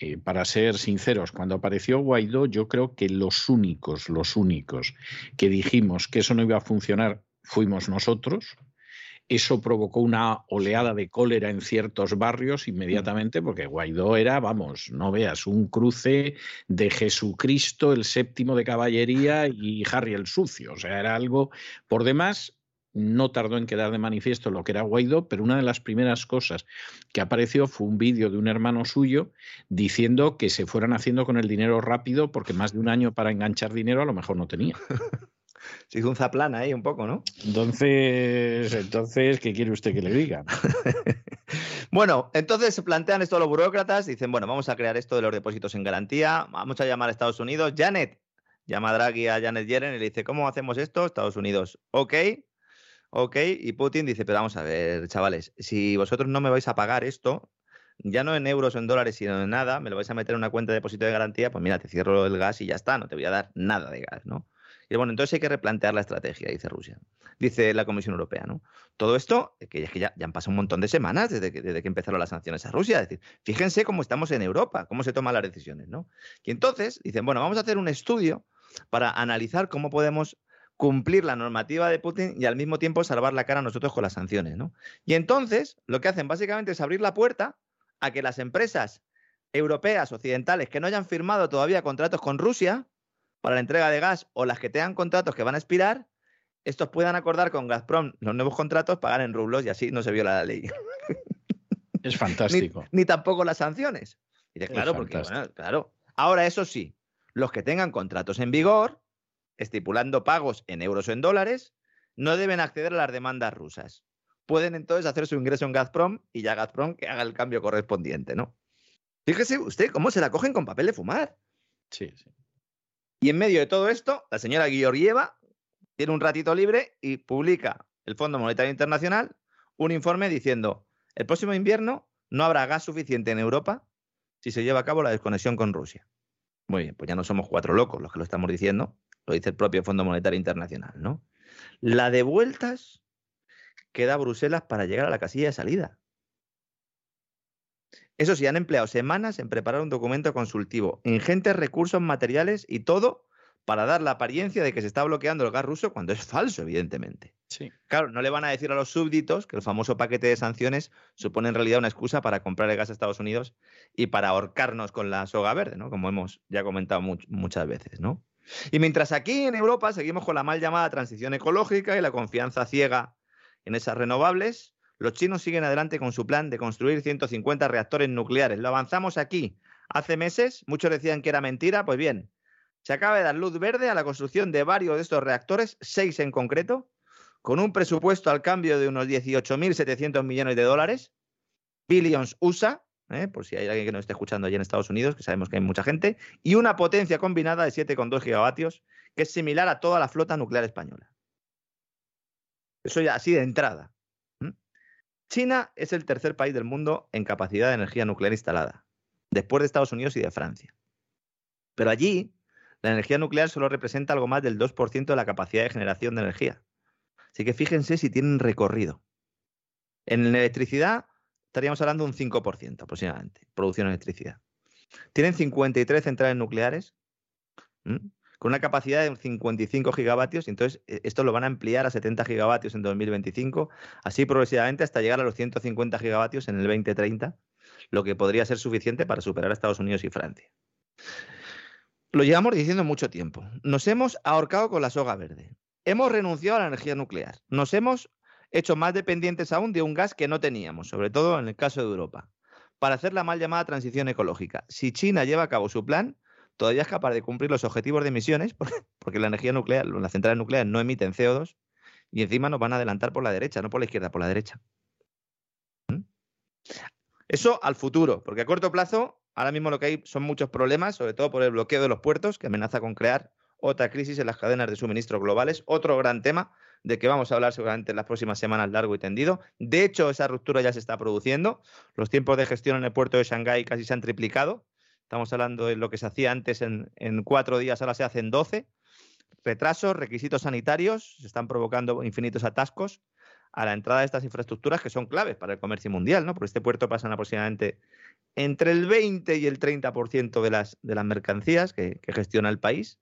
eh, para ser sinceros, cuando apareció Guaidó, yo creo que los únicos, los únicos que dijimos que eso no iba a funcionar fuimos nosotros. Eso provocó una oleada de cólera en ciertos barrios inmediatamente, porque Guaidó era, vamos, no veas, un cruce de Jesucristo, el séptimo de caballería y Harry el sucio. O sea, era algo por demás no tardó en quedar de manifiesto lo que era Guaidó, pero una de las primeras cosas que apareció fue un vídeo de un hermano suyo diciendo que se fueran haciendo con el dinero rápido porque más de un año para enganchar dinero a lo mejor no tenía. Se hizo un zaplana ahí un poco, ¿no? Entonces, entonces, ¿qué quiere usted que le diga? Bueno, entonces se plantean esto los burócratas, dicen, bueno, vamos a crear esto de los depósitos en garantía, vamos a llamar a Estados Unidos. Janet, llama a Draghi a Janet Yellen y le dice, ¿cómo hacemos esto? Estados Unidos, ok, ok. Y Putin dice, pero vamos a ver, chavales, si vosotros no me vais a pagar esto, ya no en euros o en dólares, sino en nada, me lo vais a meter en una cuenta de depósito de garantía, pues mira, te cierro el gas y ya está, no te voy a dar nada de gas, ¿no? Y bueno, entonces hay que replantear la estrategia, dice Rusia. Dice la Comisión Europea, ¿no? Todo esto, que es que ya, han pasado un montón de semanas desde que, desde que empezaron las sanciones a Rusia. Es decir, fíjense cómo estamos en Europa, cómo se toman las decisiones, ¿no? Y entonces dicen, bueno, vamos a hacer un estudio para analizar cómo podemos cumplir la normativa de Putin y al mismo tiempo salvar la cara a nosotros con las sanciones, ¿no? Y entonces lo que hacen básicamente es abrir la puerta a que las empresas europeas, occidentales, que no hayan firmado todavía contratos con Rusia para la entrega de gas o las que tengan contratos que van a expirar, estos puedan acordar con Gazprom los nuevos contratos, pagar en rublos y así no se viola la ley. Es fantástico. ni tampoco las sanciones. Y de, claro, porque, bueno, claro. Ahora, eso sí, los que tengan contratos en vigor, estipulando pagos en euros o en dólares, no deben acceder a las demandas rusas. Pueden entonces hacer su ingreso en Gazprom y ya Gazprom que haga el cambio correspondiente, ¿no? Fíjese usted cómo se la cogen con papel de fumar. Sí, sí. Y en medio de todo esto, la señora Georgieva tiene un ratito libre y publica el Fondo Monetario Internacional un informe diciendo, el próximo invierno no habrá gas suficiente en Europa si se lleva a cabo la desconexión con Rusia. Muy bien, pues ya no somos cuatro locos los que lo estamos diciendo, lo dice el propio Fondo Monetario Internacional, ¿no? La de vueltas que da Bruselas para llegar a la casilla de salida. Eso sí, han empleado semanas en preparar un documento consultivo, ingentes recursos materiales y todo para dar la apariencia de que se está bloqueando el gas ruso cuando es falso, evidentemente. Sí. Claro, no le van a decir a los súbditos que el famoso paquete de sanciones supone en realidad una excusa para comprar el gas a Estados Unidos y para ahorcarnos con la soga verde, ¿no? Como hemos ya comentado much- muchas veces, ¿no? Y mientras aquí en Europa seguimos con la mal llamada transición ecológica y la confianza ciega en esas renovables, los chinos siguen adelante con su plan de construir 150 reactores nucleares. Lo avanzamos aquí. Hace meses muchos decían que era mentira, pues bien, se acaba de dar luz verde a la construcción de varios de estos reactores, seis en concreto, con un presupuesto al cambio de unos 18.700 millones de dólares, billions USA, ¿eh? por si hay alguien que nos esté escuchando allí en Estados Unidos, que sabemos que hay mucha gente, y una potencia combinada de 7,2 gigavatios, que es similar a toda la flota nuclear española. Eso ya así de entrada. China es el tercer país del mundo en capacidad de energía nuclear instalada, después de Estados Unidos y de Francia. Pero allí, la energía nuclear solo representa algo más del 2% de la capacidad de generación de energía. Así que fíjense si tienen recorrido. En electricidad estaríamos hablando de un 5% aproximadamente, producción de electricidad. Tienen 53 centrales nucleares con una capacidad de 55 gigavatios, y entonces eh, esto lo van a ampliar a 70 gigavatios en 2025, así progresivamente hasta llegar a los 150 gigavatios en el 2030, lo que podría ser suficiente para superar a Estados Unidos y Francia. Lo llevamos diciendo mucho tiempo. Nos hemos ahorcado con la soga verde. Hemos renunciado a la energía nuclear. Nos hemos hecho más dependientes aún de un gas que no teníamos, sobre todo en el caso de Europa. para hacer la mal llamada transición ecológica. Si China lleva a cabo su plan, todavía es capaz de cumplir los objetivos de emisiones, porque, la energía nuclear, las centrales nucleares no emiten CO2, y encima nos van a adelantar por la derecha, no por la izquierda, por la derecha. ¿Mm? Eso al futuro, porque a corto plazo, ahora mismo lo que hay son muchos problemas, sobre todo por el bloqueo de los puertos, que amenaza con crear otra crisis en las cadenas de suministro globales, otro gran tema de que vamos a hablar seguramente en las próximas semanas largo y tendido. De hecho, esa ruptura ya se está produciendo. Los tiempos de gestión en el puerto de Shanghái casi se han triplicado. Estamos hablando de lo que se hacía antes en, cuatro días, ahora se hacen doce. Retrasos, requisitos sanitarios, se están provocando infinitos atascos a la entrada de estas infraestructuras que son claves para el comercio mundial, ¿no? Por este puerto pasan aproximadamente entre el 20 y el 30% de las, de las mercancías que, gestiona el país.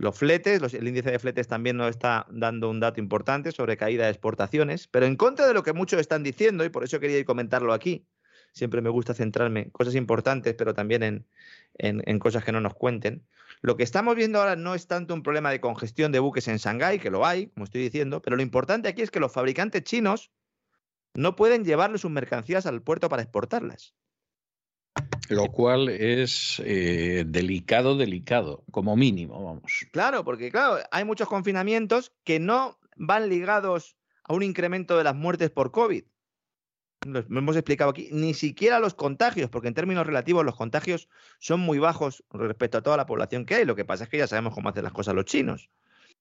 Los fletes, el índice de fletes también nos está dando un dato importante sobre caída de exportaciones, pero en contra de lo que muchos están diciendo, y por eso quería comentarlo aquí, siempre me gusta centrarme en cosas importantes, pero también en, en, cosas que no nos cuenten. Lo que estamos viendo ahora no es tanto un problema de congestión de buques en Shanghái, que lo hay, como estoy diciendo, pero lo importante aquí es que los fabricantes chinos no pueden llevarle sus mercancías al puerto para exportarlas. Lo cual es eh, delicado, delicado, como mínimo, vamos. Claro, porque claro, hay muchos confinamientos que no van ligados a un incremento de las muertes por COVID, lo hemos explicado aquí, ni siquiera los contagios, porque en términos relativos los contagios son muy bajos respecto a toda la población que hay. Lo que pasa es que ya sabemos cómo hacen las cosas los chinos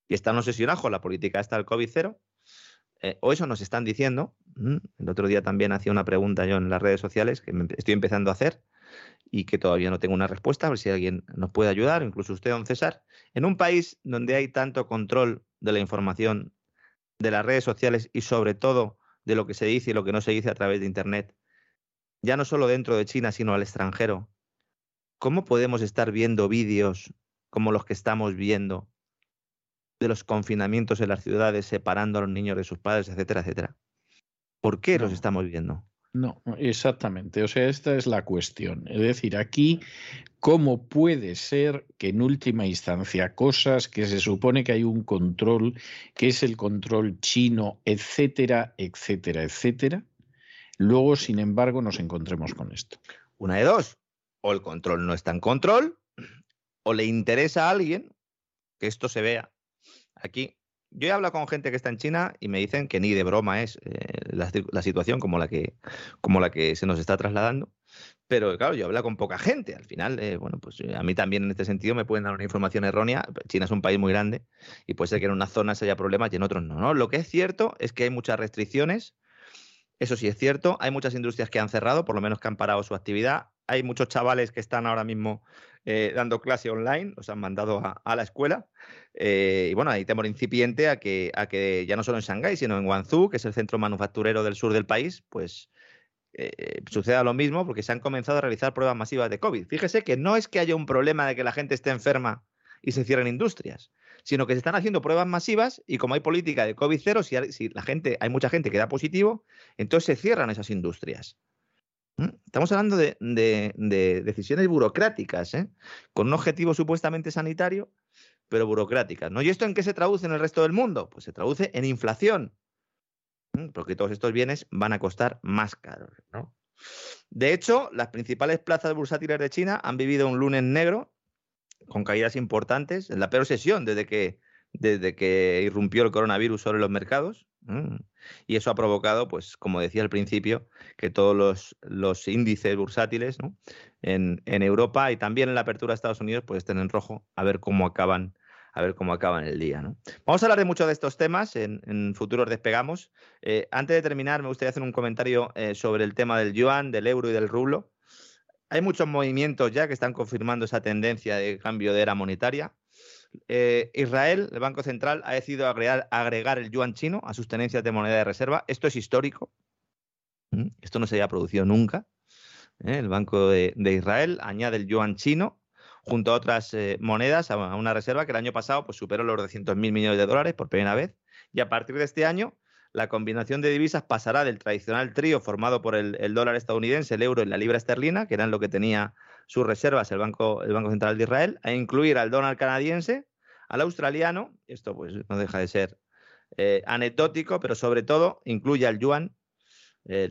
y están obsesionados con la política esta del COVID cero. Eh, o eso nos están diciendo. El otro día también hacía una pregunta yo en las redes sociales que estoy empezando a hacer y que todavía no tengo una respuesta, a ver si alguien nos puede ayudar, incluso usted, don César. En un país donde hay tanto control de la información, de las redes sociales y sobre todo de lo que se dice y lo que no se dice a través de Internet, ya no solo dentro de China, sino al extranjero. ¿Cómo podemos estar viendo vídeos como los que estamos viendo de los confinamientos en las ciudades, separando a los niños de sus padres, etcétera, etcétera? ¿Por qué los estamos viendo? No, exactamente. O sea, esta es la cuestión. Es decir, aquí, ¿cómo puede ser que en última instancia cosas que se supone que hay un control, que es el control chino, etcétera, etcétera, etcétera, luego, sin embargo, nos encontremos con esto? Una de dos. O el control no está en control, o le interesa a alguien que esto se vea. Aquí yo he hablado con gente que está en China y me dicen que ni de broma es eh, la, situación como la, que, como la que se nos está trasladando. Pero claro, yo hablo con poca gente. Al final, eh, bueno, pues a mí también en este sentido me pueden dar una información errónea. China es un país muy grande y puede ser que en unas zonas haya problemas y en otros no, no. Lo que es cierto es que hay muchas restricciones. Eso sí es cierto. Hay muchas industrias que han cerrado, por lo menos que han parado su actividad. Hay muchos chavales que están ahora mismo eh, dando clase online, los han mandado a, la escuela. Eh, y bueno, hay temor incipiente a que, a que ya no solo en Shanghái, sino en Guangzhou, que es el centro manufacturero del sur del país, pues eh, suceda lo mismo porque se han comenzado a realizar pruebas masivas de COVID. Fíjese que no es que haya un problema de que la gente esté enferma y se cierren industrias, sino que se están haciendo pruebas masivas y como hay política de COVID cero, si, si la gente, hay mucha gente que da positivo, entonces se cierran esas industrias. Estamos hablando de, decisiones burocráticas, ¿eh? con un objetivo supuestamente sanitario, pero burocráticas. ¿no? ¿Y esto en qué se traduce en el resto del mundo? Pues se traduce en inflación, porque todos estos bienes van a costar más caros. De hecho, las principales plazas bursátiles de China han vivido un lunes negro con caídas importantes, en la peor sesión desde que, desde que irrumpió el coronavirus sobre los mercados. Y eso ha provocado, pues, como decía al principio, que todos los, índices bursátiles en, Europa y también en la apertura de Estados Unidos pues estén en rojo a ver cómo acaban a ver cómo acaban el día. Vamos a hablar de muchos de estos temas en, futuros despegamos. Eh, antes de terminar, me gustaría hacer un comentario eh, sobre el tema del yuan, del euro y del rublo. Hay muchos movimientos ya que están confirmando esa tendencia de cambio de era monetaria. Eh, Israel, el Banco Central, ha decidido agregar, el yuan chino a sus tenencias de moneda de reserva. Esto es histórico. ¿Mm? Esto no se había producido nunca. ¿eh? El Banco de, Israel añade el yuan chino junto a otras eh, monedas a una reserva que el año pasado pues, superó los 200.000 millones de dólares por primera vez. Y a partir de este año, la combinación de divisas pasará del tradicional trío formado por el, el dólar estadounidense, el euro y la libra esterlina, que eran lo que tenía sus reservas el Banco, el Banco Central de Israel, a incluir al dólar canadiense, al australiano, esto pues no deja de ser eh, anecdótico, pero sobre todo incluye al yuan,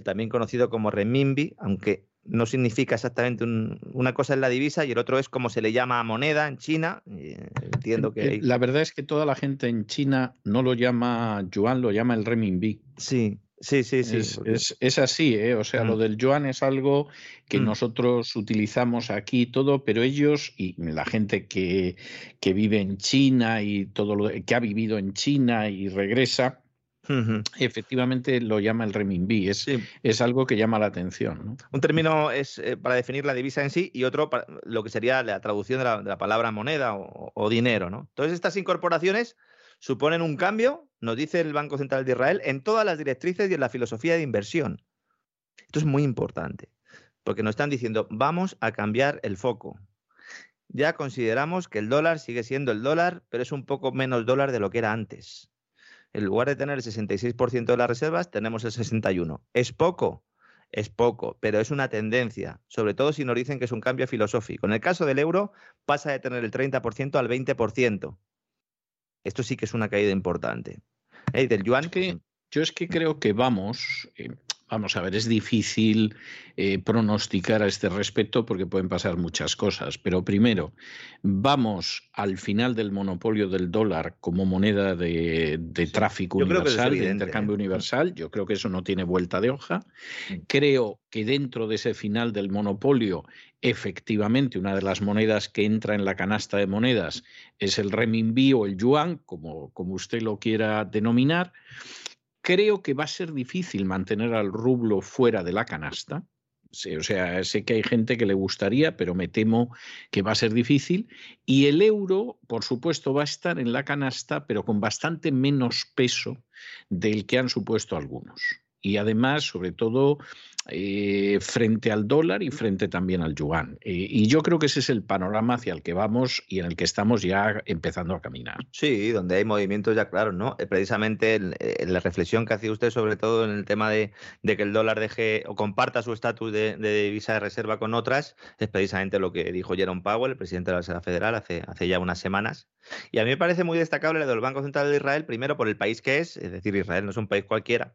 también conocido como renminbi, aunque no significa exactamente una cosa es la divisa y el otro es como se le llama a moneda en China. Eh, entiendo que... La verdad es que toda la gente en China no lo llama yuan, lo llama el renminbi. Sí, Sí, sí, sí. Es, así, ¿eh? O sea, lo mm. del yuan es algo que mm. nosotros utilizamos aquí todo, pero ellos y la gente que, que vive en China y todo lo que ha vivido en China y regresa, Efectivamente lo llama el renminbi, es, es algo que llama la atención. Un término es eh, para definir la divisa en sí y otro para lo que sería la traducción de la, palabra moneda o, dinero. ¿no? Entonces estas incorporaciones suponen un cambio, nos dice el Banco Central de Israel, en todas las directrices y en la filosofía de inversión. Esto es muy importante, porque nos están diciendo, vamos a cambiar el foco. Ya consideramos que el dólar sigue siendo el dólar, pero es un poco menos dólar de lo que era antes. En lugar de tener el 66% de las reservas, tenemos el 61%. ¿Es poco? Es poco, pero es una tendencia, sobre todo si nos dicen que es un cambio filosófico. En el caso del euro, pasa de tener el 30% al 20%. Esto sí que es una caída importante. del yuan. que, yo es que creo que vamos, eh, vamos a ver, es difícil eh, pronosticar a este respecto porque pueden pasar muchas cosas. Pero primero, vamos al final del monopolio del dólar como moneda de, tráfico universal, de intercambio ¿eh? universal. Yo creo que eso no tiene vuelta de hoja. Creo que dentro de ese final del monopolio, efectivamente, una de las monedas que entra en la canasta de monedas es el renminbi o el yuan, como, como usted lo quiera denominar. Creo que va a ser difícil mantener al rublo fuera de la canasta. o sea, sé que hay gente que le gustaría, pero me temo que va a ser difícil. Y el euro, por supuesto, va a estar en la canasta, pero con bastante menos peso del que han supuesto algunos. Y además, sobre todo, eh, frente al dólar y frente también al yuan. Eh, y yo creo que ese es el panorama hacia el que vamos y en el que estamos ya empezando a caminar. Sí, donde hay movimientos ya claros, ¿no? Eh, precisamente la reflexión que hacía usted sobre todo en el tema de, que el dólar deje o comparta su estatus de, divisa de reserva con otras, es precisamente lo que dijo Jerome Powell, el presidente de la Reserva Federal, hace, hace ya unas semanas. Y a mí me parece muy destacable lo del Banco Central de Israel, primero por el país que es, es decir, Israel no es un país cualquiera,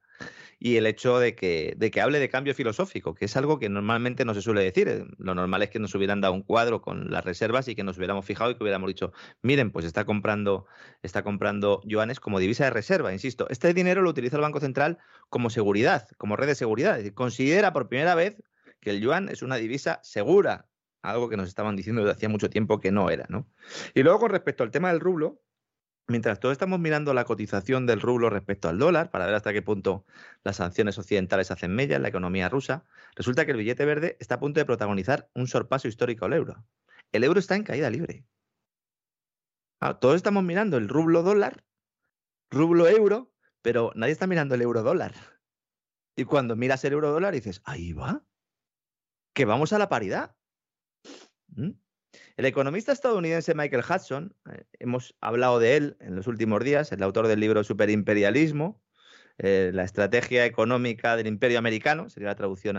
y el hecho de que, de que hable de cambio filosófico, que es algo que normalmente no se suele decir. Eh, lo normal es que nos hubieran dado un cuadro con las reservas y que nos hubiéramos fijado y que hubiéramos dicho, miren, pues está comprando, está comprando yuanes como divisa de reserva. Insisto, este dinero lo utiliza el Banco Central como seguridad, como red de seguridad. Es decir, considera por primera vez que el yuan es una divisa segura, algo que nos estaban diciendo desde hacía mucho tiempo que no era, ¿no? Y luego con respecto al tema del rublo, Mientras todos estamos mirando la cotización del rublo respecto al dólar para ver hasta qué punto las sanciones occidentales hacen mella en la economía rusa, resulta que el billete verde está a punto de protagonizar un sorpaso histórico al euro. El euro está en caída libre. todos estamos mirando el rublo dólar, rublo euro, pero nadie está mirando el euro dólar. Y cuando miras el euro dólar dices, ahí va, que vamos a la paridad. ¿Mm? El economista estadounidense Michael Hudson, eh, hemos hablado de él en los últimos días, el autor del libro Superimperialismo, eh, la estrategia económica del imperio americano, sería la traducción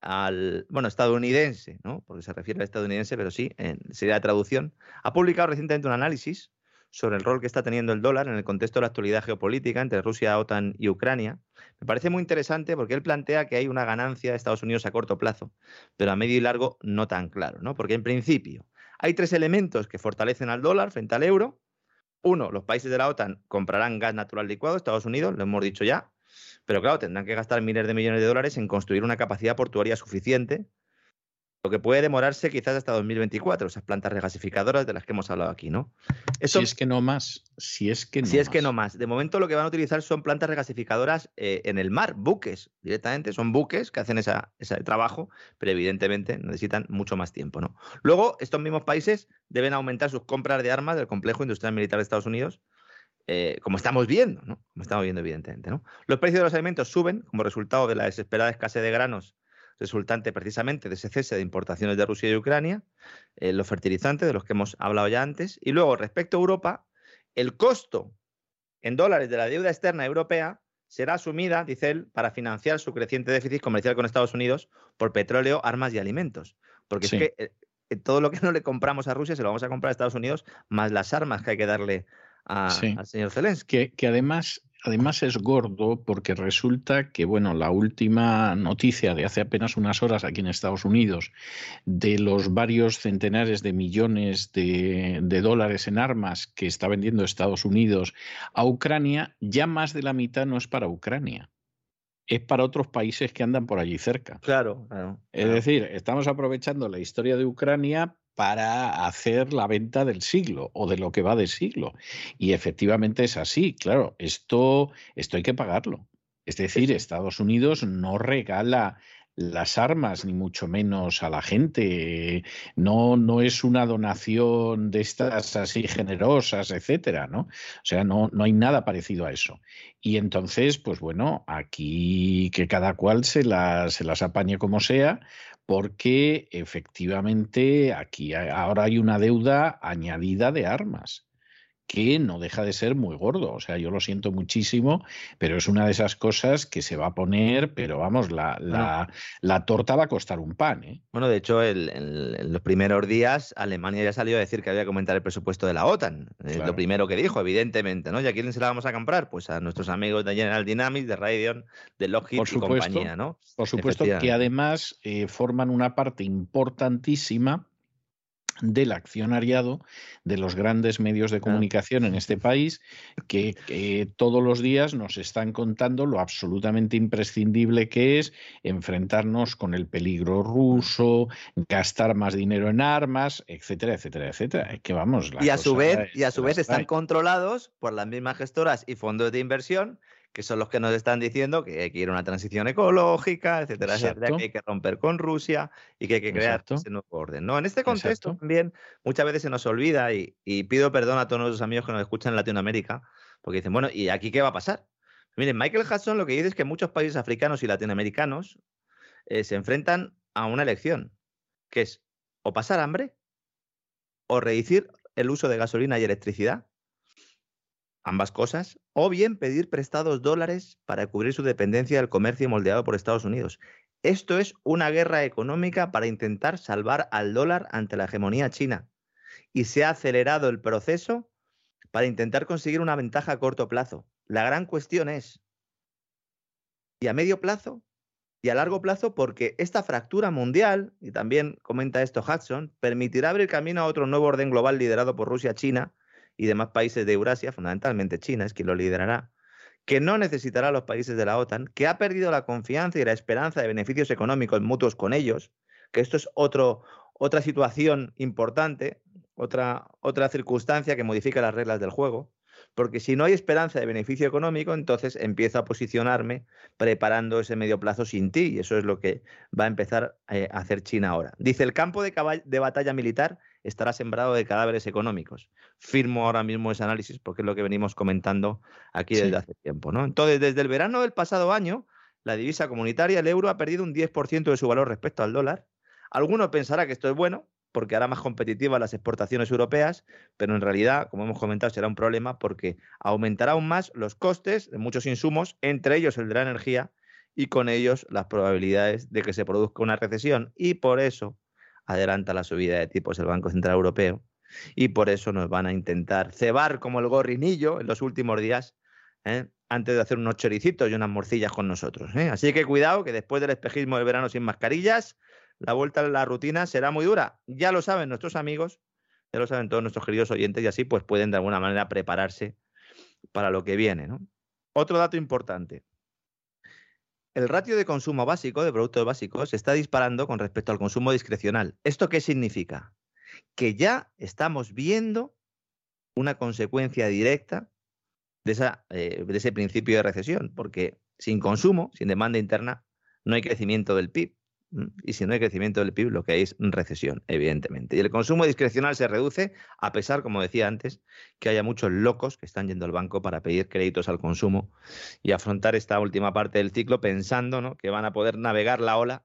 al, bueno, estadounidense, ¿no? porque se refiere al estadounidense, pero sí, sería la traducción, ha publicado recientemente un análisis sobre el rol que está teniendo el dólar en el contexto de la actualidad geopolítica entre Rusia, OTAN y Ucrania. Me parece muy interesante porque él plantea que hay una ganancia de Estados Unidos a corto plazo, pero a medio y largo no tan claro, ¿no? Porque en principio hay tres elementos que fortalecen al dólar frente al euro. Uno, los países de la OTAN comprarán gas natural licuado, Estados Unidos, lo hemos dicho ya, pero claro, tendrán que gastar miles de millones de dólares en construir una capacidad portuaria suficiente lo que puede demorarse quizás hasta 2024, esas plantas regasificadoras de las que hemos hablado aquí, ¿no? si es que no más, si es que no Si es que no más. De momento lo que van a utilizar son plantas regasificadoras eh, en el mar, buques, directamente, son buques que hacen ese trabajo, pero evidentemente necesitan mucho más tiempo, ¿no? Luego, estos mismos países deben aumentar sus compras de armas del complejo industrial militar de Estados Unidos, eh, como estamos viendo, ¿no? Como estamos viendo, evidentemente, ¿no? Los precios de los alimentos suben como resultado de la desesperada escasez de granos resultante precisamente de ese cese de importaciones de Rusia y Ucrania, eh, los fertilizantes de los que hemos hablado ya antes, y luego respecto a Europa, el costo en dólares de la deuda externa europea será asumida, dice él, para financiar su creciente déficit comercial con Estados Unidos por petróleo, armas y alimentos. Porque es que eh, eh, todo lo que no le compramos a Rusia se lo vamos a comprar a Estados Unidos, más las armas que hay que darle al señor Zelensky. que además además es gordo porque resulta que, bueno, la última noticia de hace apenas unas horas aquí en Estados Unidos de los varios centenares de millones de, de dólares en armas que está vendiendo Estados Unidos a Ucrania, ya más de la mitad no es para Ucrania es para otros países que andan por allí cerca. Claro, claro. Es decir, estamos aprovechando la historia de Ucrania para hacer la venta del siglo o de lo que va de siglo. Y efectivamente es así, claro, esto, esto hay que pagarlo. Es decir, Estados Unidos no regala las armas, ni mucho menos a la gente. No, no es una donación de estas así generosas, etcétera, ¿no? O sea, no, no hay nada parecido a eso. Y entonces, pues bueno, aquí que cada cual se las, se las apañe como sea, porque efectivamente aquí ahora hay una deuda añadida de armas que no deja de ser muy gordo. O sea, yo lo siento muchísimo, pero es una de esas cosas que se va a poner, pero vamos, la, la, la torta va a costar un pan. ¿eh? Bueno, de hecho, el, el, en los primeros días Alemania ya salió a decir que había que aumentar el presupuesto de la OTAN. Es lo primero que dijo, evidentemente, ¿no? ¿Y a quién se la vamos a comprar? Pues a nuestros amigos de General Dynamics, de Raytheon, de Lockheed por supuesto, y compañía, ¿no? Por supuesto que además eh, forman una parte importantísima del accionariado de los grandes medios de comunicación en este país que, que, todos los días nos están contando lo absolutamente imprescindible que es enfrentarnos con el peligro ruso, gastar más dinero en armas, etcétera, etcétera, etcétera. Que vamos, y a su vez, y a su vez están controlados por las mismas gestoras y fondos de inversión que son los que nos están diciendo que hay que ir a una transición ecológica, etcétera, etcétera, que hay que romper con Rusia y que hay que crear Exacto. ese nuevo orden. ¿no? En este contexto Exacto. también muchas veces se nos olvida y, y, pido perdón a todos nuestros amigos que nos escuchan en Latinoamérica, porque dicen, bueno, ¿y aquí qué va a pasar? Miren, Michael Hudson lo que dice es que muchos países africanos y latinoamericanos eh, se enfrentan a una elección, que es o pasar hambre o reducir el uso de gasolina y electricidad ambas cosas, o bien pedir prestados dólares para cubrir su dependencia del comercio moldeado por Estados Unidos. Esto es una guerra económica para intentar salvar al dólar ante la hegemonía china. Y se ha acelerado el proceso para intentar conseguir una ventaja a corto plazo. La gran cuestión es, ¿y a medio plazo? Y a largo plazo, porque esta fractura mundial, y también comenta esto Hudson, permitirá abrir camino a otro nuevo orden global liderado por Rusia-China, y demás países de Eurasia, fundamentalmente China es quien lo liderará, que no necesitará a los países de la OTAN, que ha perdido la confianza y la esperanza de beneficios económicos mutuos con ellos, que esto es otro, otra situación importante, otra, otra circunstancia que modifica las reglas del juego, porque si no hay esperanza de beneficio económico, entonces empiezo a posicionarme preparando ese medio plazo sin ti, y eso es lo que va a empezar eh, a hacer China ahora. Dice, el campo de, de batalla militar estará sembrado de cadáveres económicos. Firmo ahora mismo ese análisis porque es lo que venimos comentando aquí desde sí. hace tiempo. ¿no? Entonces, desde el verano del pasado año, la divisa comunitaria, el euro, ha perdido un 10% de su valor respecto al dólar. Alguno pensará que esto es bueno, porque hará más competitivas las exportaciones europeas, pero en realidad, como hemos comentado, será un problema porque aumentará aún más los costes de muchos insumos, entre ellos el de la energía, y con ellos las probabilidades de que se produzca una recesión. Y por eso adelanta la subida de tipos el Banco Central Europeo y por eso nos van a intentar cebar como el gorrinillo en los últimos días ¿eh? antes de hacer unos choricitos y unas morcillas con nosotros. ¿eh? Así que cuidado que después del espejismo del verano sin mascarillas, la vuelta a la rutina será muy dura. Ya lo saben nuestros amigos, ya lo saben todos nuestros queridos oyentes y así pues pueden de alguna manera prepararse para lo que viene. Otro dato importante el ratio de consumo básico de productos básicos se está disparando con respecto al consumo discrecional. ¿Esto qué significa? Que ya estamos viendo una consecuencia directa de, eh, de ese principio de recesión, porque sin consumo, sin demanda interna, no hay crecimiento del PIB. Y si no hay crecimiento del PIB, lo que hay es recesión, evidentemente. Y el consumo discrecional se reduce, a pesar, como decía antes, que haya muchos locos que están yendo al banco para pedir créditos al consumo y afrontar esta última parte del ciclo pensando ¿no? que van a poder navegar la ola.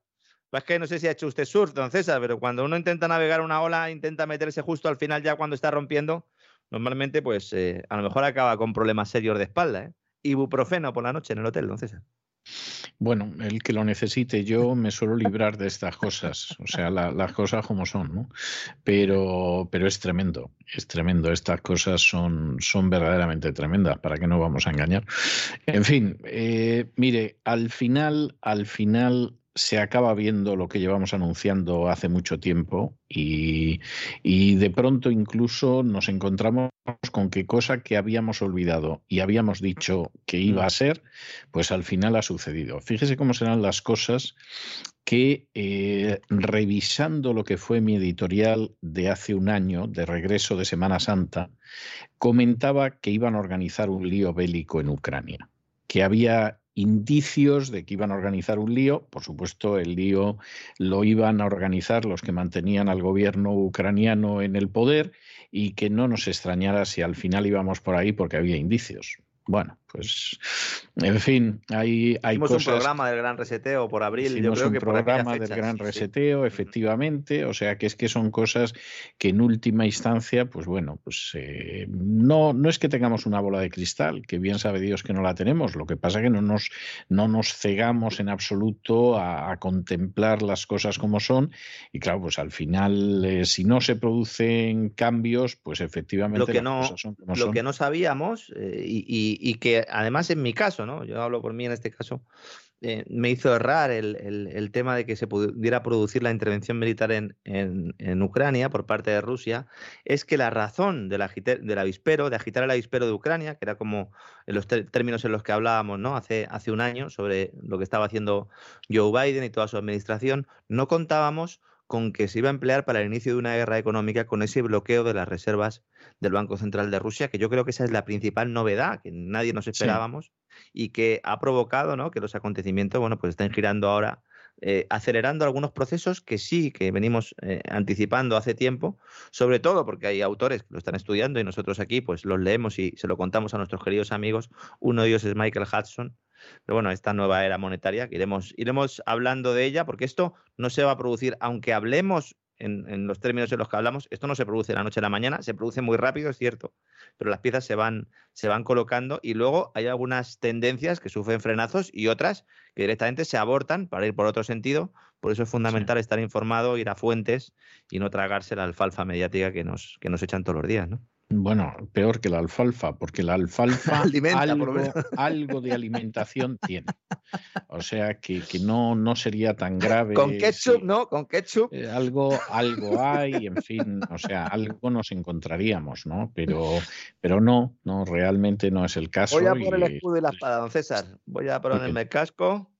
Pues que no sé si ha hecho usted surf, don César, pero cuando uno intenta navegar una ola, intenta meterse justo al final, ya cuando está rompiendo, normalmente, pues eh, a lo mejor acaba con problemas serios de espalda. ¿eh? Ibuprofeno por la noche en el hotel, don César. Bueno, el que lo necesite, yo me suelo librar de estas cosas, o sea, las cosas como son, ¿no? Pero, pero es tremendo, es tremendo. Estas cosas son, son verdaderamente tremendas, ¿para qué no vamos a engañar? En fin, eh, mire, al final, al final se acaba viendo lo que llevamos anunciando hace mucho tiempo y, de pronto incluso nos encontramos con que cosa que habíamos olvidado y habíamos dicho que iba a mm. ser, pues al final ha sucedido. Fíjese cómo serán las cosas que eh, revisando lo que fue mi editorial de hace un año, de regreso de Semana Santa, comentaba que iban a organizar un lío bélico en Ucrania, que había indicios de que iban a organizar un lío. Por supuesto, el lío lo iban a organizar los que mantenían al gobierno ucraniano en el poder y que no nos extrañara si al final íbamos por ahí porque había indicios. Bueno, pues, en fin, hay, hay Hicimos un programa del Gran Reseteo por abril. Yo creo un programa del Gran Reseteo, efectivamente. O sea, que es que son cosas que en última instancia, pues bueno, pues eh, no, no es que tengamos una bola de cristal, que bien sabe Dios que no la tenemos. Lo que pasa es que no nos, no nos cegamos en absoluto a, contemplar las cosas como son. Y claro, pues al final, eh, si no se producen cambios, pues efectivamente lo que no, lo que no sabíamos eh, y, y que además en mi caso, ¿no? Yo hablo por mí en este caso, eh, me hizo errar el, tema de que se pudiera producir la intervención militar en, en, Ucrania por parte de Rusia, es que la razón del, del avispero, de agitar el avispero de Ucrania, que era como en los términos en los que hablábamos ¿no? hace, hace un año sobre lo que estaba haciendo Joe Biden y toda su administración, no contábamos con que se iba a emplear para el inicio de una guerra económica con ese bloqueo de las reservas del Banco Central de Rusia, que yo creo que esa es la principal novedad que nadie nos esperábamos y que ha provocado ¿no? que los acontecimientos bueno, pues estén girando ahora, eh, acelerando algunos procesos que sí, que venimos eh, anticipando hace tiempo, sobre todo porque hay autores que lo están estudiando y nosotros aquí pues los leemos y se lo contamos a nuestros queridos amigos. Uno de ellos es Michael Hudson, pero bueno, esta nueva era monetaria, que iremos, iremos hablando de ella, porque esto no se va a producir, aunque hablemos en, los términos en los que hablamos, esto no se produce de la noche a la mañana, se produce muy rápido, es cierto, pero las piezas se van, se van colocando y luego hay algunas tendencias que sufren frenazos y otras que directamente se abortan para ir por otro sentido. Por eso es fundamental estar informado, ir a fuentes y no tragarse la alfalfa mediática que nos, que nos echan todos los días, ¿no? Bueno, peor que la alfalfa, porque la alfalfa algo, de alimentación tiene. O sea que, no, no sería tan grave. Con ketchup, ¿no? Con ketchup. Eh, algo, algo hay, en fin, o sea, algo nos encontraríamos, ¿no? Pero, pero no, no, realmente no es el caso. Voy a por el escudo y la espada, don César. Voy a ponerme el casco,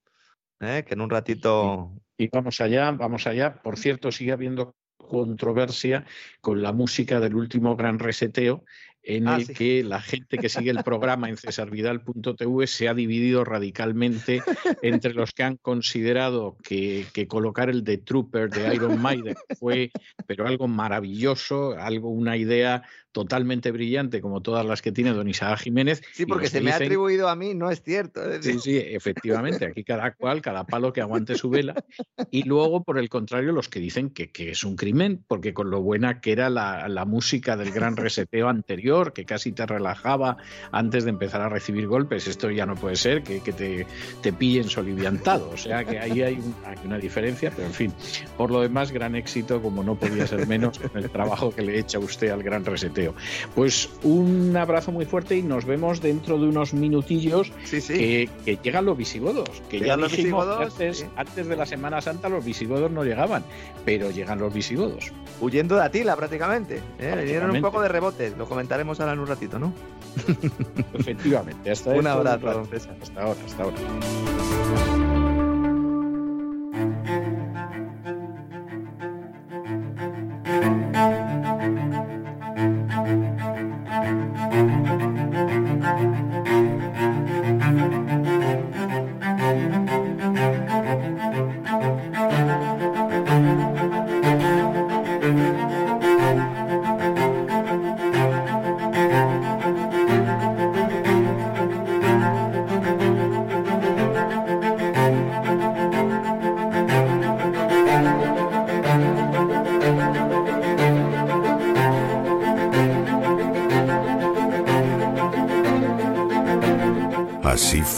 ¿eh? que en un ratito. Y vamos allá, vamos allá. Por cierto, sigue habiendo controversia con la música del último gran reseteo en ah, el que la gente que sigue el programa en cesarvidal.tv se ha dividido radicalmente entre los que han considerado que, colocar el The Trooper de Iron Maiden fue pero algo maravilloso, algo una idea totalmente brillante como todas las que tiene don Isaac Jiménez. Sí, porque se me ha atribuido a mí, no es cierto. Sí, sí, efectivamente, aquí cada cual, cada palo que aguante su vela. Y luego, por el contrario, los que dicen que, que es un crimen, porque con lo buena que era la, la música del gran reseteo anterior, que casi te relajaba antes de empezar a recibir golpes, esto ya no puede ser, que, que te, te pillen soliviantado. O sea que ahí hay, hay una diferencia, pero en fin, por lo demás, gran éxito, como no podía ser menos, con el trabajo que le echa usted al gran reseteo. Pues un abrazo muy fuerte y nos vemos dentro de unos minutillos Que, llegan los visigodos. Que ya los visigodos, antes, de la Semana Santa los visigodos no llegaban, pero llegan los visigodos. Huyendo de Atila prácticamente. ¿eh? un poco de rebote, lo comentaremos ahora en un ratito, ¿no? Efectivamente. Hasta un abrazo, don Hasta ahora, hasta ahora. Así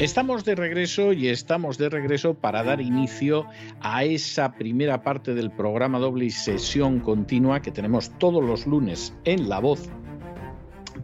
Estamos de regreso y estamos de regreso para dar inicio a esa primera parte del programa doble y sesión continua que tenemos todos los lunes en La Voz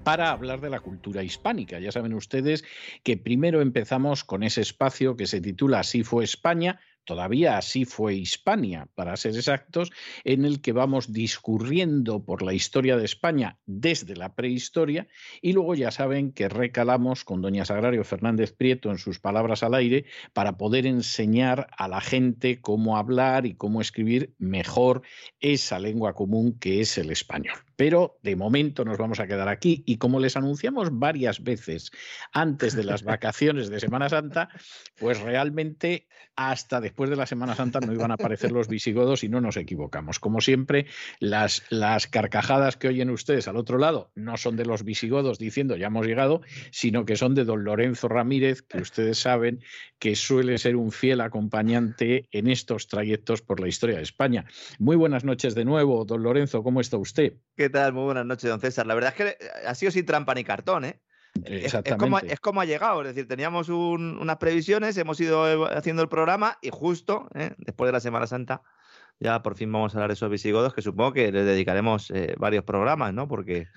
para hablar de la cultura hispánica. Ya saben ustedes que primero empezamos con ese espacio que se titula Así fue España, todavía así fue Hispania, para ser exactos, en el que vamos discurriendo por la historia de España desde la prehistoria y luego ya saben que recalamos con doña Sagrario Fernández Prieto en sus palabras al aire para poder enseñar a la gente cómo hablar y cómo escribir mejor esa lengua común que es el español. Pero de momento nos vamos a quedar aquí y como les anunciamos varias veces antes de las vacaciones de Semana Santa, pues realmente hasta después de la Semana Santa no iban a aparecer los visigodos y no nos equivocamos. Como siempre, las, las carcajadas que oyen ustedes al otro lado no son de los visigodos diciendo ya hemos llegado, sino que son de don Lorenzo Ramírez, que ustedes saben que suele ser un fiel acompañante en estos trayectos por la historia de España. Muy buenas noches de nuevo, don Lorenzo, ¿cómo está usted? ¿Qué tal? Muy buenas noches, don César. La verdad es que eh, ha sido sin trampa ni cartón, ¿eh? Es, como, es, como, ha llegado, es decir, teníamos unas previsiones, hemos ido haciendo el programa y justo ¿eh? después de la Semana Santa ya por fin vamos a hablar de esos visigodos que supongo que les dedicaremos eh, varios programas, ¿no? Porque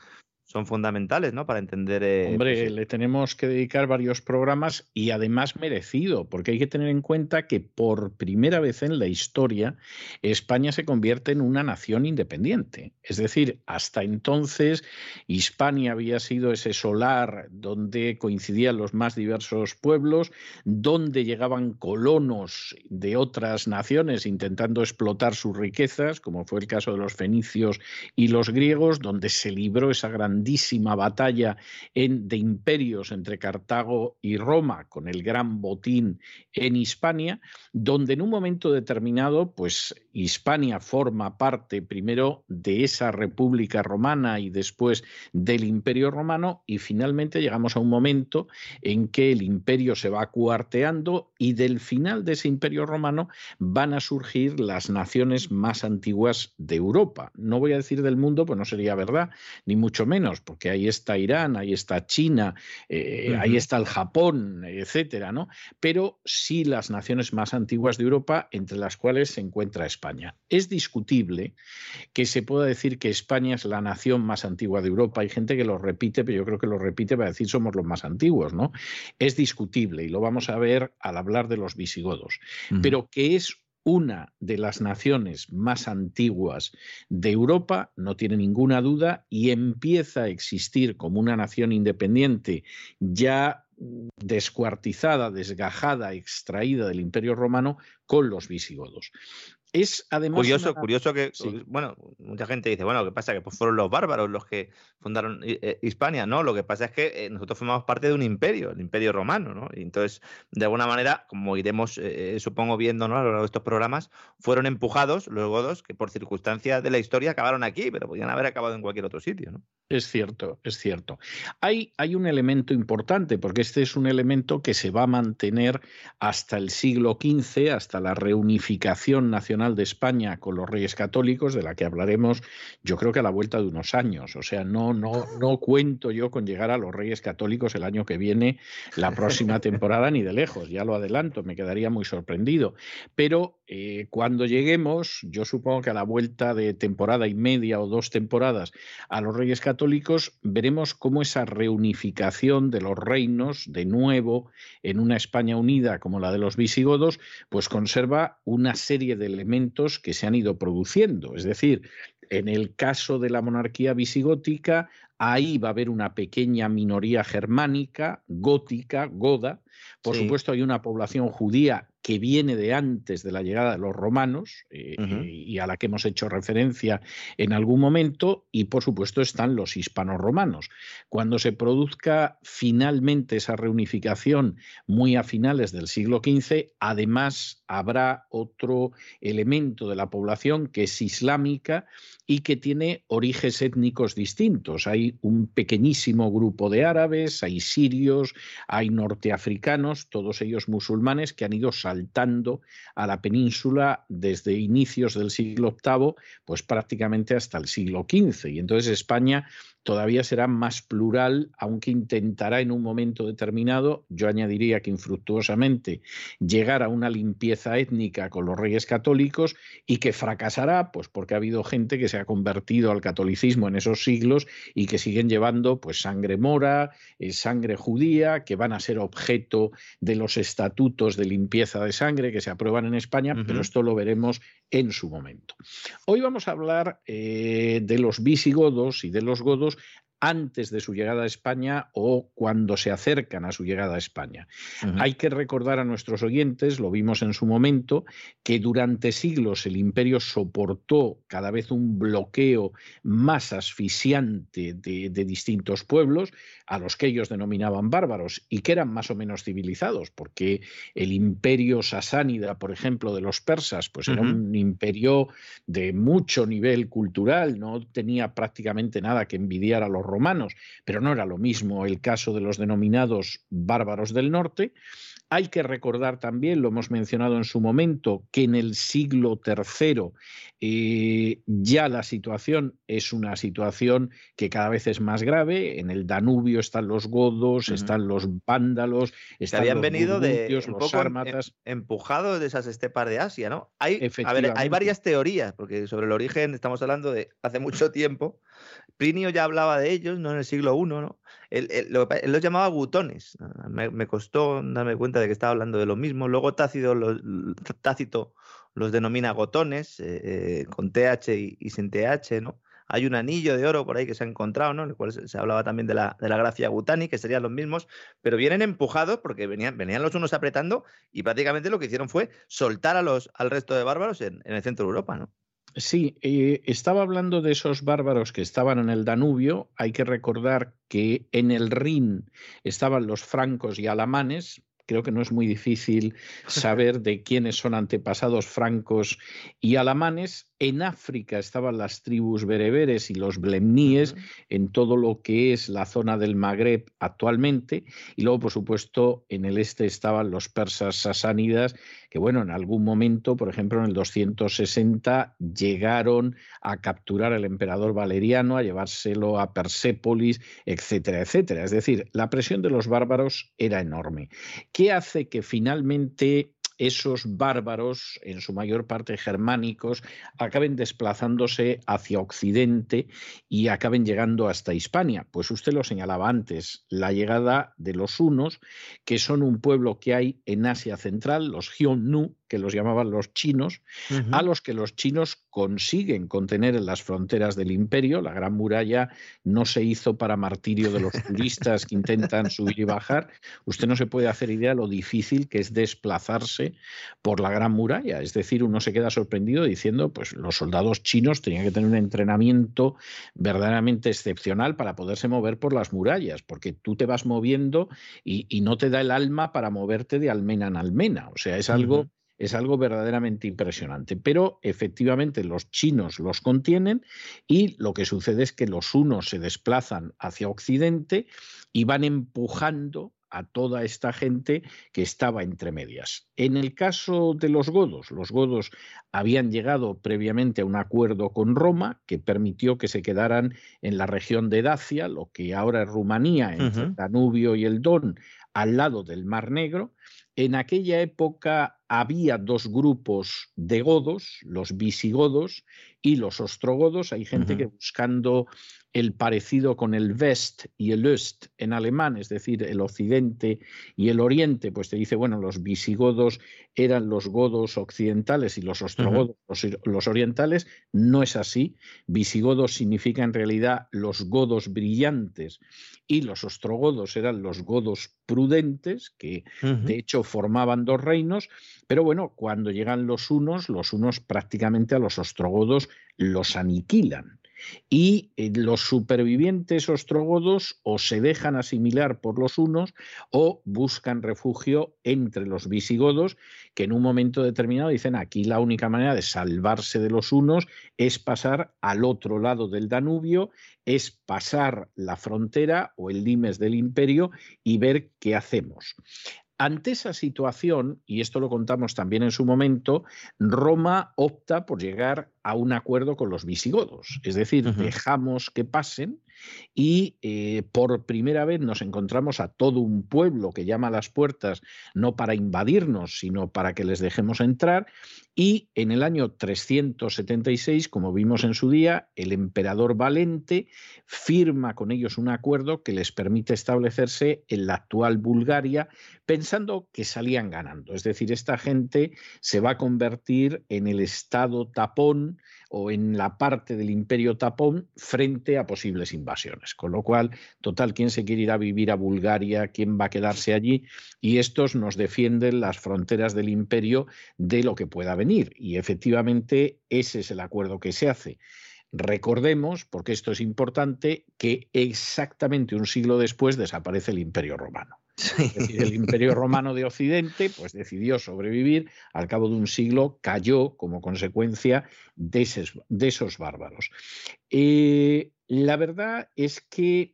son fundamentales, ¿no? Para entender. Eh, Hombre, pues, le tenemos que dedicar varios programas y además merecido, porque hay que tener en cuenta que por primera vez en la historia España se convierte en una nación independiente. Es decir, hasta entonces Hispania había sido ese solar donde coincidían los más diversos pueblos, donde llegaban colonos de otras naciones intentando explotar sus riquezas, como fue el caso de los fenicios y los griegos, donde se libró esa gran grandísima batalla de imperios entre Cartago y Roma, con el gran botín en Hispania, donde en un momento determinado, pues Hispania forma parte primero de esa República Romana y después del Imperio Romano, y finalmente llegamos a un momento en que el imperio se va cuarteando y del final de ese Imperio Romano van a surgir las naciones más antiguas de Europa. No voy a decir del mundo, pues no sería verdad, ni mucho menos porque ahí está Irán, ahí está China, eh, ahí está el Japón, etcétera, ¿no? Pero sí las naciones más antiguas de Europa, entre las cuales se encuentra España. Es discutible que se pueda decir que España es la nación más antigua de Europa. Hay gente que lo repite, pero yo creo que lo repite para decir somos los más antiguos, ¿no? Es discutible y lo vamos a ver al hablar de los visigodos. Pero que es una de las naciones más antiguas de Europa, no tiene ninguna duda, y empieza a existir como una nación independiente ya descuartizada, desgajada, extraída del Imperio Romano con los visigodos. Es además. Curioso, curioso que, bueno, mucha gente dice, bueno, lo que pasa es que pues, fueron los bárbaros los que fundaron eh, Hispania, ¿no? Lo que pasa es que eh, nosotros formamos parte de un imperio, el imperio romano, ¿no? Y entonces, de alguna manera, como iremos, eh, supongo, viendo ¿no? a lo largo de estos programas, fueron empujados los godos que por circunstancias de la historia acabaron aquí, pero podían haber acabado en cualquier otro sitio, ¿no? Es cierto, es cierto. Hay, hay un elemento importante, porque este es un elemento que se va a mantener hasta el siglo XV, hasta la reunificación nacional de España con los Reyes Católicos, de la que hablaremos yo creo que a la vuelta de unos años. O sea, no, no, no cuento yo con llegar a los Reyes Católicos el año que viene, la próxima temporada, ni de lejos, ya lo adelanto, me quedaría muy sorprendido. Pero eh, cuando lleguemos, yo supongo que a la vuelta de temporada y media o dos temporadas a los Reyes Católicos, veremos cómo esa reunificación de los reinos de nuevo en una España unida como la de los visigodos, pues conserva una serie de elementos que se han ido produciendo. Es decir, en el caso de la monarquía visigótica, ahí va a haber una pequeña minoría germánica, gótica, goda. Por supuesto, hay una población judía que viene de antes de la llegada de los romanos eh, Ujú. y a la que hemos hecho referencia en algún momento, y por supuesto están los hispanos-romanos. Cuando se produzca finalmente esa reunificación muy a finales del siglo XV, además habrá otro elemento de la población que es islámica y que tiene orígenes étnicos distintos. Hay un pequeñísimo grupo de árabes, hay sirios, hay norteafricanos, todos ellos musulmanes que han ido saltando a la península desde inicios del siglo VIII, pues prácticamente hasta el siglo XV. Y entonces España todavía será más plural, aunque intentará en un momento determinado, yo añadiría que infructuosamente, llegar a una limpieza étnica con los reyes católicos y que fracasará, pues porque ha habido gente que se ha convertido al catolicismo en esos siglos y que siguen llevando pues sangre mora, eh, sangre judía, que van a ser objeto de los estatutos de limpieza de sangre que se aprueban en España, pero esto lo veremos en su momento. Hoy vamos a hablar eh, de los visigodos y de los godos datos antes de su llegada a España o cuando se acercan a su llegada a España. Hay que recordar a nuestros oyentes, lo vimos en su momento, que durante siglos el imperio soportó cada vez un bloqueo más asfixiante de, de distintos pueblos, a los que ellos denominaban bárbaros y que eran más o menos civilizados, porque el imperio sasánida, por ejemplo, de los persas, pues era un imperio de mucho nivel cultural, no tenía prácticamente nada que envidiar a los romanos, pero no era lo mismo el caso de los denominados bárbaros del norte. Hay que recordar también, lo hemos mencionado en su momento, que en el siglo III eh, ya la situación es una situación que cada vez es más grave. En el Danubio están los godos, Ujú. están los vándalos, están habían los venido de burgundios, un los poco em- em- sármatas. empujados de esas estepas de Asia, ¿no? Hay, a ver, hay varias teorías, porque sobre el origen estamos hablando de hace mucho tiempo. Plinio ya hablaba de ellos, ¿no? En el siglo I, ¿no? Él, lo los llamaba gutones. Me, costó darme cuenta de que estaba hablando de lo mismo. Luego Tácito los, denomina gotones, eh, eh, con TH y, sin TH, ¿no? Hay un anillo de oro por ahí que se ha encontrado, ¿no? En el cual se, hablaba también de la, de la gutani, que serían los mismos, pero vienen empujados porque venían, venían los unos apretando y prácticamente lo que hicieron fue soltar a los, al resto de bárbaros en, en el centro de Europa, ¿no? Sí, eh, estaba hablando de esos bárbaros que estaban en el Danubio. Hay que recordar que en el Rin estaban los francos y alamanes. Creo que no es muy difícil saber de quiénes son antepasados francos y alamanes. En África estaban las tribus bereberes y los blemníes, en todo lo que es la zona del Magreb actualmente. Y luego, por supuesto, en el este estaban los persas sasánidas, que bueno, en algún momento, por ejemplo, en el 260, llegaron a capturar al emperador Valeriano, a llevárselo a Persépolis, etcétera, etcétera. Es decir, la presión de los bárbaros era enorme. ¿Qué hace que finalmente esos bárbaros, en su mayor parte germánicos, acaben desplazándose hacia Occidente y acaben llegando hasta Hispania. Pues usted lo señalaba antes, la llegada de los hunos, que son un pueblo que hay en Asia Central, los Hyonu, que los llamaban los chinos, a los que los chinos consiguen contener en las fronteras del imperio. La Gran Muralla no se hizo para martirio de los turistas que intentan subir y bajar. Usted no se puede hacer idea lo difícil que es desplazarse por la Gran Muralla. Es decir, uno se queda sorprendido diciendo, pues los soldados chinos tenían que tener un entrenamiento verdaderamente excepcional para poderse mover por las murallas, porque tú te vas moviendo y, y no te da el alma para moverte de almena en almena. O sea, es algo... Es algo verdaderamente impresionante, pero efectivamente los chinos los contienen y lo que sucede es que los unos se desplazan hacia Occidente y van empujando a toda esta gente que estaba entre medias. En el caso de los godos, los godos habían llegado previamente a un acuerdo con Roma que permitió que se quedaran en la región de Dacia, lo que ahora es Rumanía, entre el Danubio y el Don, al lado del Mar Negro. En aquella época había dos grupos de godos, los visigodos y los ostrogodos. Hay gente que buscando el parecido con el West y el Öst en alemán, es decir, el occidente y el oriente, pues te dice, bueno, los visigodos eran los godos occidentales y los ostrogodos los, los orientales. No es así. Visigodos significa en realidad los godos brillantes y los ostrogodos eran los godos prudentes, que de hecho formaban dos reinos, Pero bueno, cuando llegan los unos, los unos prácticamente a los ostrogodos los aniquilan y eh, los supervivientes ostrogodos o se dejan asimilar por los unos o buscan refugio entre los visigodos, que en un momento determinado dicen aquí la única manera de salvarse de los unos es pasar al otro lado del Danubio, es pasar la frontera o el limes del imperio y ver qué hacemos. Ante esa situación, y esto lo contamos también en su momento, Roma opta por llegar a un acuerdo con los visigodos, es decir, dejamos que pasen y eh, por primera vez nos encontramos a todo un pueblo que llama a las puertas no para invadirnos, sino para que les dejemos entrar. Y en el año 376, como vimos en su día, el emperador Valente firma con ellos un acuerdo que les permite establecerse en la actual Bulgaria, pensando que salían ganando. Es decir, esta gente se va a convertir en el estado tapón o en la parte del imperio tapón frente a posibles invasiones. Con lo cual, total, ¿quién se quiere ir a vivir a Bulgaria? ¿Quién va a quedarse allí? Y estos nos defienden las fronteras del imperio de lo que pueda venir. Y efectivamente ese es el acuerdo que se hace. Recordemos, porque esto es importante, que exactamente un siglo después desaparece el imperio romano el Imperio Romano de Occidente pues, decidió sobrevivir, al cabo de un siglo cayó como consecuencia de esos, bárbaros. Eh, la verdad es que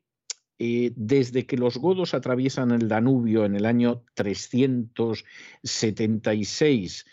eh, desde que los godos atraviesan el Danubio en el año 376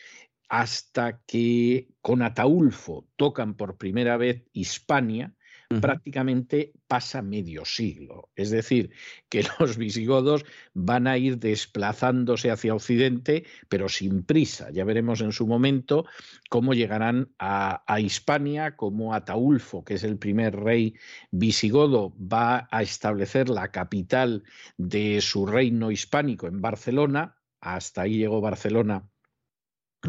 hasta que con Ataulfo tocan por primera vez Hispania, prácticamente pasa medio siglo. Es decir, que los visigodos van a ir desplazándose hacia Occidente, pero sin prisa. Ya veremos en su momento cómo llegarán a, a Hispania, cómo Ataulfo, que es el primer rey visigodo, va a establecer la capital de su reino hispánico en Barcelona. Hasta ahí llegó Barcelona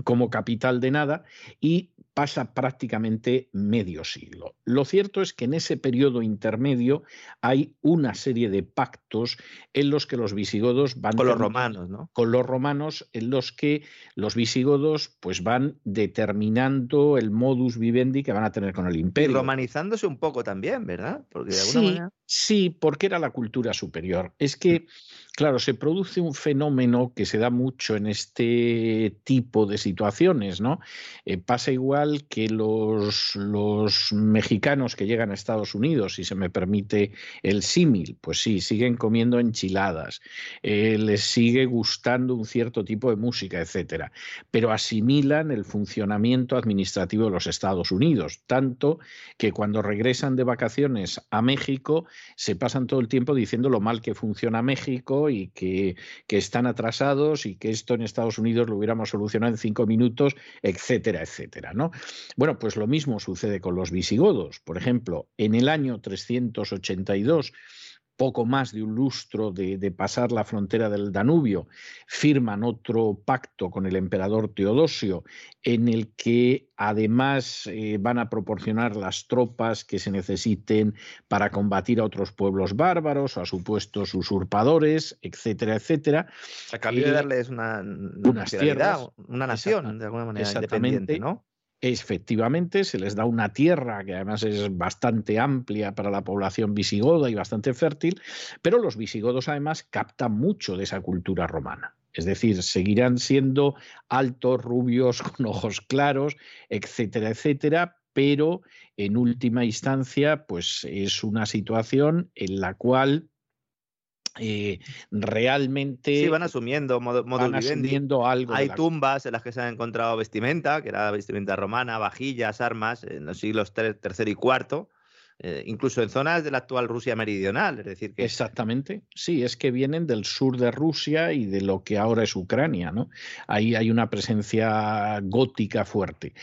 como capital de nada y pasa prácticamente medio siglo. Lo cierto es que en ese periodo intermedio hay una serie de pactos en los que los visigodos van con los romanos, ¿no? Con los romanos en los que los visigodos pues van determinando el modus vivendi que van a tener con el imperio. Y romanizándose un poco también, ¿verdad? Porque de alguna manera Sí, porque era la cultura superior. Es que, claro, se produce un fenómeno que se da mucho en este tipo de situaciones, ¿no? Eh, pasa igual que los, los mexicanos que llegan a Estados Unidos, si se me permite el símil, pues sí, siguen comiendo enchiladas, eh, les sigue gustando un cierto tipo de música, etcétera, pero asimilan el funcionamiento administrativo de los Estados Unidos, tanto que cuando regresan de vacaciones a México, se pasan todo el tiempo diciendo lo mal que funciona México y que, están atrasados y que esto en Estados Unidos lo hubiéramos solucionado en cinco minutos, etcétera, etcétera. ¿no? Bueno, pues lo mismo sucede con los visigodos. Por ejemplo, en el año 382 poco más de un lustro de, pasar la frontera del Danubio, firman otro pacto con el emperador Teodosio, en el que además eh, van a proporcionar las tropas que se necesiten para combatir a otros pueblos bárbaros, a supuestos usurpadores, etcétera, etcétera. A cambio de eh, darles una, una, una nación, de alguna manera independiente, ¿no? Efectivamente, se les da una tierra que además es bastante amplia para la población visigoda y bastante fértil, pero los visigodos además captan mucho de esa cultura romana. Es decir, seguirán siendo altos, rubios, con ojos claros, etcétera, etcétera, pero en última instancia, pues es una situación en la cual eh, realmente sí, van asumiendo modo, van asumiendo algo. Hay tumbas en las que se han encontrado vestimenta, que era vestimenta romana, vajillas, armas, en los siglos tercero y cuarto. Eh, incluso en zonas de la actual Rusia meridional, es decir que... Exactamente, sí, es que vienen del sur de Rusia y de lo que ahora es Ucrania, ¿no? Ahí hay una presencia gótica fuerte.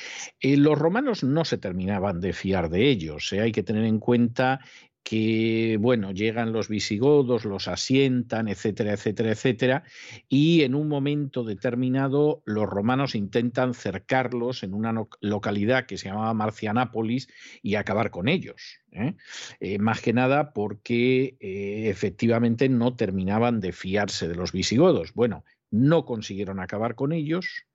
Eh, los romanos no se terminaban de fiar de ellos, hay que tener en cuenta que, bueno, llegan los visigodos, los asientan, etcétera, etcétera, etcétera, y en un momento determinado los romanos intentan cercarlos en una localidad que se llamaba Marcianápolis y acabar con ellos. ¿eh? Eh, más que nada porque eh, efectivamente no terminaban de fiarse de los visigodos. Bueno, no consiguieron acabar con ellos,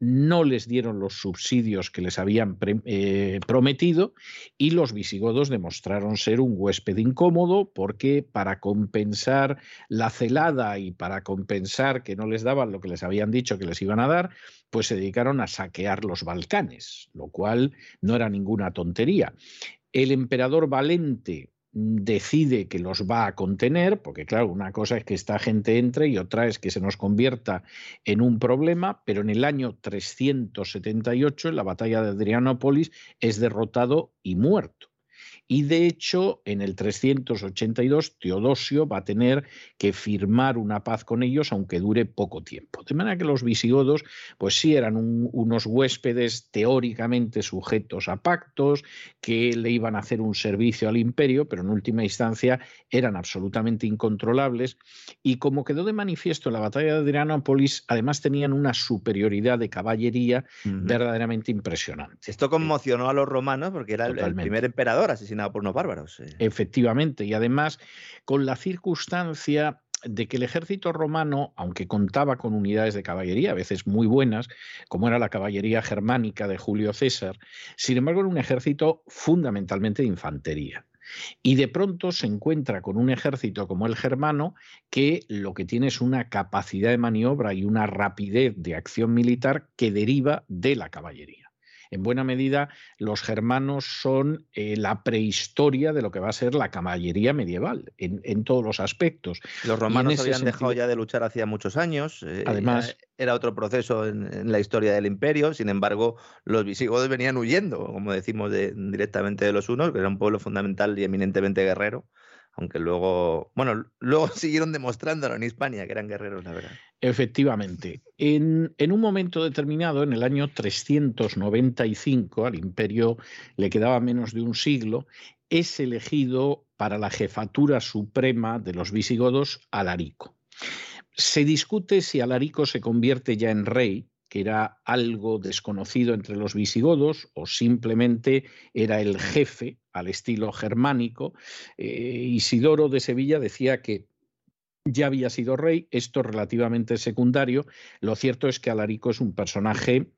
no les dieron los subsidios que les habían eh, prometido y los visigodos demostraron ser un huésped incómodo porque para compensar la celada y para compensar que no les daban lo que les habían dicho que les iban a dar, pues se dedicaron a saquear los Balcanes, lo cual no era ninguna tontería. El emperador Valente decide que los va a contener, porque claro, una cosa es que esta gente entre y otra es que se nos convierta en un problema, pero en el año 378, en la batalla de Adrianópolis, es derrotado y muerto. Y de hecho, en el 382, Teodosio va a tener que firmar una paz con ellos, aunque dure poco tiempo. De manera que los visigodos, pues sí eran unos huéspedes teóricamente sujetos a pactos, que le iban a hacer un servicio al imperio, pero en última instancia eran absolutamente incontrolables. Y como quedó de manifiesto en la batalla de Adrianópolis, además tenían una superioridad de caballería verdaderamente impresionante. Esto conmocionó a los romanos porque era el, primer emperador asesinado por unos bárbaros. Efectivamente, y además con la circunstancia de que el ejército romano, aunque contaba con unidades de caballería, a veces muy buenas, como era la caballería germánica de Julio César, sin embargo era un ejército fundamentalmente de infantería. Y de pronto se encuentra con un ejército como el germano que lo que tiene es una capacidad de maniobra y una rapidez de acción militar que deriva de la caballería en buena medida los germanos son eh, la prehistoria de lo que va a ser la caballería medieval en, todos los aspectos. Los romanos habían dejado ya de luchar hacía muchos años. Eh, Además, era otro proceso en, la historia del imperio, sin embargo, los visigodos venían huyendo, como decimos directamente de los unos, que era un pueblo fundamental y eminentemente guerrero aunque luego, bueno, luego siguieron demostrándolo en Hispania, que eran guerreros, la verdad. Efectivamente. En, un momento determinado, en el año 395, al imperio le quedaba menos de un siglo, es elegido para la jefatura suprema de los visigodos Alarico. Se discute si Alarico se convierte ya en rey, que era algo desconocido entre los visigodos o simplemente era el jefe al estilo germánico. Eh, Isidoro de Sevilla decía que ya había sido rey, esto relativamente secundario. Lo cierto es que Alarico es un personaje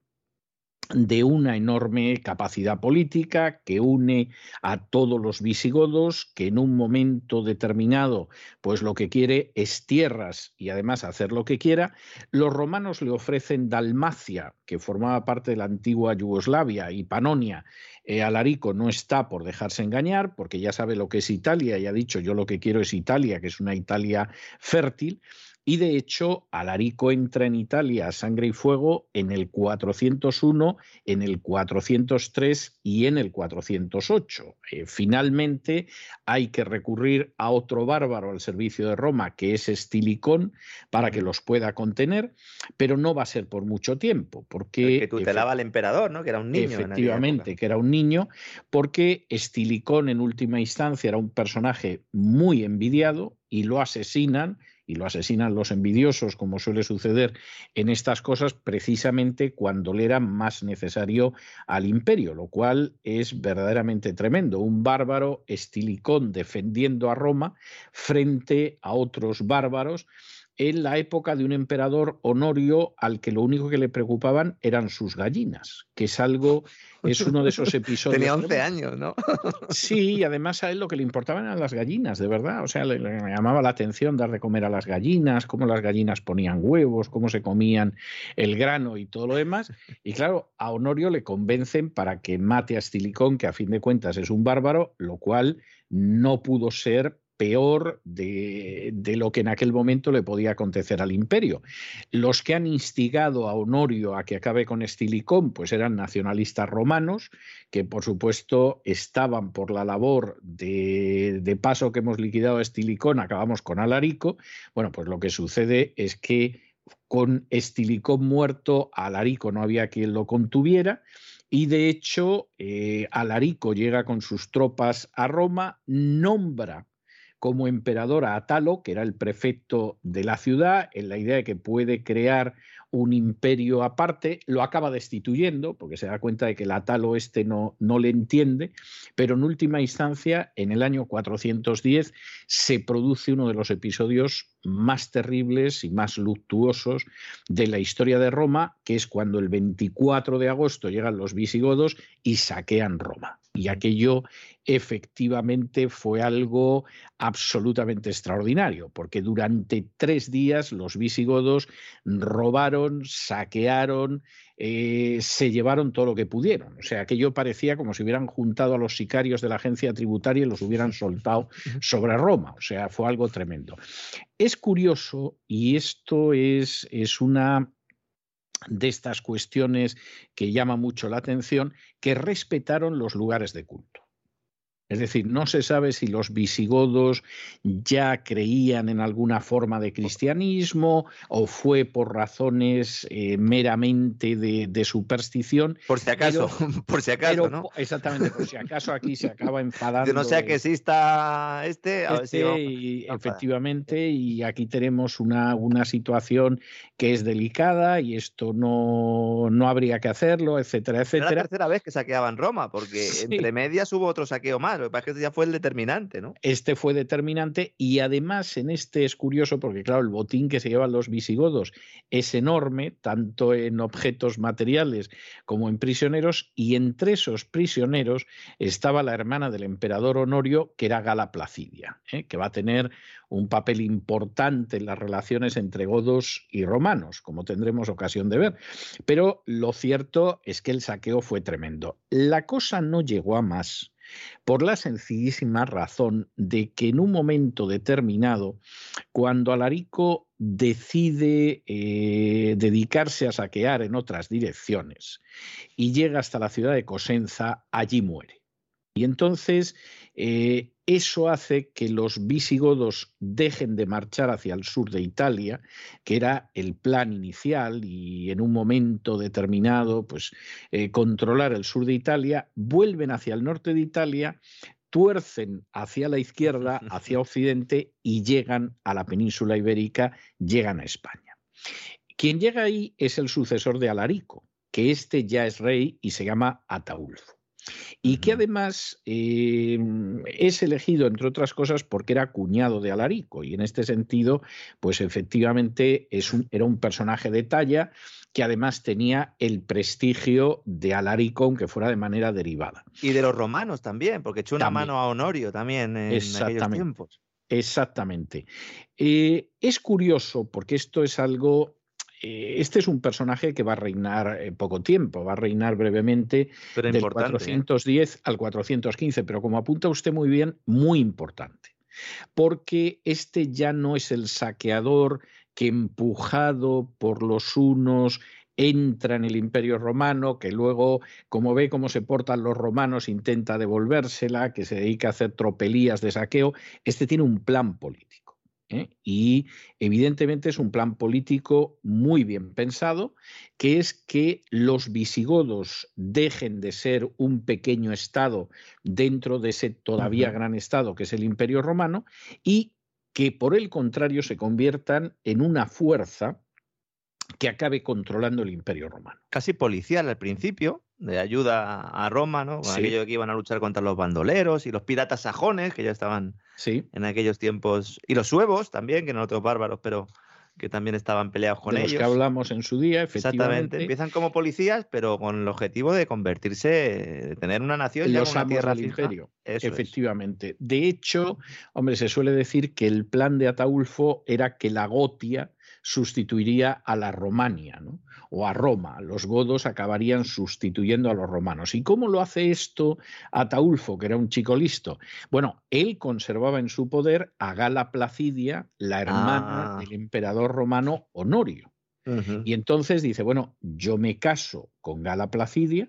de una enorme capacidad política que une a todos los visigodos, que en un momento determinado, pues lo que quiere es tierras y además hacer lo que quiera. Los romanos le ofrecen Dalmacia, que formaba parte de la antigua Yugoslavia, y Panonia. Eh, Alarico no está por dejarse engañar, porque ya sabe lo que es Italia y ha dicho yo lo que quiero es Italia, que es una Italia fértil. Y de hecho, Alarico entra en Italia a sangre y fuego en el 401, en el 403 y en el 408. Eh, finalmente, hay que recurrir a otro bárbaro al servicio de Roma, que es Estilicón, para que los pueda contener, pero no va a ser por mucho tiempo, porque... que tutelaba al emperador, ¿no? Que era un niño. Efectivamente, que era un niño, porque Estilicón en última instancia era un personaje muy envidiado y lo asesinan y lo asesinan los envidiosos, como suele suceder en estas cosas, precisamente cuando le era más necesario al imperio, lo cual es verdaderamente tremendo. Un bárbaro estilicón defendiendo a Roma frente a otros bárbaros en la época de un emperador Honorio al que lo único que le preocupaban eran sus gallinas, que es algo, es uno de esos episodios. Tenía 11 años, ¿no? sí, y además a él lo que le importaban eran las gallinas, de verdad. O sea, le, llamaba la atención dar de comer a las gallinas, cómo las gallinas ponían huevos, cómo se comían el grano y todo lo demás. Y claro, a Honorio le convencen para que mate a Stilicón, que a fin de cuentas es un bárbaro, lo cual no pudo ser peor de, lo que en aquel momento le podía acontecer al imperio. Los que han instigado a Honorio a que acabe con Estilicón, pues eran nacionalistas romanos, que por supuesto estaban por la labor de, paso que hemos liquidado a Estilicón, acabamos con Alarico. Bueno, pues lo que sucede es que con Estilicón muerto, Alarico no había quien lo contuviera. Y de hecho, eh, Alarico llega con sus tropas a Roma, nombra como emperador a Atalo, que era el prefecto de la ciudad, en la idea de que puede crear un imperio aparte, lo acaba destituyendo, porque se da cuenta de que el Atalo este no, no le entiende, pero en última instancia, en el año 410, se produce uno de los episodios más terribles y más luctuosos de la historia de Roma, que es cuando el 24 de agosto llegan los visigodos y saquean Roma. Y aquello efectivamente fue algo absolutamente extraordinario, porque durante tres días los visigodos robaron, saquearon, eh, se llevaron todo lo que pudieron. O sea, aquello parecía como si hubieran juntado a los sicarios de la agencia tributaria y los hubieran soltado sobre Roma. O sea, fue algo tremendo. Es curioso, y esto es, es una de estas cuestiones que llama mucho la atención, que respetaron los lugares de culto. Es decir, no se sabe si los visigodos ya creían en alguna forma de cristianismo o fue por razones eh, meramente de, superstición. Por si acaso, por si acaso, ¿no? Exactamente, por si acaso aquí se acaba enfadando. no sea que exista este, este efectivamente, y aquí tenemos una, una situación que es delicada y esto no, no habría que hacerlo, etcétera, etcétera. Es la tercera vez que saqueaban Roma, porque entre medias hubo otro saqueo más pasa es que este ya fue el determinante, ¿no? Este fue determinante y además en este es curioso porque, claro, el botín que se llevan los visigodos es enorme, tanto en objetos materiales como en prisioneros, y entre esos prisioneros estaba la hermana del emperador Honorio, que era Gala Placidia, ¿eh? que va a tener un papel importante en las relaciones entre godos y romanos, como tendremos ocasión de ver. Pero lo cierto es que el saqueo fue tremendo. La cosa no llegó a más por la sencillísima razón de que en un momento determinado, cuando Alarico decide eh, dedicarse a saquear en otras direcciones y llega hasta la ciudad de Cosenza, allí muere. Y entonces eh, eso hace que los visigodos dejen de marchar hacia el sur de Italia, que era el plan inicial, y en un momento determinado, pues eh, controlar el sur de Italia, vuelven hacia el norte de Italia, tuercen hacia la izquierda, hacia occidente y llegan a la península ibérica, llegan a España. Quien llega ahí es el sucesor de Alarico, que este ya es rey y se llama Ataulfo y que además em, es elegido, entre otras cosas, porque era cuñado de Alarico, y en este sentido, pues efectivamente es un, era un personaje de talla que además tenía el prestigio de Alarico, aunque fuera de manera derivada. Y de los romanos también, porque echó una mano a Honorio también en aquellos tiempos. Exactamente. Eh, es curioso porque esto es algo eh, este es un personaje que va a reinar eh, poco tiempo, va a reinar brevemente del 410 ¿eh? al 415, pero como apunta usted muy bien, muy importante, porque este ya no es el saqueador que empujado por los unos entra en el imperio romano, que luego, como ve cómo se portan los romanos, intenta devolvérsela, que se dedica a hacer tropelías de saqueo, este tiene un plan político. ¿Eh? Y evidentemente es un plan político muy bien pensado, que es que los visigodos dejen de ser un pequeño estado dentro de ese todavía gran estado que es el Imperio Romano y que por el contrario se conviertan en una fuerza que acabe controlando el Imperio Romano. Casi policial al principio, de ayuda a Roma, ¿no? Con aquello que iban a luchar contra los bandoleros y los piratas sajones, que ya estaban sí. en aquellos tiempos, y los suevos también, que no otros bárbaros, pero que también estaban peleados con de ellos. Los que hablamos en su día, efectivamente. Exactamente. Empiezan como policías, pero con el objetivo de convertirse, de tener una nación los una tierra del imperio. efectivamente. De hecho, hombre, se suele decir que el plan de Ataulfo era que la Gotia sustituiría a la Romania ¿no? o a Roma. Los godos acabarían sustituyendo a los romanos. ¿Y cómo lo hace esto Ataulfo, que era un chico listo? Bueno, él conservaba en su poder a Gala Placidia, la hermana ah. del emperador romano Honorio. Y entonces dice, bueno, yo me caso con Gala Placidia,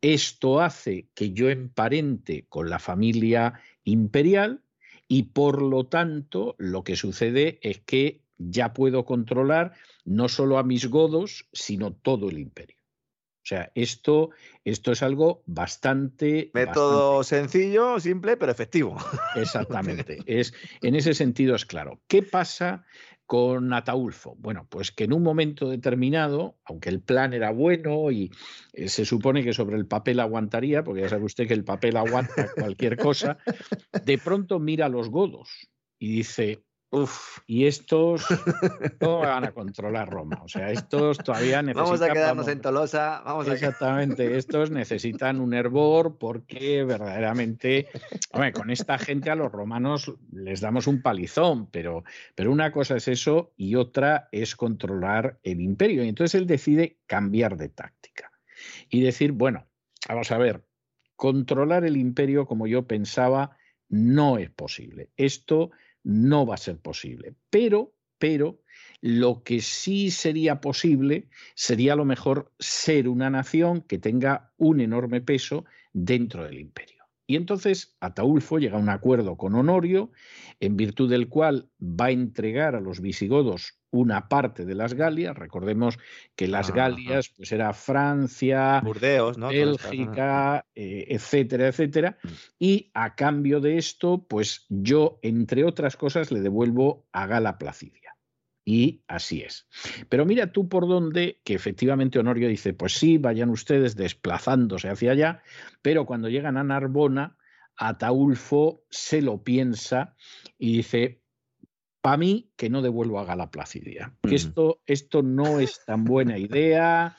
esto hace que yo emparente con la familia imperial y por lo tanto lo que sucede es que ya puedo controlar no solo a mis godos, sino todo el imperio. O sea, esto, esto es algo bastante... Método sencillo, simple, pero efectivo. Exactamente. es, en ese sentido es claro. ¿Qué pasa con Ataulfo? Bueno, pues que en un momento determinado, aunque el plan era bueno y eh, se supone que sobre el papel aguantaría, porque ya sabe usted que el papel aguanta cualquier cosa, de pronto mira a los godos y dice, Uf, y estos no van a controlar Roma. O sea, estos todavía necesitan. Vamos a quedarnos en Tolosa. Vamos exactamente, estos necesitan un hervor porque verdaderamente, hombre, con esta gente a los romanos les damos un palizón, pero, pero una cosa es eso y otra es controlar el imperio. Y entonces él decide cambiar de táctica y decir, bueno, vamos a ver, controlar el imperio como yo pensaba no es posible. Esto no va a ser posible. Pero, pero, lo que sí sería posible sería a lo mejor ser una nación que tenga un enorme peso dentro del imperio. Y entonces Ataulfo llega a un acuerdo con Honorio, en virtud del cual va a entregar a los visigodos una parte de las Galias. Recordemos que las Galias, pues era Francia, Burdeos, Bélgica, eh, etcétera, etcétera. Mm. Y a cambio de esto, pues yo, entre otras cosas, le devuelvo a Gala Placidia. Y así es. Pero mira tú por dónde, que efectivamente Honorio dice, pues sí, vayan ustedes desplazándose hacia allá, pero cuando llegan a Narbona, Ataulfo se lo piensa y dice, para mí que no devuelvo a Gala Placidia. Que esto, esto no es tan buena idea.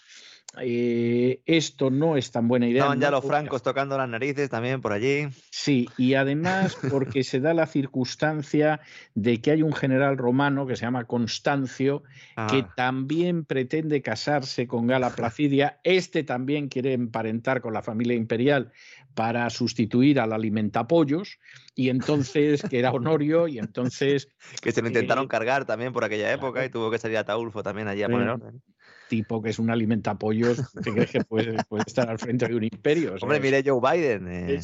Eh, esto no es tan buena idea. Estaban ya los francos tocando las narices también por allí. Sí, y además porque se da la circunstancia de que hay un general romano que se llama Constancio, que ah. también pretende casarse con Gala Placidia. Este también quiere emparentar con la familia imperial para sustituir al alimentapollos, y entonces, que era Honorio, y entonces... Que se lo intentaron eh, cargar también por aquella época y tuvo que salir a Taulfo también allí a poner orden tipo que es un alimentapollos, ¿qué crees que puede, estar al frente de un imperio? Hombre, mire Joe Biden. Eh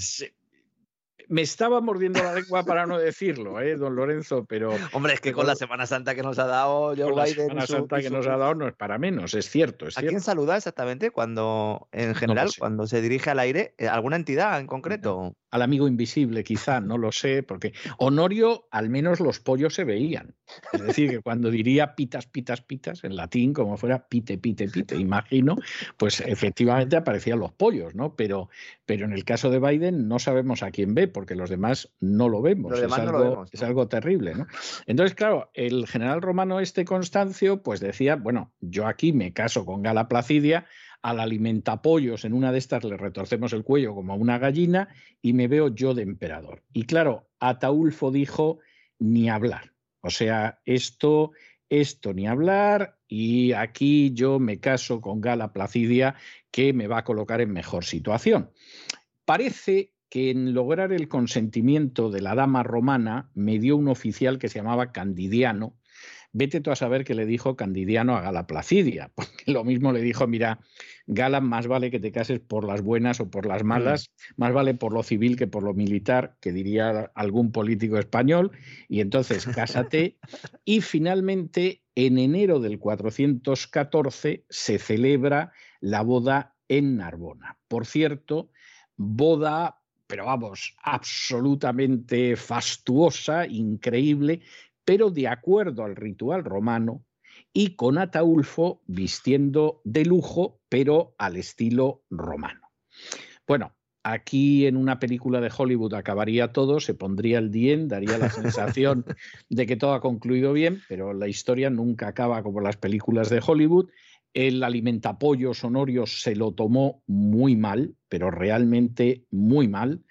me estaba mordiendo la lengua para no decirlo, ¿eh, don Lorenzo, pero... Hombre, es que con la Semana Santa que nos ha dado Joe Biden... La Semana Santa que nos ha dado no es para menos, es cierto, es ¿A quién saluda exactamente cuando, en general, cuando se dirige al aire? Eh, ¿Alguna entidad en concreto? Al amigo invisible, quizá, no lo sé, porque Honorio, al menos los pollos se veían. Es decir, que cuando diría pitas, pitas, pitas, en latín, como fuera pite, pite, pite, imagino, pues efectivamente aparecían los pollos, ¿no? Pero, pero en el caso de Biden no sabemos a quién ve, porque los demás no lo vemos. es, algo, es algo terrible. ¿no? Entonces, claro, el general romano este Constancio, pues decía, bueno, yo aquí me caso con Gala Placidia, al alimentapollos en una de estas le retorcemos el cuello como a una gallina y me veo yo de emperador. Y claro, Ataulfo dijo, ni hablar. O sea, esto, esto ni hablar, y aquí yo me caso con Gala Placidia, que me va a colocar en mejor situación. Parece que en lograr el consentimiento de la dama romana me dio un oficial que se llamaba Candidiano. Vete tú a saber que le dijo Candidiano a Gala Placidia, porque lo mismo le dijo, mira, Gala, más vale que te cases por las buenas o por las malas, mm. más vale por lo civil que por lo militar, que diría algún político español, y entonces cásate. y finalmente, en enero del 414, se celebra la boda en Narbona. Por cierto, boda pero vamos, absolutamente fastuosa, increíble, pero de acuerdo al ritual romano y con Ataulfo vistiendo de lujo, pero al estilo romano. Bueno, aquí en una película de Hollywood acabaría todo, se pondría el dien, daría la sensación de que todo ha concluido bien, pero la historia nunca acaba como las películas de Hollywood el alimentapollo Sonorio se lo tomó muy mal, pero realmente muy mal.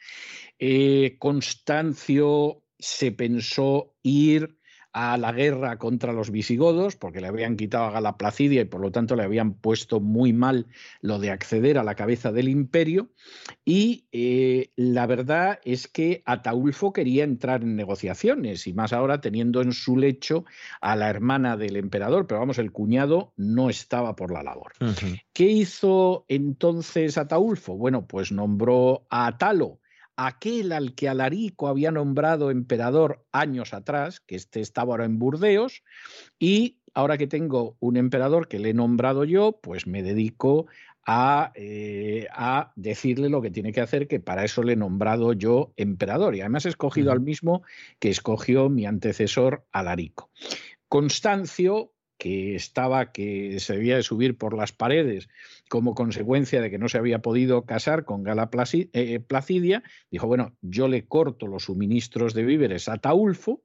Eh, Constancio se pensó ir a la guerra contra los visigodos, porque le habían quitado a Gala Placidia y por lo tanto le habían puesto muy mal lo de acceder a la cabeza del imperio. Y eh, la verdad es que Ataulfo quería entrar en negociaciones, y más ahora teniendo en su lecho a la hermana del emperador, pero vamos, el cuñado no estaba por la labor. ¿Qué hizo entonces Ataulfo? Bueno, pues nombró a Atalo aquel al que Alarico había nombrado emperador años atrás, que este estaba ahora en Burdeos, y ahora que tengo un emperador que le he nombrado yo, pues me dedico a, eh, a, decirle lo que tiene que hacer, que para eso le he nombrado yo emperador. Y además he escogido al mismo que escogió mi antecesor Alarico. Constancio, que estaba que se debía de subir por las paredes como consecuencia de que no se había podido casar con Gala eh, Placidia, dijo, bueno, yo le corto los suministros de víveres a Taulfo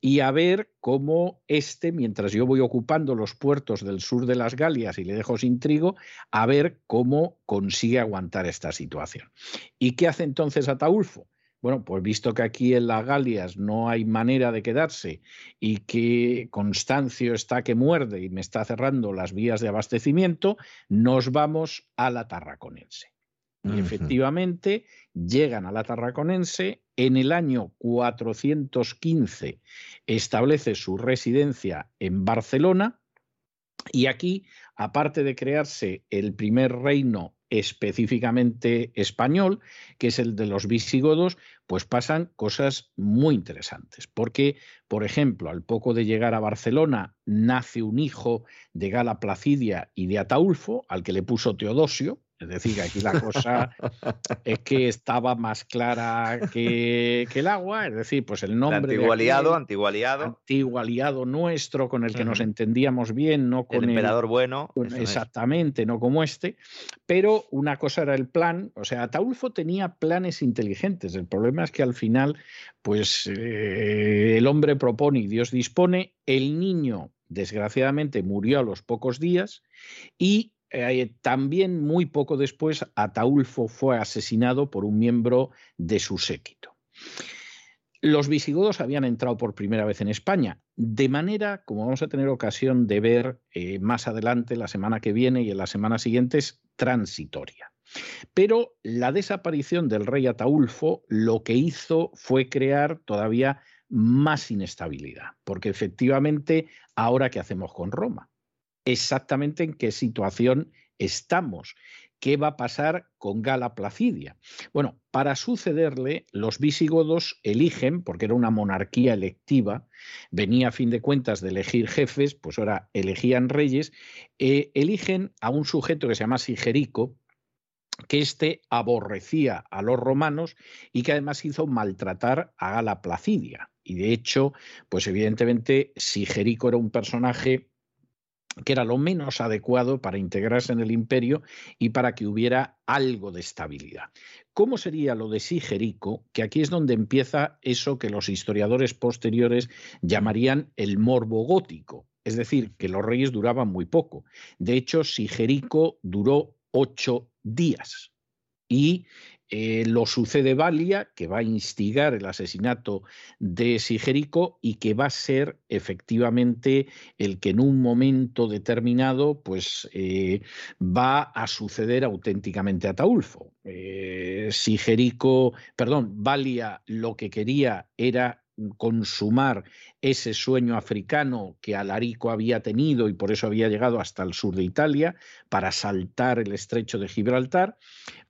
y a ver cómo este, mientras yo voy ocupando los puertos del sur de las Galias y le dejo sin trigo, a ver cómo consigue aguantar esta situación. ¿Y qué hace entonces Ataulfo? Bueno, pues visto que aquí en las Galias no hay manera de quedarse y que Constancio está que muerde y me está cerrando las vías de abastecimiento, nos vamos a la Tarraconense. Y efectivamente llegan a la Tarraconense. En el año 415 establece su residencia en Barcelona y aquí, aparte de crearse el primer reino específicamente español, que es el de los visigodos, pues pasan cosas muy interesantes. Porque, por ejemplo, al poco de llegar a Barcelona, nace un hijo de Gala Placidia y de Ataulfo, al que le puso Teodosio, es decir, aquí la cosa es que estaba más clara que, el agua, es decir, pues el nombre. antiguo aliado, antiguo aliado. Antiguo aliado nuestro con el que nos entendíamos bien, no con el emperador bueno. exactamente, no como este. Pero una cosa era el plan, o sea, Ataulfo tenía planes inteligentes. El problema es que al final, pues eh, el hombre propone y Dios dispone, el niño desgraciadamente murió a los pocos días y eh, también muy poco después Ataulfo fue asesinado por un miembro de su séquito. Los visigodos habían entrado por primera vez en España, de manera, como vamos a tener ocasión de ver eh, más adelante, la semana que viene y en las semanas siguientes, transitoria. Pero la desaparición del rey Ataulfo lo que hizo fue crear todavía más inestabilidad, porque efectivamente, ahora qué hacemos con Roma? Exactamente en qué situación estamos. ¿Qué va a pasar con Gala Placidia? Bueno, para sucederle, los visigodos eligen, porque era una monarquía electiva, venía a fin de cuentas de elegir jefes, pues ahora elegían reyes, eh, eligen a un sujeto que se llama Sigerico, que éste aborrecía a los romanos y que además hizo maltratar a Gala Placidia. Y de hecho, pues evidentemente Sigerico era un personaje que era lo menos adecuado para integrarse en el imperio y para que hubiera algo de estabilidad. ¿Cómo sería lo de Sigerico? Que aquí es donde empieza eso que los historiadores posteriores llamarían el morbo gótico, es decir, que los reyes duraban muy poco. De hecho, Sigerico duró ocho días y eh, lo sucede Valia, que va a instigar el asesinato de Sigerico y que va a ser efectivamente el que en un momento determinado pues, eh, va a suceder auténticamente a Taulfo. Eh, Sigerico, perdón, Valia lo que quería era consumar ese sueño africano que Alarico había tenido y por eso había llegado hasta el sur de Italia para saltar el estrecho de Gibraltar,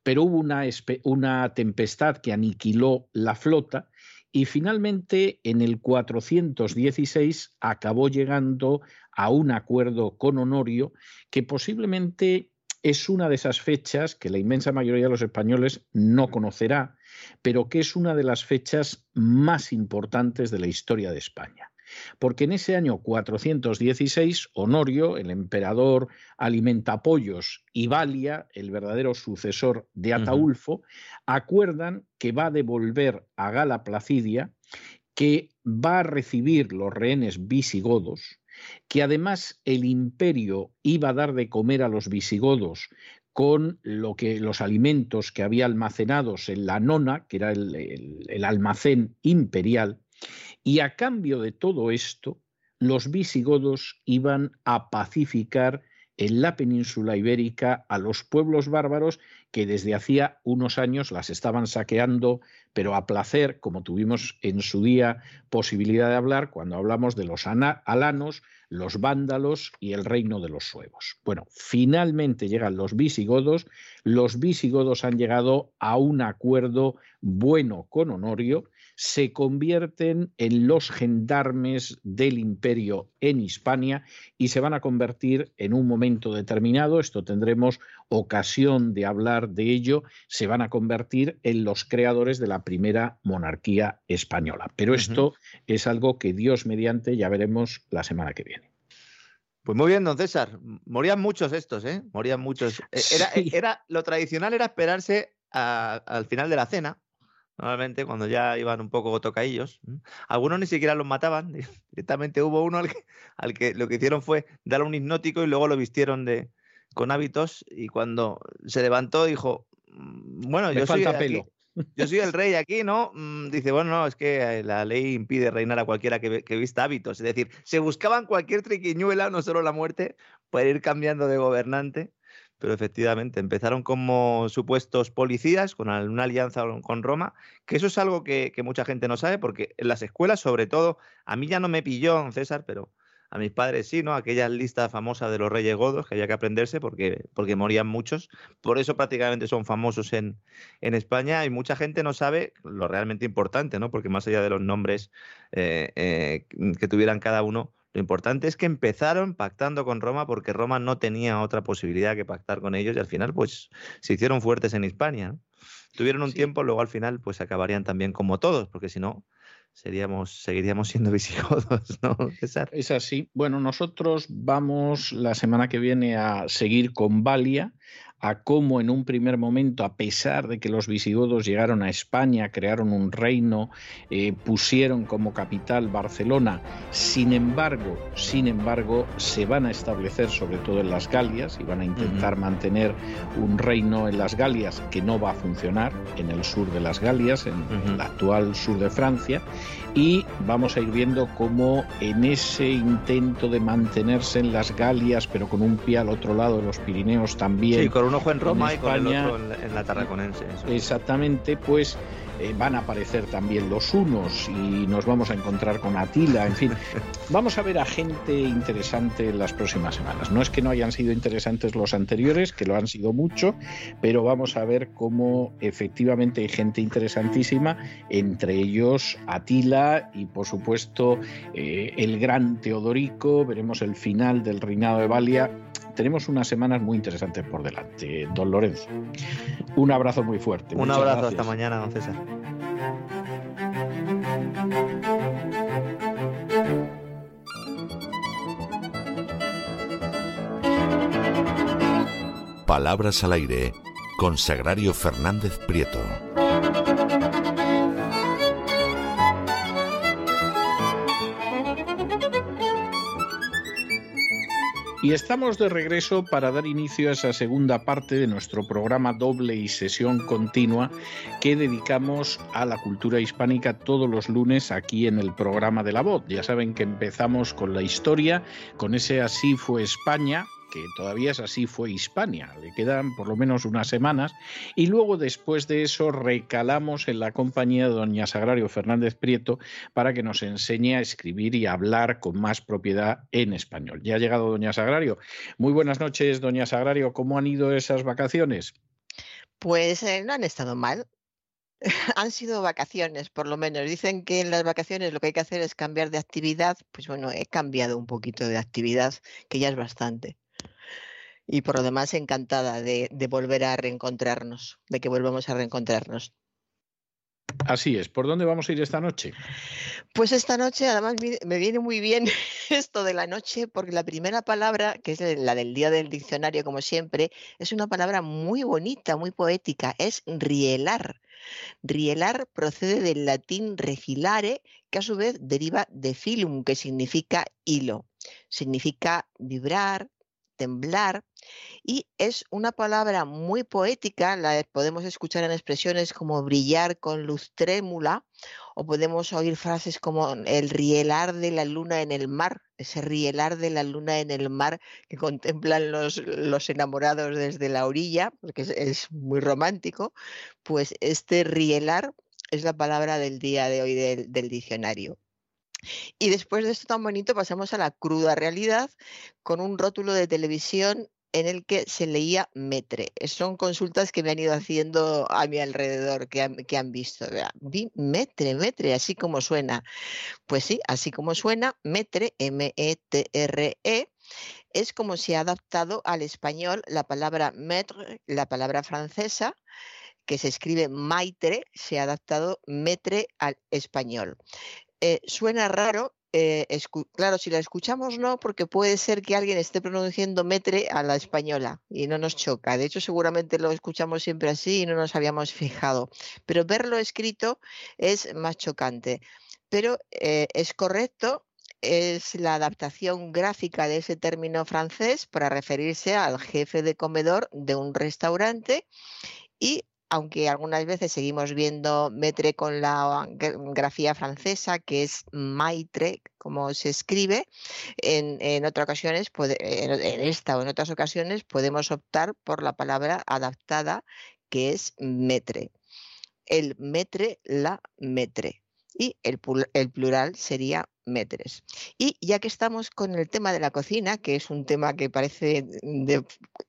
pero hubo una, una tempestad que aniquiló la flota y finalmente en el 416 acabó llegando a un acuerdo con Honorio que posiblemente es una de esas fechas que la inmensa mayoría de los españoles no conocerá, pero que es una de las fechas más importantes de la historia de España. Porque en ese año 416, Honorio, el emperador Alimentapollos, y Valia, el verdadero sucesor de Ataulfo, acuerdan que va a devolver a Gala Placidia, que va a recibir los rehenes visigodos, que además el imperio iba a dar de comer a los visigodos con lo que, los alimentos que había almacenados en la nona, que era el almacén imperial, y a cambio de todo esto, los visigodos iban a pacificar en la península ibérica a los pueblos bárbaros que desde hacía unos años las estaban saqueando, pero a placer, como tuvimos en su día posibilidad de hablar cuando hablamos de los alanos, los vándalos y el reino de los suevos. Bueno, finalmente llegan los visigodos, los visigodos han llegado a un acuerdo bueno con Honorio, se convierten en los gendarmes del imperio en Hispania y se van a convertir en un momento determinado, esto tendremos ocasión de hablar de ello, se van a convertir en los creadores de la primera monarquía española. Pero esto es algo que Dios mediante ya veremos la semana que viene. Pues muy bien, don César. Morían muchos estos, ¿eh? Morían muchos. E, era, era lo tradicional era esperarse al final de la cena, Normalmente cuando ya iban un poco tocaillos, algunos ni siquiera los mataban, directamente hubo uno al que, al que, lo que hicieron fue darle un hipnótico y luego lo vistieron de, con hábitos y cuando se levantó dijo, mm, bueno, yo soy, yo soy el rey aquí, ¿no? Mm, dice, bueno, no, es que eh, la ley impide reinar a cualquiera que, que vista hábitos. Es decir, se buscaban cualquier triquiñuela, no solo la muerte, para ir cambiando de gobernante pero efectivamente empezaron como supuestos policías con una alianza con Roma, que eso es algo que, mucha gente no sabe, porque en las escuelas, sobre todo, a mí ya no me pilló, César, pero a mis padres sí, ¿no? Aquella lista famosa de los reyes godos que había que aprenderse porque, porque morían muchos. Por eso prácticamente son famosos en, en España y mucha gente no sabe lo realmente importante, ¿no? Porque más allá de los nombres eh, eh, que tuvieran cada uno, lo importante es que empezaron pactando con Roma porque Roma no tenía otra posibilidad que pactar con ellos y al final pues se hicieron fuertes en España. Tuvieron un tiempo, luego al final pues acabarían también como todos, porque si no seríamos, seguiríamos siendo visigodos, ¿no, César? Es así. Bueno, nosotros vamos la semana que viene a seguir con Valia, a cómo en un primer momento, a pesar de que los visigodos llegaron a España, crearon un reino, eh, pusieron como capital Barcelona, sin embargo, sin embargo, se van a establecer sobre todo en las Galias y van a intentar mantener un reino en las Galias que no va a funcionar en el sur de las Galias, en el actual sur de Francia, y vamos a ir viendo cómo en ese intento de mantenerse en las Galias, pero con un pie al otro lado de los Pirineos también. Sí, con un ojo en Roma y con el otro en la, Tarraconense. Exactamente, pues eh, van a aparecer también los unos y nos vamos a encontrar con Atila, en fin, vamos a ver a gente interesante en las próximas semanas. No es que no hayan sido interesantes los anteriores, que lo han sido mucho, pero vamos a ver cómo efectivamente hay gente interesantísima, entre ellos Atila y por supuesto eh, el gran Teodorico, veremos el final del reinado de Valia tenemos unas semanas muy interesantes por delante, don Lorenzo. Un abrazo muy fuerte. Un abrazo, hasta mañana, don César. Palabras al aire con Sagrario Fernández Prieto. Y estamos de regreso para dar inicio a esa segunda parte de nuestro programa doble y sesión continua que dedicamos a la cultura hispánica todos los lunes aquí en el programa de la voz. Ya saben que empezamos con la historia, con ese Así fue España, que todavía es así, fue Hispania. Le quedan por lo menos unas semanas. Y luego, después de eso, recalamos en la compañía de doña Sagrario Fernández Prieto para que nos enseñe a escribir y hablar con más propiedad en español. Ya ha llegado doña Sagrario. Muy buenas noches, doña Sagrario. ¿Cómo han ido esas vacaciones? Pues eh, no han estado mal. han sido vacaciones, por lo menos. Dicen que en las vacaciones lo que hay que hacer es cambiar de actividad. Pues bueno, he cambiado un poquito de actividad, que ya es bastante y por lo demás encantada de, volver a reencontrarnos, de que volvamos a reencontrarnos. Así es. ¿Por dónde vamos a ir esta noche? Pues esta noche, además, me viene muy bien esto de la noche, porque la primera palabra, que es la del día del diccionario, como siempre, es una palabra muy bonita, muy poética, es rielar. Rielar procede del latín refilare, que a su vez deriva de filum, que significa hilo. Significa vibrar, temblar, y es una palabra muy poética, la podemos escuchar en expresiones como brillar con luz trémula, o podemos oír frases como el rielar de la luna en el mar, ese rielar de la luna en el mar que contemplan los, los enamorados desde la orilla, porque es, muy romántico, pues este rielar es la palabra del día de hoy del diccionario. Y después de esto tan bonito pasamos a la cruda realidad con un rótulo de televisión en el que se leía metre. Son consultas que me han ido haciendo a mi alrededor, que han, visto. Vi metre, metre, así como suena. Pues sí, así como suena, metre, M-E-T-R-E, e, es como se ha adaptado al español la palabra metre, la palabra francesa, que se escribe maitre, se ha adaptado metre al español. Eh, suena raro, eh, claro, si la escuchamos no, porque puede ser que alguien esté pronunciando metre a la española y no nos choca. De hecho, seguramente lo escuchamos siempre así y no nos habíamos fijado. Pero verlo escrito es más chocante. Pero eh, es correcto, es la adaptación gráfica de ese término francés para referirse al jefe de comedor de un restaurante y aunque algunas veces seguimos viendo metre con la grafía francesa, que es maitre, como se escribe, en, otras ocasiones, en, esta o en otras ocasiones, podemos optar por la palabra adaptada, que es metre. El metre, la metre y el, plural sería metres. Y ya que estamos con el tema de la cocina, que es un tema que parece de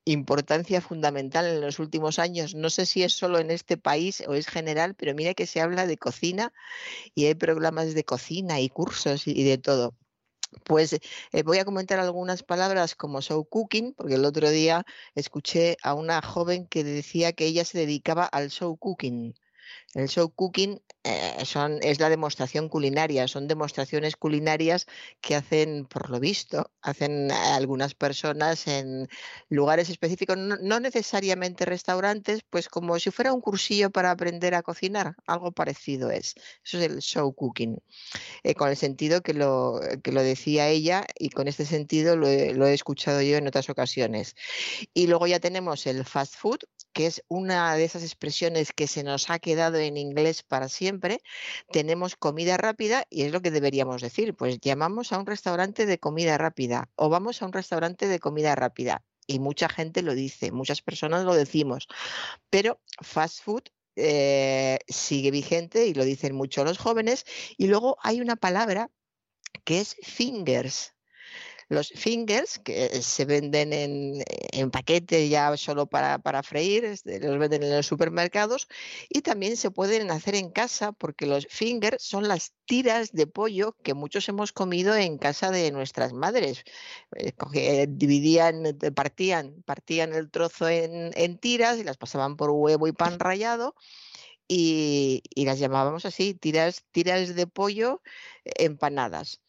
importancia fundamental en los últimos años, no sé si es solo en este país o es general, pero mira que se habla de cocina y hay programas de cocina y cursos y de todo. Pues eh, voy a comentar algunas palabras como show cooking, porque el otro día escuché a una joven que decía que ella se dedicaba al show cooking. El show cooking eh, son, es la demostración culinaria, son demostraciones culinarias que hacen, por lo visto, hacen algunas personas en lugares específicos, no, necesariamente restaurantes, pues como si fuera un cursillo para aprender a cocinar, algo parecido es. Eso es el show cooking, eh, con el sentido que lo, que lo decía ella y con este sentido lo he escuchado yo en otras ocasiones. Y luego ya tenemos el fast food, que es una de esas expresiones que se nos ha quedado en inglés para siempre, tenemos comida rápida y es lo que deberíamos decir, pues llamamos a un restaurante de comida rápida o vamos a un restaurante de comida rápida. Y mucha gente lo dice, muchas personas lo decimos, pero fast food eh, sigue vigente y lo dicen mucho los jóvenes. Y luego hay una palabra que es fingers. Los fingers, que se venden en, en paquete ya solo para, para freír, los venden en los supermercados y también se pueden hacer en casa porque los fingers son las tiras de pollo que muchos hemos comido en casa de nuestras madres. Eh, dividían, eh, partían, partían el trozo en, en tiras y las pasaban por huevo y pan rallado. Y, y, las llamábamos así, tiras, tiras de pollo empanadas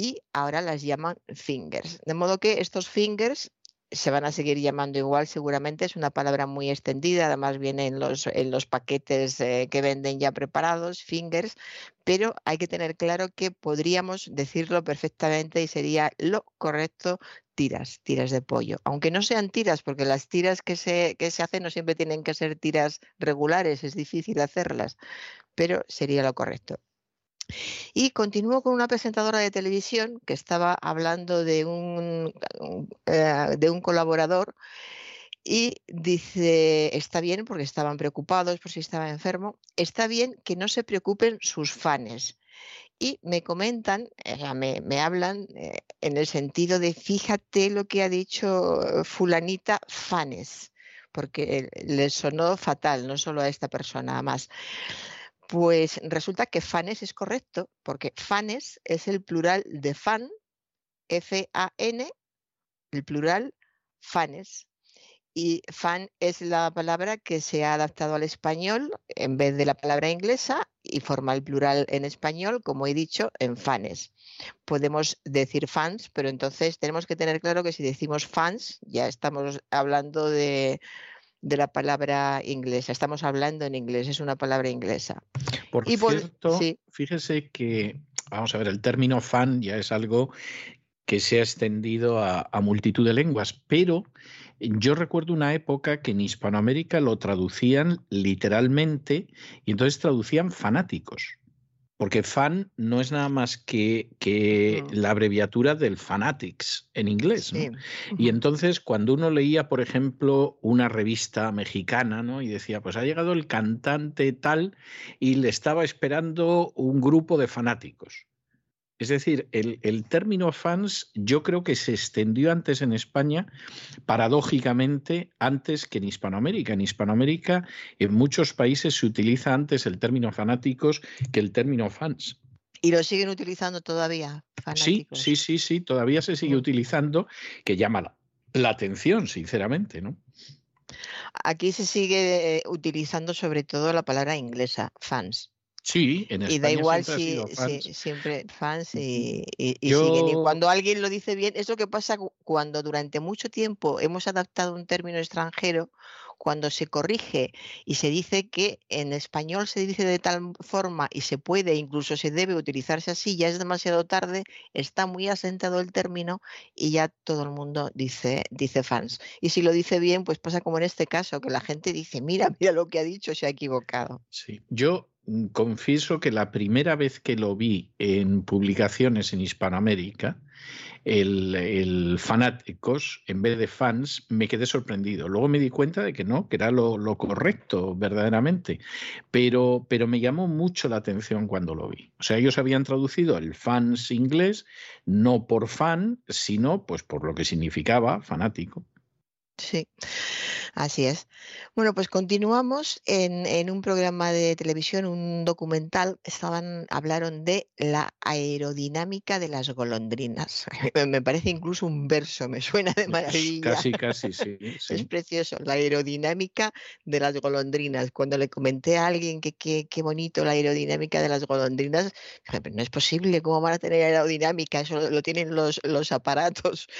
y ahora las llaman fingers. De modo que estos fingers se van a seguir llamando igual, seguramente es una palabra muy extendida, además viene en los, en los paquetes eh, que venden ya preparados, fingers, pero hay que tener claro que podríamos decirlo perfectamente y sería lo correcto tiras, tiras de pollo, aunque no sean tiras, porque las tiras que se, que se hacen no siempre tienen que ser tiras regulares, es difícil hacerlas, pero sería lo correcto. Y continúo con una presentadora de televisión que estaba hablando de un, eh, de un colaborador y dice, está bien porque estaban preocupados por si estaba enfermo, está bien que no se preocupen sus fans. Y me comentan, me, me hablan eh, en el sentido de, fíjate lo que ha dicho fulanita, fans, porque le sonó fatal, no solo a esta persona, más. Pues resulta que fanes es correcto, porque fanes es el plural de fan, F-A-N, el plural fanes. Y fan es la palabra que se ha adaptado al español en vez de la palabra inglesa y forma el plural en español, como he dicho, en fanes. Podemos decir fans, pero entonces tenemos que tener claro que si decimos fans, ya estamos hablando de, de la palabra inglesa. Estamos hablando en inglés, es una palabra inglesa. Por cierto, fíjese que, vamos a ver, el término fan ya es algo que se ha extendido a, a multitud de lenguas, pero yo recuerdo una época que en Hispanoamérica lo traducían literalmente y entonces traducían fanáticos. Porque fan no es nada más que, que la abreviatura del fanatics en inglés. ¿no? Y entonces, cuando uno leía, por ejemplo, una revista mexicana, ¿no? Y decía, pues ha llegado el cantante tal y le estaba esperando un grupo de fanáticos. Es decir, el, el, término fans yo creo que se extendió antes en España, paradójicamente, antes que en Hispanoamérica. En Hispanoamérica, en muchos países se utiliza antes el término fanáticos que el término fans. ¿Y lo siguen utilizando todavía? Fanáticos? Sí, sí, sí, sí, todavía se sigue utilizando, que llama la, la atención, sinceramente, ¿no? Aquí se sigue eh, utilizando sobre todo la palabra inglesa, fans. Sí, en España Y da igual siempre si, siempre fans y, y- y Yo- siguen. Y cuando alguien lo dice bien, es lo que pasa cu- cuando durante mucho tiempo hemos adaptado un término extranjero, cuando se corrige y se dice que en español se dice de tal forma y se puede, incluso se debe utilizarse así, ya es demasiado tarde, está muy asentado el término y ya todo el mundo dice, dice fans. Y si lo dice bien, pues pasa como en este caso, que la gente dice, mira, mira lo que ha dicho, se ha equivocado. Sí, yo confieso que la primera vez que lo vi en publicaciones en Hispanoamérica, el, el fanáticos en vez de fans, me quedé sorprendido. Luego me di cuenta de que no, que era lo, lo correcto verdaderamente, pero, pero me llamó mucho la atención cuando lo vi. O sea, ellos habían traducido el fans inglés no por fan, sino pues por lo que significaba fanático. Sí, así es. Bueno, pues continuamos en, en un programa de televisión, un documental, estaban, hablaron de la aerodinámica de las golondrinas. Me- parece incluso un verso, me suena de maravilla. Casi, casi, sí. Es precioso, la aerodinámica de las golondrinas. Cuando le comenté a alguien que qué bonito la aerodinámica de las golondrinas, dije, "Pero no es posible, ¿cómo van a tener aerodinámica? Eso lo, tienen los, los aparatos.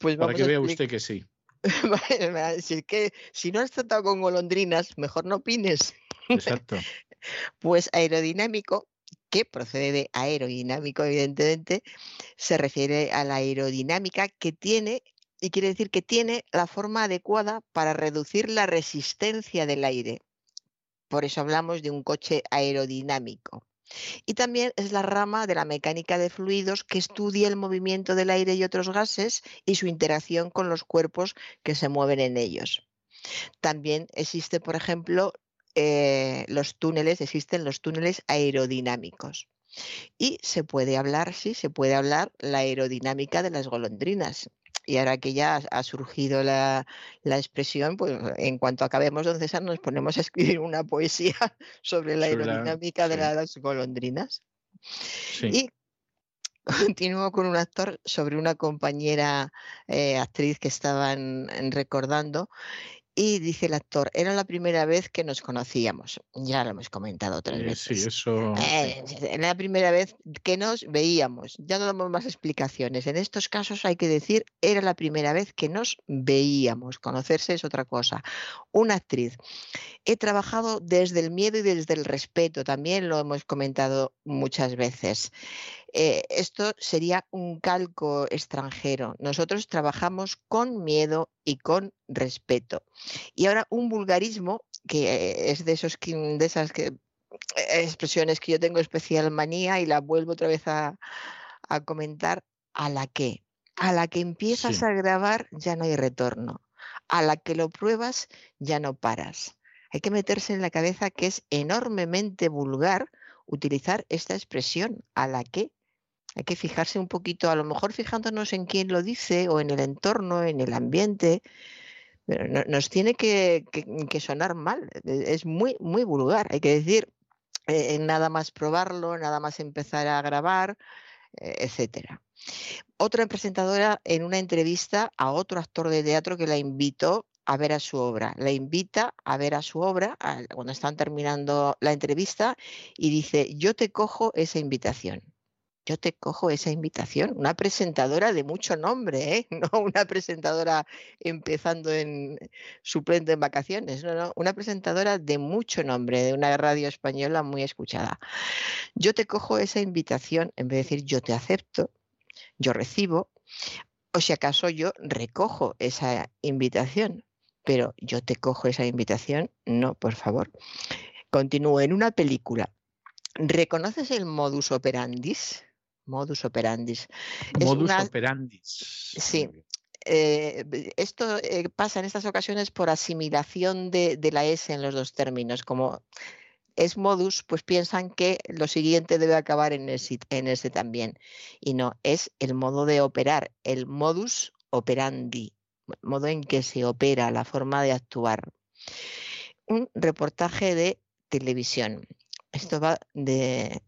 Pues Para que a vea usted que sí. Me va a decir que si no has tratado con golondrinas, mejor no opines. Exacto. Pues aerodinámico, que procede de aerodinámico, evidentemente, se refiere a la aerodinámica que tiene, y quiere decir que tiene la forma adecuada para reducir la resistencia del aire. Por eso hablamos de un coche aerodinámico. Y también es la rama de la mecánica de fluidos que estudia el movimiento del aire y otros gases y su interacción con los cuerpos que se mueven en ellos. También existe, por ejemplo, eh, los túneles, existen los túneles aerodinámicos. Y se puede hablar, sí, se puede hablar la aerodinámica de las golondrinas. Y ahora que ya ha- surgido la, la expresión, pues en cuanto acabemos, don César, nos ponemos a escribir una poesía sobre la Sobre la- aerodinámica de sí. las golondrinas. Sí. Y continúo con un actor sobre una compañera eh, actriz que estaban recordando. Y dice el actor, era la primera vez que nos conocíamos. Ya lo hemos comentado otras Eh, veces. sí, eso. Eh, Era la primera vez que nos veíamos. Ya no damos más explicaciones. En estos casos hay que decir, era la primera vez que nos veíamos. Conocerse es otra cosa. Una actriz. He trabajado desde el miedo y desde el respeto. También lo hemos comentado muchas veces. Eh, esto sería un calco extranjero. Nosotros trabajamos con miedo y con respeto. Y ahora un vulgarismo que es de esos de esas que eh, expresiones que yo tengo especial manía y la vuelvo otra vez a, a comentar, a la que, a la que empiezas Sí. a grabar ya no hay retorno, a la que lo pruebas ya no paras. Hay que meterse en la cabeza que es enormemente vulgar utilizar esta expresión, a la que. Hay que fijarse un poquito, a lo mejor fijándonos en quién lo dice o en el entorno, en el ambiente, pero no- nos tiene que, sonar mal. e- Es muy, muy vulgar. Hay que decir, eh, nada más probarlo, nada más empezar a grabar, etcétera. Otra presentadora en una entrevista a otro actor de teatro que la invitó a ver a su obra. La invita a ver a su obra cuando están terminando la entrevista y dice, yo te cojo esa invitación. Yo te cojo esa invitación. Una presentadora de mucho nombre, ¿eh? No una presentadora empezando en suplente en vacaciones, no, no, una presentadora de mucho nombre, de una radio española muy escuchada. Yo te cojo esa invitación, en vez de decir yo te acepto, yo recibo, o si acaso yo recojo esa invitación, pero yo te cojo esa invitación, no, por favor. Continúo en una película. ¿Reconoces el modus operandis? Modus operandis. Modus una- operandi. Sí. eh, esto eh, pasa en estas ocasiones por asimilación de, de la S en los dos términos, como es modus, pues piensan que lo siguiente debe acabar en ese, en ese también. Y no, es el modo de operar, el modus operandi, modo en que se opera, la forma de actuar. Un reportaje de televisión. Esto va de,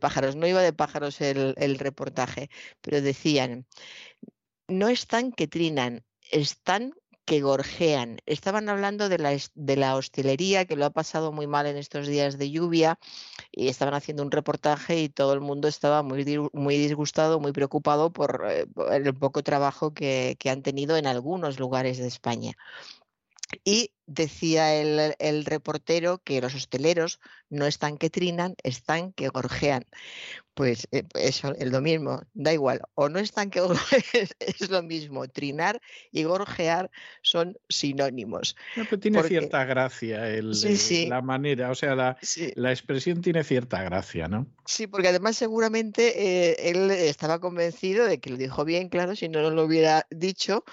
pájaros, no iba de pájaros el, el reportaje, pero decían, no están que trinan, están que gorjean. Estaban hablando de la, de la, hostelería, que lo ha pasado muy mal en estos días de lluvia, y estaban haciendo un reportaje y todo el mundo estaba muy, muy disgustado, muy preocupado por, eh, por el poco trabajo que, que han tenido en algunos lugares de España. Y decía el, el, reportero que los hosteleros no están que trinan, están que gorjean. Pues eh, eso es lo mismo, da igual, o no están que es, es lo mismo, trinar y gorjear son sinónimos. No, pero tiene Porque, cierta gracia el, sí, sí. la manera, o sea, la, sí. la, expresión tiene cierta gracia, ¿no? Sí, porque además seguramente eh, él estaba convencido de que lo dijo bien, claro, si no, no lo hubiera dicho,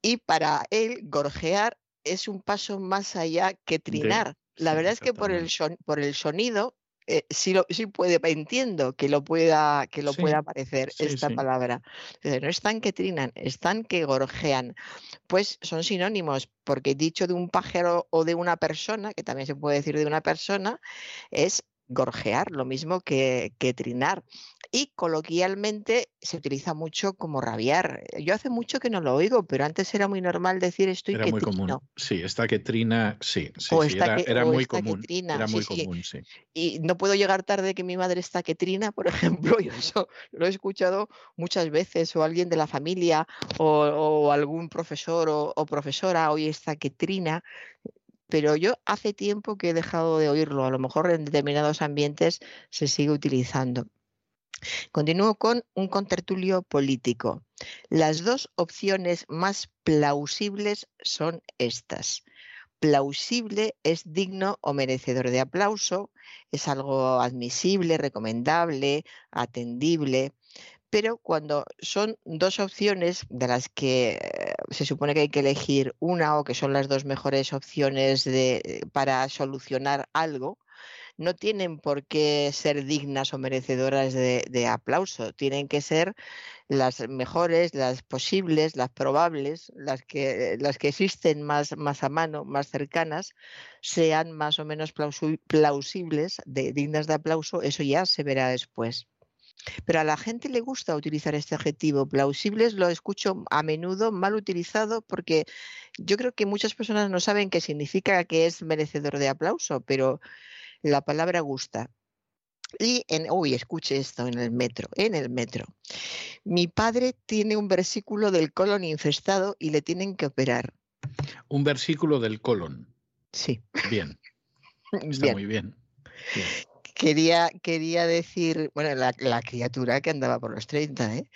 y para él gorjear es un paso más allá que trinar. De, la sí, verdad es que por el, son, por el sonido eh, sí, lo, sí puede, entiendo que lo pueda, que lo sí, pueda aparecer sí, esta palabra. No están que trinan, están que gorjean. Pues son sinónimos, porque dicho de un pájaro o de una persona, que también se puede decir de una persona, es gorjear, lo mismo que, que, trinar. Y coloquialmente se utiliza mucho como rabiar. Yo hace mucho que no lo oigo, pero antes era muy normal decir estoy era que muy trino. común. Sí, esta que trina, sí, sí, sí era, que, era, muy común. Trina, era muy sí, común, sí. Y no puedo llegar tarde que mi madre está que trina, por ejemplo, yo eso lo he escuchado muchas veces, o alguien de la familia, o, o algún profesor o, o profesora, hoy está que trina pero yo hace tiempo que he dejado de oírlo. A lo mejor en determinados ambientes se sigue utilizando. Continúo con un contertulio político. Las dos opciones más plausibles son estas. Plausible es digno o merecedor de aplauso, es algo admisible, recomendable, atendible pero cuando son dos opciones de las que eh, se supone que hay que elegir una o que son las dos mejores opciones de, para solucionar algo, no tienen por qué ser dignas o merecedoras de, aplauso, tienen que ser las mejores, las posibles, las probables, las que, las que existen más, más a mano, más cercanas, sean más o menos plausibles, de, dignas de aplauso, eso ya se verá después. Pero a la gente le gusta utilizar este adjetivo. Plausibles lo escucho a menudo mal utilizado porque yo creo que muchas personas no saben qué significa que es merecedor de aplauso, pero la palabra gusta. Y en, uy, escuche esto en el metro, en el metro. Mi padre tiene un versículo del colon infestado y le tienen que operar. Un versículo del colon. Sí. Bien. Está bien. muy bien. bien quería, quería decir, bueno, la, criatura que andaba por los 30, ¿eh?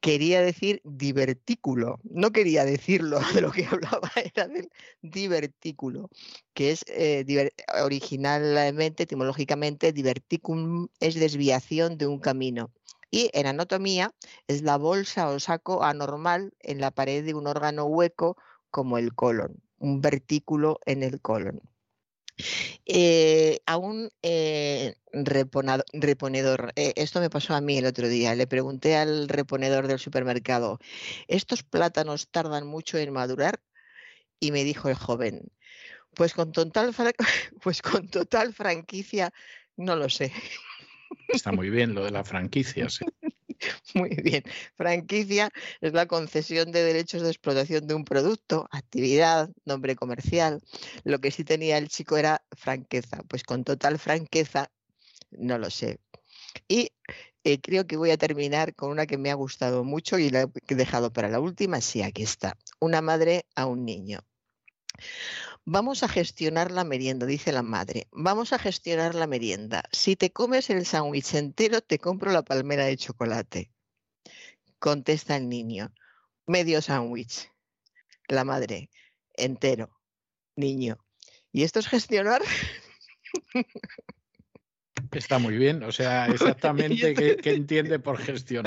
quería decir divertículo, no quería decirlo, de lo que hablaba era del divertículo, que es eh, originalmente, etimológicamente, diverticum es desviación de un camino. Y en anatomía es la bolsa o saco anormal en la pared de un órgano hueco como el colon, un vertículo en el colon. Eh, a un eh, reponedor, eh, esto me pasó a mí el otro día, le pregunté al reponedor del supermercado, ¿estos plátanos tardan mucho en madurar? Y me dijo el joven, pues con total, pues con total franquicia, no lo sé. Está muy bien lo de la franquicia, sí. Muy bien. Franquicia es la concesión de derechos de explotación de un producto, actividad, nombre comercial. Lo que sí tenía el chico era franqueza. Pues con total franqueza, no lo sé. Y eh, creo que voy a terminar con una que me ha gustado mucho y la he dejado para la última. Sí, aquí está. Una madre a un niño. Vamos a gestionar la merienda, dice la madre. Vamos a gestionar la merienda. Si te comes el sándwich entero, te compro la palmera de chocolate. Contesta el niño. Medio sándwich. La madre. Entero. Niño. ¿Y esto es gestionar? Está muy bien, o sea, exactamente qué, entiende por gestión.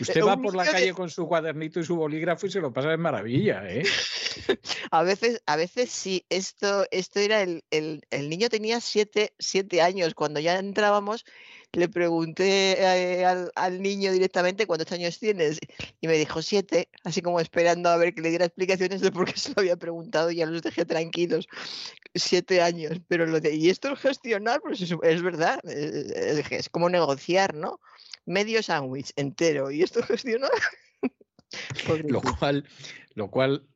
Usted va por la calle con su cuadernito y su bolígrafo y se lo pasa de maravilla, ¿eh? A veces, a veces sí, esto, esto era el, el, el niño tenía siete, siete años cuando ya entrábamos le pregunté eh, al, niño directamente cuántos años tienes y me dijo siete, así como esperando a ver que le diera explicaciones de por qué se lo había preguntado y ya los dejé tranquilos. Siete años, pero lo de, y esto es gestionar, pues es, verdad, es, es, como negociar, ¿no? Medio sándwich entero y esto gestionar. lo cual, lo cual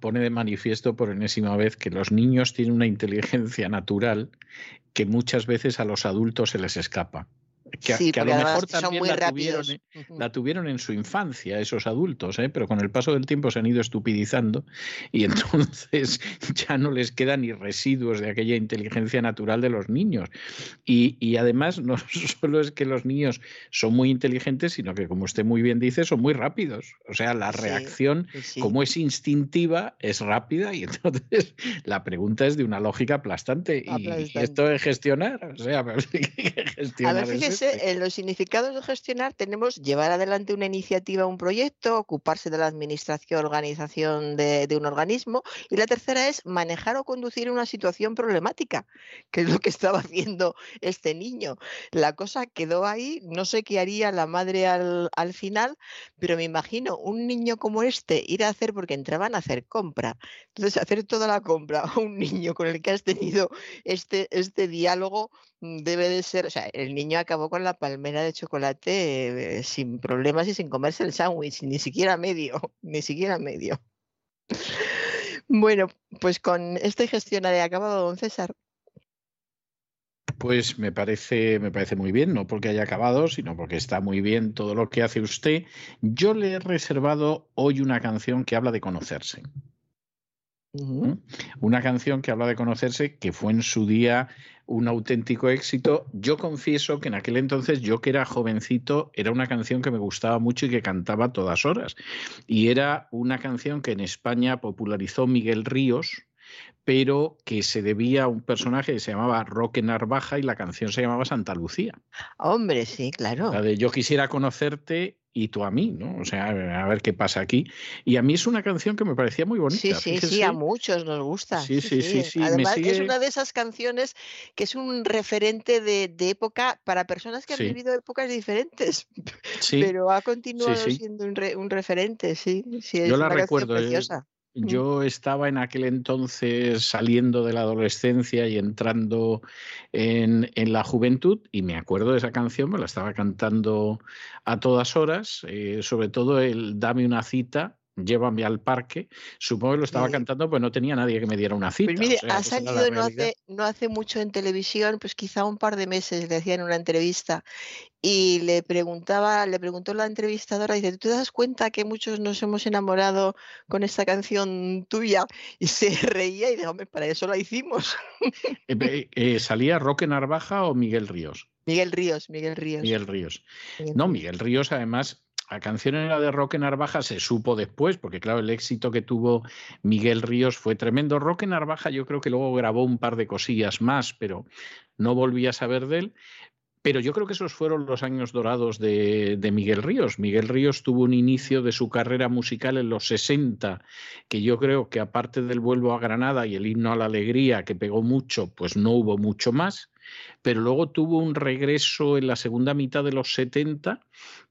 pone de manifiesto por enésima vez que los niños tienen una inteligencia natural que muchas veces a los adultos se les escapa que, a lo mejor también la tuvieron, la tuvieron, en su infancia esos adultos, ¿eh? pero con el paso del tiempo se han ido estupidizando y entonces ya no les quedan ni residuos de aquella inteligencia natural de los niños. Y, además no solo es que los niños son muy inteligentes, sino que como usted muy bien dice, son muy rápidos. O sea, la reacción, como es instintiva, es rápida y entonces la pregunta es de una lógica aplastante. Y, esto es gestionar, o sea, gestionar en los significados de gestionar tenemos llevar adelante una iniciativa, un proyecto, ocuparse de la administración, organización de, un organismo. Y la tercera es manejar o conducir una situación problemática, que es lo que estaba haciendo este niño. La cosa quedó ahí, no sé qué haría la madre al, al final, pero me imagino un niño como este ir a hacer, porque entraban a hacer compra. Entonces, hacer toda la compra a un niño con el que has tenido este, este diálogo debe de ser, o sea, el niño acabó con la palmera de chocolate eh, sin problemas y sin comerse el sándwich, ni siquiera medio, ni siquiera medio. Bueno, pues con este gestionario acabado, don César. Pues me parece, me parece muy bien, no porque haya acabado, sino porque está muy bien todo lo que hace usted. Yo le he reservado hoy una canción que habla de conocerse. Una canción que habla de conocerse, que fue en su día un auténtico éxito. Yo confieso que en aquel entonces, yo que era jovencito, era una canción que me gustaba mucho y que cantaba a todas horas. Y era una canción que en España popularizó Miguel Ríos, pero que se debía a un personaje que se llamaba Roque Narvaja y la canción se llamaba Santa Lucía. Hombre, sí, claro. La de Yo quisiera conocerte y tú a mí, ¿no? O sea, a ver qué pasa aquí. Y a mí es una canción que me parecía muy bonita. Sí, sí, sí, a muchos nos gusta. Sí, sí, sí. sí, Además, es una de esas canciones que es un referente de, época para personas que han vivido épocas diferentes. Pero ha continuado siendo un, referente, sí. sí es Yo la recuerdo. Eh, preciosa. Yo estaba en aquel entonces saliendo de la adolescencia y entrando en, la juventud y me acuerdo de esa canción, me la estaba cantando a todas horas, eh, sobre todo el Dame una cita llévame al parque. Supongo que lo estaba cantando, pues no tenía nadie que me diera una cita. Pues mire, ha salido no hace, no hace mucho en televisión, pues quizá un par de meses le hacían una entrevista y le preguntaba, le preguntó la entrevistadora, dice, ¿tú te das cuenta que muchos nos hemos enamorado con esta canción tuya? Y se reía y dijo, hombre, para eso la hicimos. Eh, eh, ¿Salía Roque Narvaja o Miguel Ríos? Miguel Ríos, Miguel Ríos. Miguel Ríos. no, Miguel Ríos además la canción era de Roque Narvaja se supo después, porque claro, el éxito que tuvo Miguel Ríos fue tremendo. Roque Narvaja yo creo que luego grabó un par de cosillas más, pero no volví a saber de él. Pero yo creo que esos fueron los años dorados de, de, Miguel Ríos. Miguel Ríos tuvo un inicio de su carrera musical en los 60, que yo creo que aparte del Vuelvo a Granada y el himno a la alegría, que pegó mucho, pues no hubo mucho más. Pero luego tuvo un regreso en la segunda mitad de los 70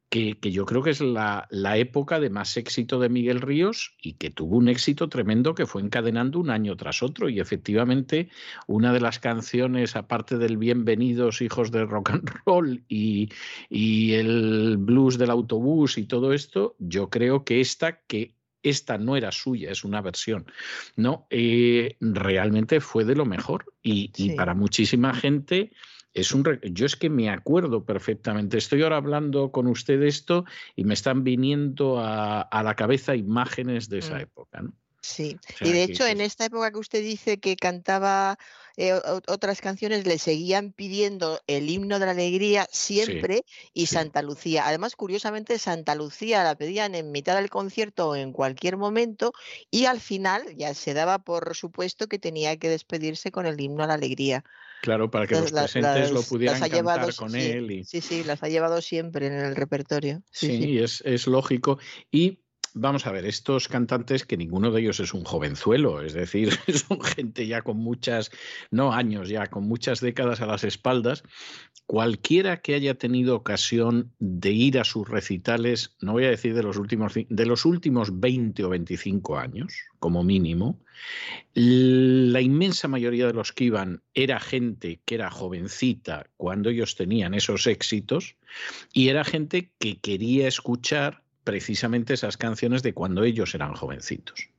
que, yo creo que es la, época de más éxito de Miguel Ríos y que tuvo un éxito tremendo que fue encadenando un año tras otro. Y efectivamente, una de las canciones, aparte del Bienvenidos Hijos de Rock and Roll y el blues del autobús y todo esto, yo creo que esta, que esta no era suya, es una versión, ¿no? Eh, realmente fue de lo mejor. Y, y para muchísima gente es un yo es que me acuerdo perfectamente. Estoy ahora hablando con usted de esto y me están viniendo a, la cabeza imágenes de esa mm. época. Sí, O sea y de hecho en esta época que usted dice que cantaba eh, otras canciones, le seguían pidiendo el himno de la alegría siempre y sí. Santa Lucía. Además, curiosamente, Santa Lucía la pedían en mitad del concierto o en cualquier momento y al final ya se daba por supuesto que tenía que despedirse con el himno a la alegría. Claro, para que los Las- presentes lo pudieran cantar llevado, con sí, él. Y, Sí, sí, las ha llevado siempre en el repertorio. Sí, Sí, sí. Es, es lógico. Y vamos a ver, estos cantantes, que ninguno de ellos es un jovenzuelo, es decir, son gente ya con muchas, no años, ya con muchas décadas a las espaldas. Cualquiera que haya tenido ocasión de ir a sus recitales, no voy a decir de los últimos, de los últimos 20 o 25 años, como mínimo, la inmensa mayoría de los que iban era gente que era jovencita cuando ellos tenían esos éxitos y era gente que quería escuchar precisamente esas canciones de cuando ellos eran jovencitos.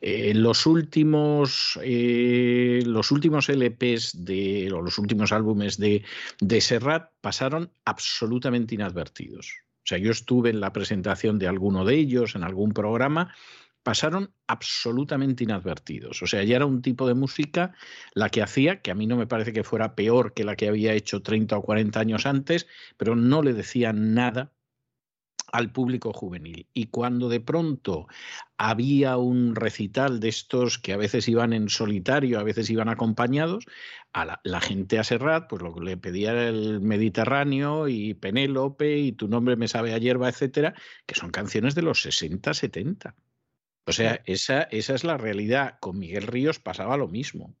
Eh, los últimos eh, los últimos LPs de o los últimos álbumes de, de Serrat pasaron absolutamente inadvertidos. O sea, yo estuve en la presentación de alguno de ellos en algún programa pasaron absolutamente inadvertidos. O sea, ya era un tipo de música la que hacía, que a mí no me parece que fuera peor que la que había hecho 30 o 40 años antes, pero no le decía nada al público juvenil. Y cuando de pronto había un recital de estos que a veces iban en solitario, a veces iban acompañados, a la, gente a Serrat, pues lo que le pedía el Mediterráneo y Penélope y Tu nombre me sabe a hierba, etcétera, que son canciones de los 60, 70. O sea, esa, esa es la realidad. Con Miguel Ríos pasaba lo mismo.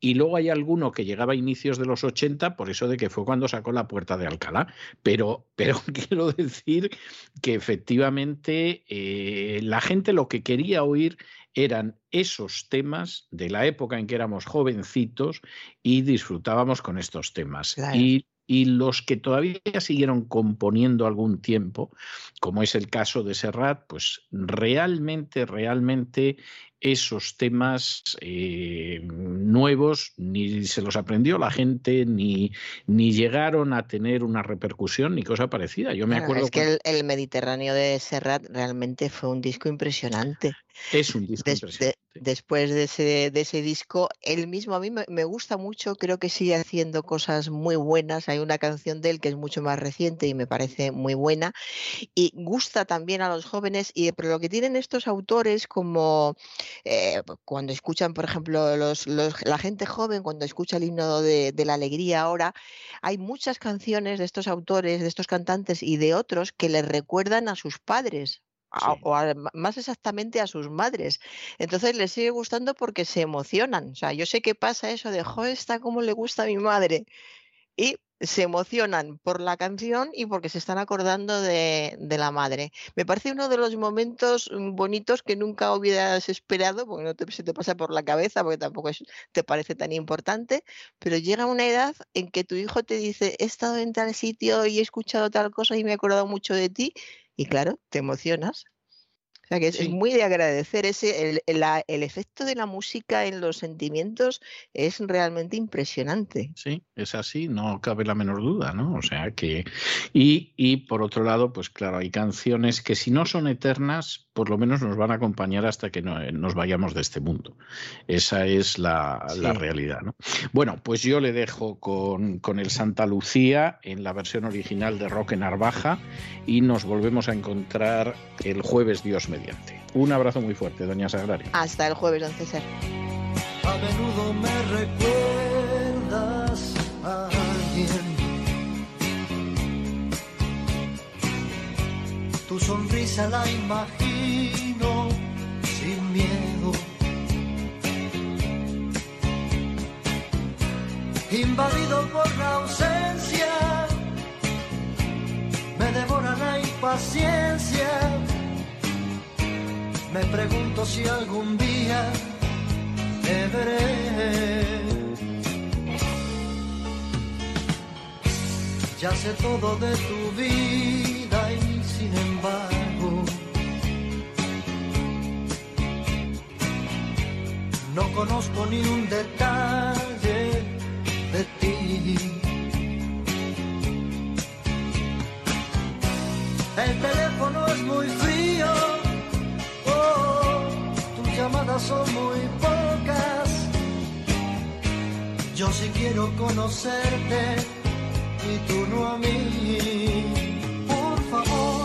Y luego hay alguno que llegaba a inicios de los 80, por eso de que fue cuando sacó la puerta de Alcalá. Pero, pero quiero decir que efectivamente eh, la gente lo que quería oír eran esos temas de la época en que éramos jovencitos y disfrutábamos con estos temas. Claro. Y, y los que todavía siguieron componiendo algún tiempo, como es el caso de Serrat, pues realmente, realmente esos temas eh, nuevos ni se los aprendió la gente, ni, ni llegaron a tener una repercusión ni cosa parecida. Yo me acuerdo es que cuando- el, el Mediterráneo de Serrat realmente fue un disco impresionante. es un disco Des- impresionante. Después de ese, de ese disco, él mismo a mí me, gusta mucho, creo que sigue haciendo cosas muy buenas. Hay una canción de él que es mucho más reciente y me parece muy buena. Y gusta también a los jóvenes, y, pero lo que tienen estos autores como eh, cuando escuchan, por ejemplo, los, los- la gente joven, cuando escucha el himno de la alegría ahora, hay muchas canciones de estos autores, de estos cantantes y de otros que les recuerdan a sus padres. A- Sí. o a- más exactamente a sus madres. Entonces les sigue gustando porque se emocionan. O sea, yo sé que pasa eso de, jo, está como le gusta a mi madre. Y se emocionan por la canción y porque se están acordando de, de la madre. Me parece uno de los momentos mm, bonitos que nunca hubieras esperado, porque no te, se te pasa por la cabeza, porque tampoco es- te parece tan importante, pero llega una edad en que tu hijo te dice, he estado en tal sitio y he escuchado tal cosa y me he acordado mucho de ti, y claro, te emocionas. O sea que es, muy de agradecer ese, el, el- la- el efecto de la música en los sentimientos es realmente impresionante. Sí, es así, no cabe la menor duda, ¿no? O sea que. Y, y por otro lado, pues claro, hay canciones que si no son eternas, por lo menos nos van a acompañar hasta que no- nos vayamos de este mundo. Esa es la, la realidad, ¿no? Bueno, pues yo le dejo con, con el Santa Lucía en la versión original de Roque Narvaja y nos volvemos a encontrar el jueves, Dios Un abrazo muy fuerte, doña Sagrario. Hasta el jueves, don César. A menudo me recuerdas a alguien. Tu sonrisa la imagino sin miedo. Invadido por la ausencia, me devora la impaciencia. Me pregunto si algún día te veré. Ya sé todo de tu vida y sin embargo no conozco ni un detalle de ti. El teléfono es muy frío, llamadas son muy pocas. Yo sí quiero conocerte y tú no a mí. Por favor.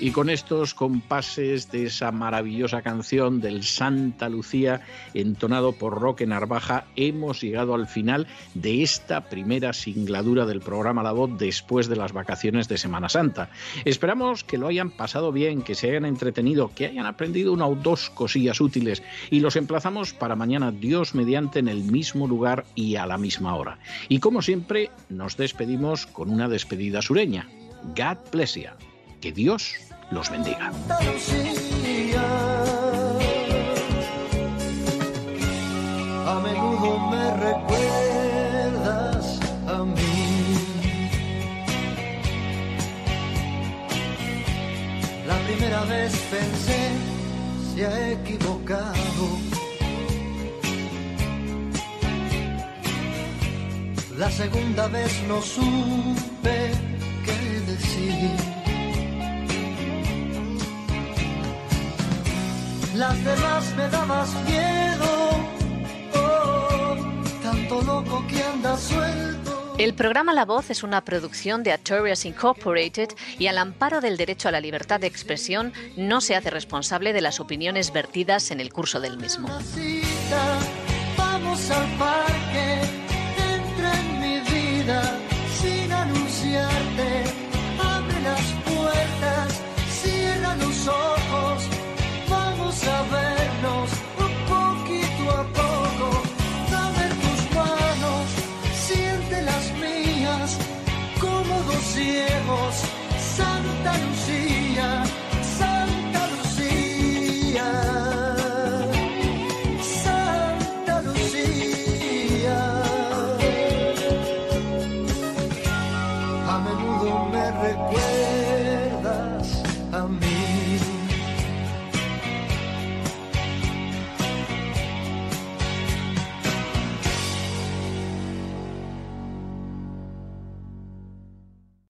Y con estos compases de esa maravillosa canción del Santa Lucía, entonado por Roque Narvaja, hemos llegado al final de esta primera singladura del programa La Voz después de las vacaciones de Semana Santa. Esperamos que lo hayan pasado bien, que se hayan entretenido, que hayan aprendido una o dos cosillas útiles y los emplazamos para mañana, Dios mediante, en el mismo lugar y a la misma hora. Y como siempre, nos despedimos con una despedida sureña. God bless you. Que Dios los bendiga. A menudo me recuerdas a mí. La primera vez pensé se ha equivocado. La segunda vez no supe qué decir. Las demás me dabas miedo, oh, tanto loco que anda suelto. El programa La Voz es una producción de Artorias Incorporated y al amparo del derecho a la libertad de expresión no se hace responsable de las opiniones vertidas en el curso del mismo. Vamos al parque, entra en mi vida a vernos poquito a poco, dame tus manos, siente las mías, como dos ciegos,